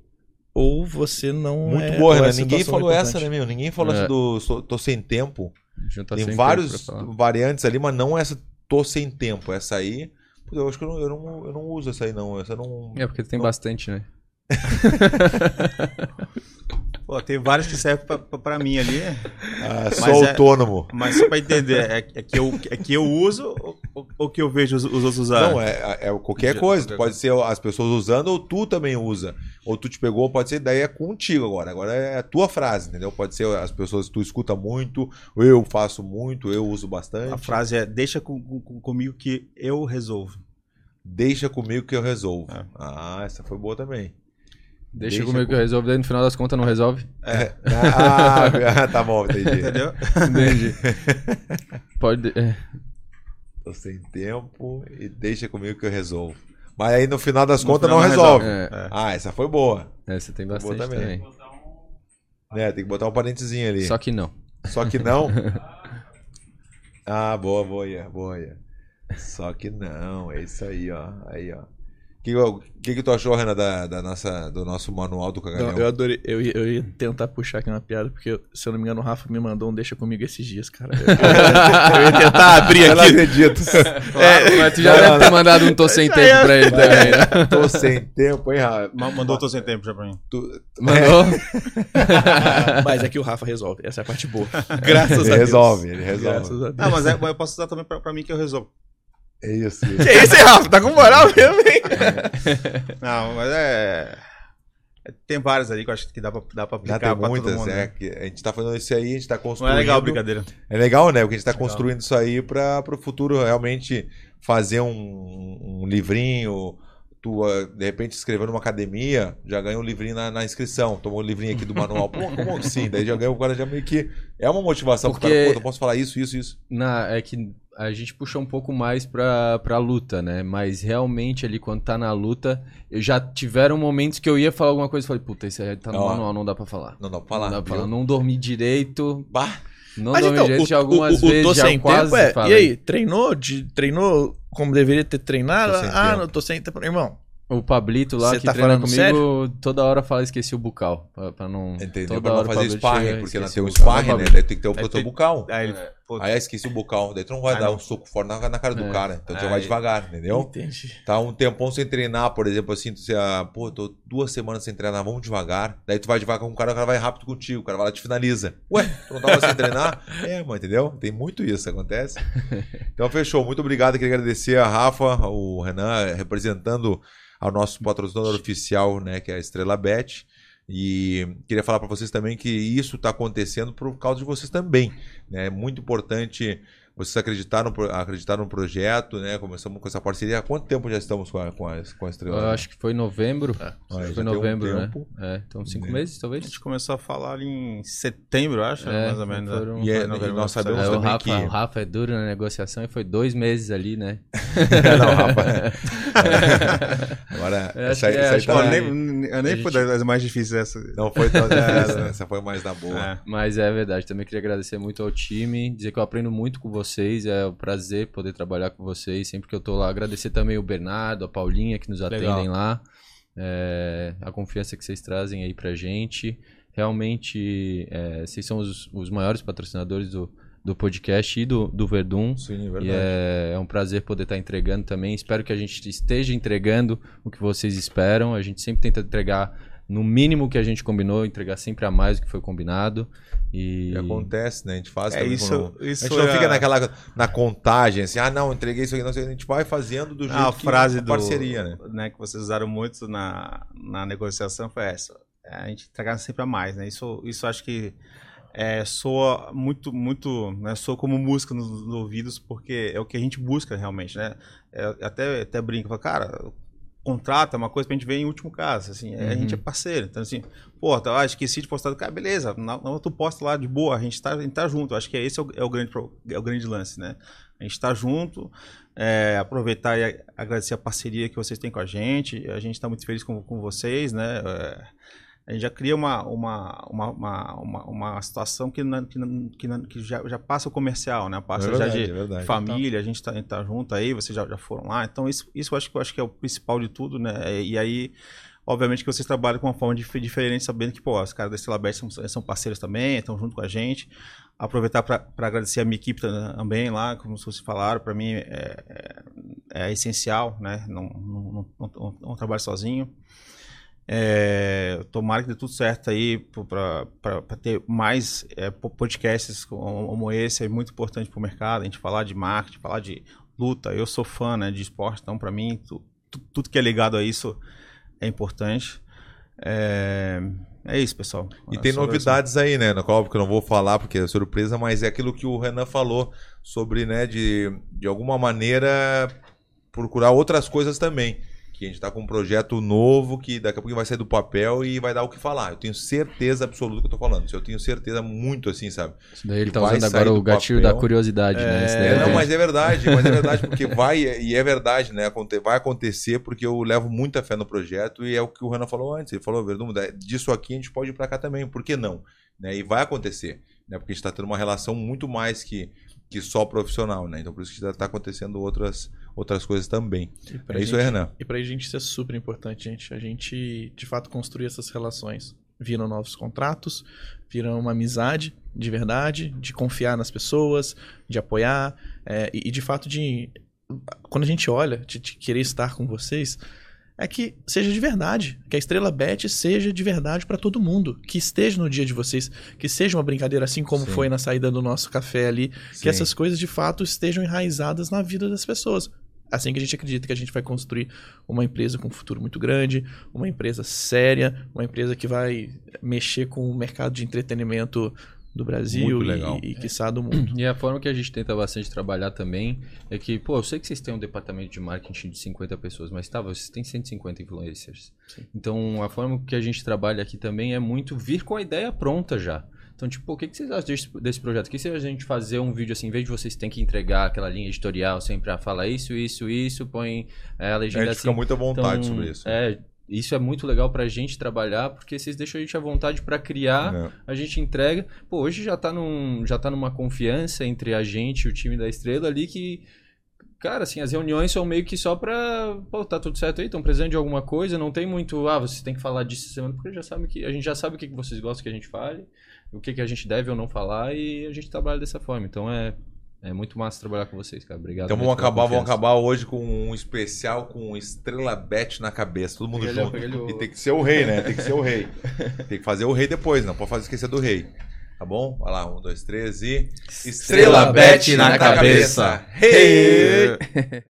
ou você não Muito é, boa, essa Ninguém falou é essa, importante. né, meu? Ninguém falou É. essa do sou- tô sem tempo. Juntar Tem sem vários tempo variantes ali, mas não essa tô sem tempo. Essa aí, pô, eu acho que eu não, eu não, eu não uso essa aí, não. Essa não. É, porque tem Não. bastante, né? Pô, tem vários que servem pra mim ali. Ah, sou Mas é- autônomo. Mas só pra entender, é, é que, eu, é que eu uso ou, ou- que eu vejo os, os outros usarem? Não, é, é qualquer Já- coisa. qualquer Pode ser as pessoas usando ou tu também usa. Ou tu te pegou, pode ser, daí é contigo agora. Agora é a tua frase, entendeu? Pode ser as pessoas que tu escuta muito, eu faço muito, eu uso bastante. A frase é: deixa com, com- comigo que eu resolvo. Deixa comigo que eu resolvo. É. Ah, essa foi boa também. Deixa, Deixa comigo que eu resolvo, daí no final das contas não resolve. Ah, tá bom, entendi. Entendeu? Entendi. Pode. é. Tô sem tempo e deixa comigo que eu resolvo. Mas aí no final das No contas final não não resolve. É, É. Ah, essa foi boa. é, você tem Boa bastante também. também. É, tem que botar um parentezinho ali. Só que não. Só que não. ah, boa, boa, boa. Só que não, é isso aí, ó. Aí, ó. O que, que, que tu achou, Renan, da, da nossa, do nosso manual do cagalhão? Não, eu adorei. Eu ia, eu ia tentar puxar aqui uma piada, porque, se eu não me engano, o Rafa me mandou um deixa comigo esses dias, cara. Eu, eu ia tentar abrir Eu não aqui. acredito. Claro, mas tu já Não, deve não, ter mandado um tô sem tempo pra ele também, né? Tô sem tempo, hein, Rafa? Ma- Mandou tô sem tempo já pra mim. Tu- Mandou? Mas é que o Rafa resolve. Essa é a parte boa. Graças a Ele Deus. resolve, ele resolve. Graças a Deus. Ah, mas é- mas eu posso usar também pra, pra mim que eu resolvo. É isso. isso. Que isso, hein, Rafa? Tá com moral mesmo, hein? Não, mas é. é- Tem vários ali que eu acho que dá pra, dá pra Já aplicar tem pra muitas, todo mundo. é. né? que a gente tá fazendo isso aí, a gente tá Não construindo. é legal, brincadeira. É legal, né? Porque a gente está construindo isso aí para o futuro realmente fazer um, um livrinho. Tu, ah, de repente, escrevendo numa academia, já ganha um livrinho na, na inscrição. Tomou um livrinho aqui do manual. Pô, como assim? Daí já ganha o cara já meio que. É uma motivação pro Porque- cara, pô, eu posso falar isso, isso, isso. Na, é que a gente puxa um pouco mais pra, pra luta, né? Mas realmente ali, quando tá na luta, eu já tiveram momentos que eu ia falar alguma coisa e falei, puta, isso aí tá no Ó. manual, não dá pra falar. Não dá pra falar. não dá pra falar. Não dormi direito. Bah, Não Mas dormi então, direito. o, algumas o, o, vezes tô já sem quase tempo é. falei. E aí, treinou? De, treinou como deveria ter treinado? Ah, tempo. não, tô sem tempo. Irmão, O Pablito lá Você que tá treina falando comigo, toda hora fala esqueci o bucal. Pra, pra não. entendeu? toda Pra não fazer sparring, porque esqueci tem o um sparring, né? Daí tem que ter o Aí protetor tem- bucal. Aí ele, Aí ah, esqueci o bocal. Daí tu não vai Ah, dar não. um soco fora na, na cara do É. cara. Então tu já vai devagar, entendeu? Entendi. Tá um tempão sem treinar, por exemplo, assim, tu se, ah, pô, tô duas semanas sem treinar, vamos devagar. Daí tu vai devagar com o cara, o cara vai rápido contigo, o cara vai lá e te finaliza. Ué, tu não tava sem treinar? É, mano, entendeu? Tem muito isso, acontece. Então fechou, muito obrigado, queria agradecer a Rafa, o Renan, representando ao nosso patrocinador oficial, né, que é a Estrela Bet. E queria falar para vocês também que isso está acontecendo por causa de vocês também. né? É muito importante vocês acreditar no, pro- acreditar no projeto, né? Começamos com essa parceria. Há quanto tempo já estamos com a, com a, com a Estrela? Eu acho que foi em novembro. Ah, Acho já que foi um novembro, né? tempo. É, então cinco Né? meses, A talvez. gente começou a falar em setembro, eu acho, É, mais ou menos. né? foram- E, é- Foi novembro, e nós sabemos É, o, também Rafa, que... o Rafa é duro na negociação e foi dois meses ali, né? Não, Rafa. Agora, Eu acho essa, que é, essa aí acho tá- que nem, eu nem a fui gente- das mais difíceis essa. Não foi tão né? Essa foi mais na boa. É. Mas é verdade, também queria agradecer muito ao time, dizer que eu aprendo muito com vocês, é um prazer poder trabalhar com vocês, sempre que eu tô lá. Agradecer também o Bernardo, a Paulinha que nos Legal. atendem lá, é, a confiança que vocês trazem aí pra gente. Realmente, é, vocês são os, os maiores patrocinadores do, do podcast e do, do Verdun. Sim, é E verdade. é, é um prazer poder estar entregando também. Espero que a gente esteja entregando o que vocês esperam. A gente sempre tenta entregar no mínimo que a gente combinou, entregar sempre a mais do que foi combinado. E E acontece, né? A gente faz É também isso, quando- isso A gente não é fica naquela na contagem, assim, ah, não, entreguei isso aqui, não sei. A gente vai fazendo do jeito Ah, a que frase a do, parceria, né? né, que vocês usaram muito na, na negociação foi essa. É, a gente entregar sempre a mais, né? Isso, isso acho que é, soa muito, muito, né? Soa como música nos, nos ouvidos, porque é o que a gente busca realmente, né? É, até, até brinco, falo, cara, contrato é uma coisa pra gente ver em último caso, assim, é, a Uhum. gente é parceiro, então assim, pô, tá, ah, esqueci de postar do cara, beleza, na, na tu posta lá de boa, a gente tá, a gente tá junto, acho que esse é o, é o grande, é o grande lance, né? A gente tá junto, é, aproveitar e agradecer a parceria que vocês têm com a gente. A gente está muito feliz com, com vocês, né? É, a gente já cria uma, uma, uma, uma, uma, uma situação que, não- que, não- que, não- que já, já passa o comercial, né? Passa É já verdade, de é verdade. família, a gente tá, a gente tá junto aí, vocês já, já foram lá. Então, isso, isso eu acho que eu acho que é o principal de tudo, né? E aí, obviamente, que vocês trabalham com uma forma dif- diferente, sabendo que, pô, os caras da Estrela Bet são, são parceiros também, estão junto com a gente. Aproveitar para agradecer a minha equipe também lá, como vocês falaram, para mim é, é, é essencial, né? Não, não, não, não, não trabalho sozinho. É, tomara que dê tudo certo aí para ter mais é, po- podcasts como esse, é muito importante para o mercado, a gente falar de marketing, falar de luta. Eu sou fã né, de esporte, então para mim tu- tu- tudo que é ligado a isso é importante. É, é isso, pessoal. E É tem novidades aí, né? No qual que eu não vou falar porque é surpresa, mas é aquilo que o Renan falou sobre, né, de, de alguma maneira procurar outras coisas também. Que a gente tá com um projeto novo que daqui a pouco vai sair do papel e vai dar o que falar. Eu tenho certeza absoluta que eu tô falando. Eu tenho certeza muito assim, gatilho Isso daí ele tá Vai usando agora o gatilho papel. da curiosidade, né? É, eu não, tenho. mas é verdade, mas é verdade, porque vai, e é verdade, né? Vai acontecer porque eu levo muita fé no projeto e é o que o Renan falou antes. Ele falou, Verdun, da- disso aqui a gente pode ir pra cá também, por que não? Né? E vai acontecer, né? Porque a gente tá tendo uma relação muito mais que, que só profissional, né? Então por isso que tá acontecendo outras, outras coisas também. É isso gente- Renan. E pra gente isso é super importante, gente. A gente, de fato, construir essas relações. Viram novos contratos, viram uma amizade de verdade, de confiar nas pessoas, de apoiar. é, e, de fato, de. Quando a gente olha, de, de querer estar com vocês, é que seja de verdade. Que a Estrela Bet seja de verdade pra todo mundo. Que esteja no dia de vocês. Que seja uma brincadeira, assim como Sim. foi na saída do nosso café ali. Sim. Que essas coisas de fato estejam enraizadas na vida das pessoas. Assim que a gente acredita que a gente vai construir uma empresa com um futuro muito grande, uma empresa séria, uma empresa que vai mexer com o mercado de entretenimento do Brasil Muito legal. e, e quiçá do mundo. E a forma que a gente tenta bastante trabalhar também é que, pô, eu sei que vocês têm um departamento de marketing de 50 pessoas, mas tá, vocês têm 150 influencers. Então, a forma que a gente trabalha aqui também é muito vir com a ideia pronta já. Então, tipo, o que, que vocês acham desse, desse projeto? O que se a gente fazer um vídeo assim, em vez de vocês terem que entregar aquela linha editorial sempre a falar isso, isso, isso, põe é, a A legenda gente assim. fica muito à vontade Então, sobre isso. É, isso é muito legal pra gente trabalhar, porque vocês deixam a gente à vontade pra criar Né? a gente entrega. Pô, hoje já tá, num, já tá numa confiança entre a gente e o time da Estrela ali que. Cara, assim, as reuniões são meio que só pra. Pô, tá tudo certo aí? Estão precisando de alguma coisa? Não tem muito. Ah, você tem que falar disso semana, porque já sabe que, a gente já sabe o que vocês gostam que a gente fale, o que, que a gente deve ou não falar, e a gente trabalha dessa forma. Então é, é muito massa trabalhar com vocês, cara. Obrigado. Então vamos acabar, vamos acabar hoje com um especial com Estrela Bet na cabeça, todo mundo junto. o- E tem que ser o rei, né? Tem que ser o rei. Tem que fazer o rei depois, não pode fazer esquecer do rei. Tá bom? Vai lá, um, dois, três e. Estrela Bet na cabeça. cabeça. Rei!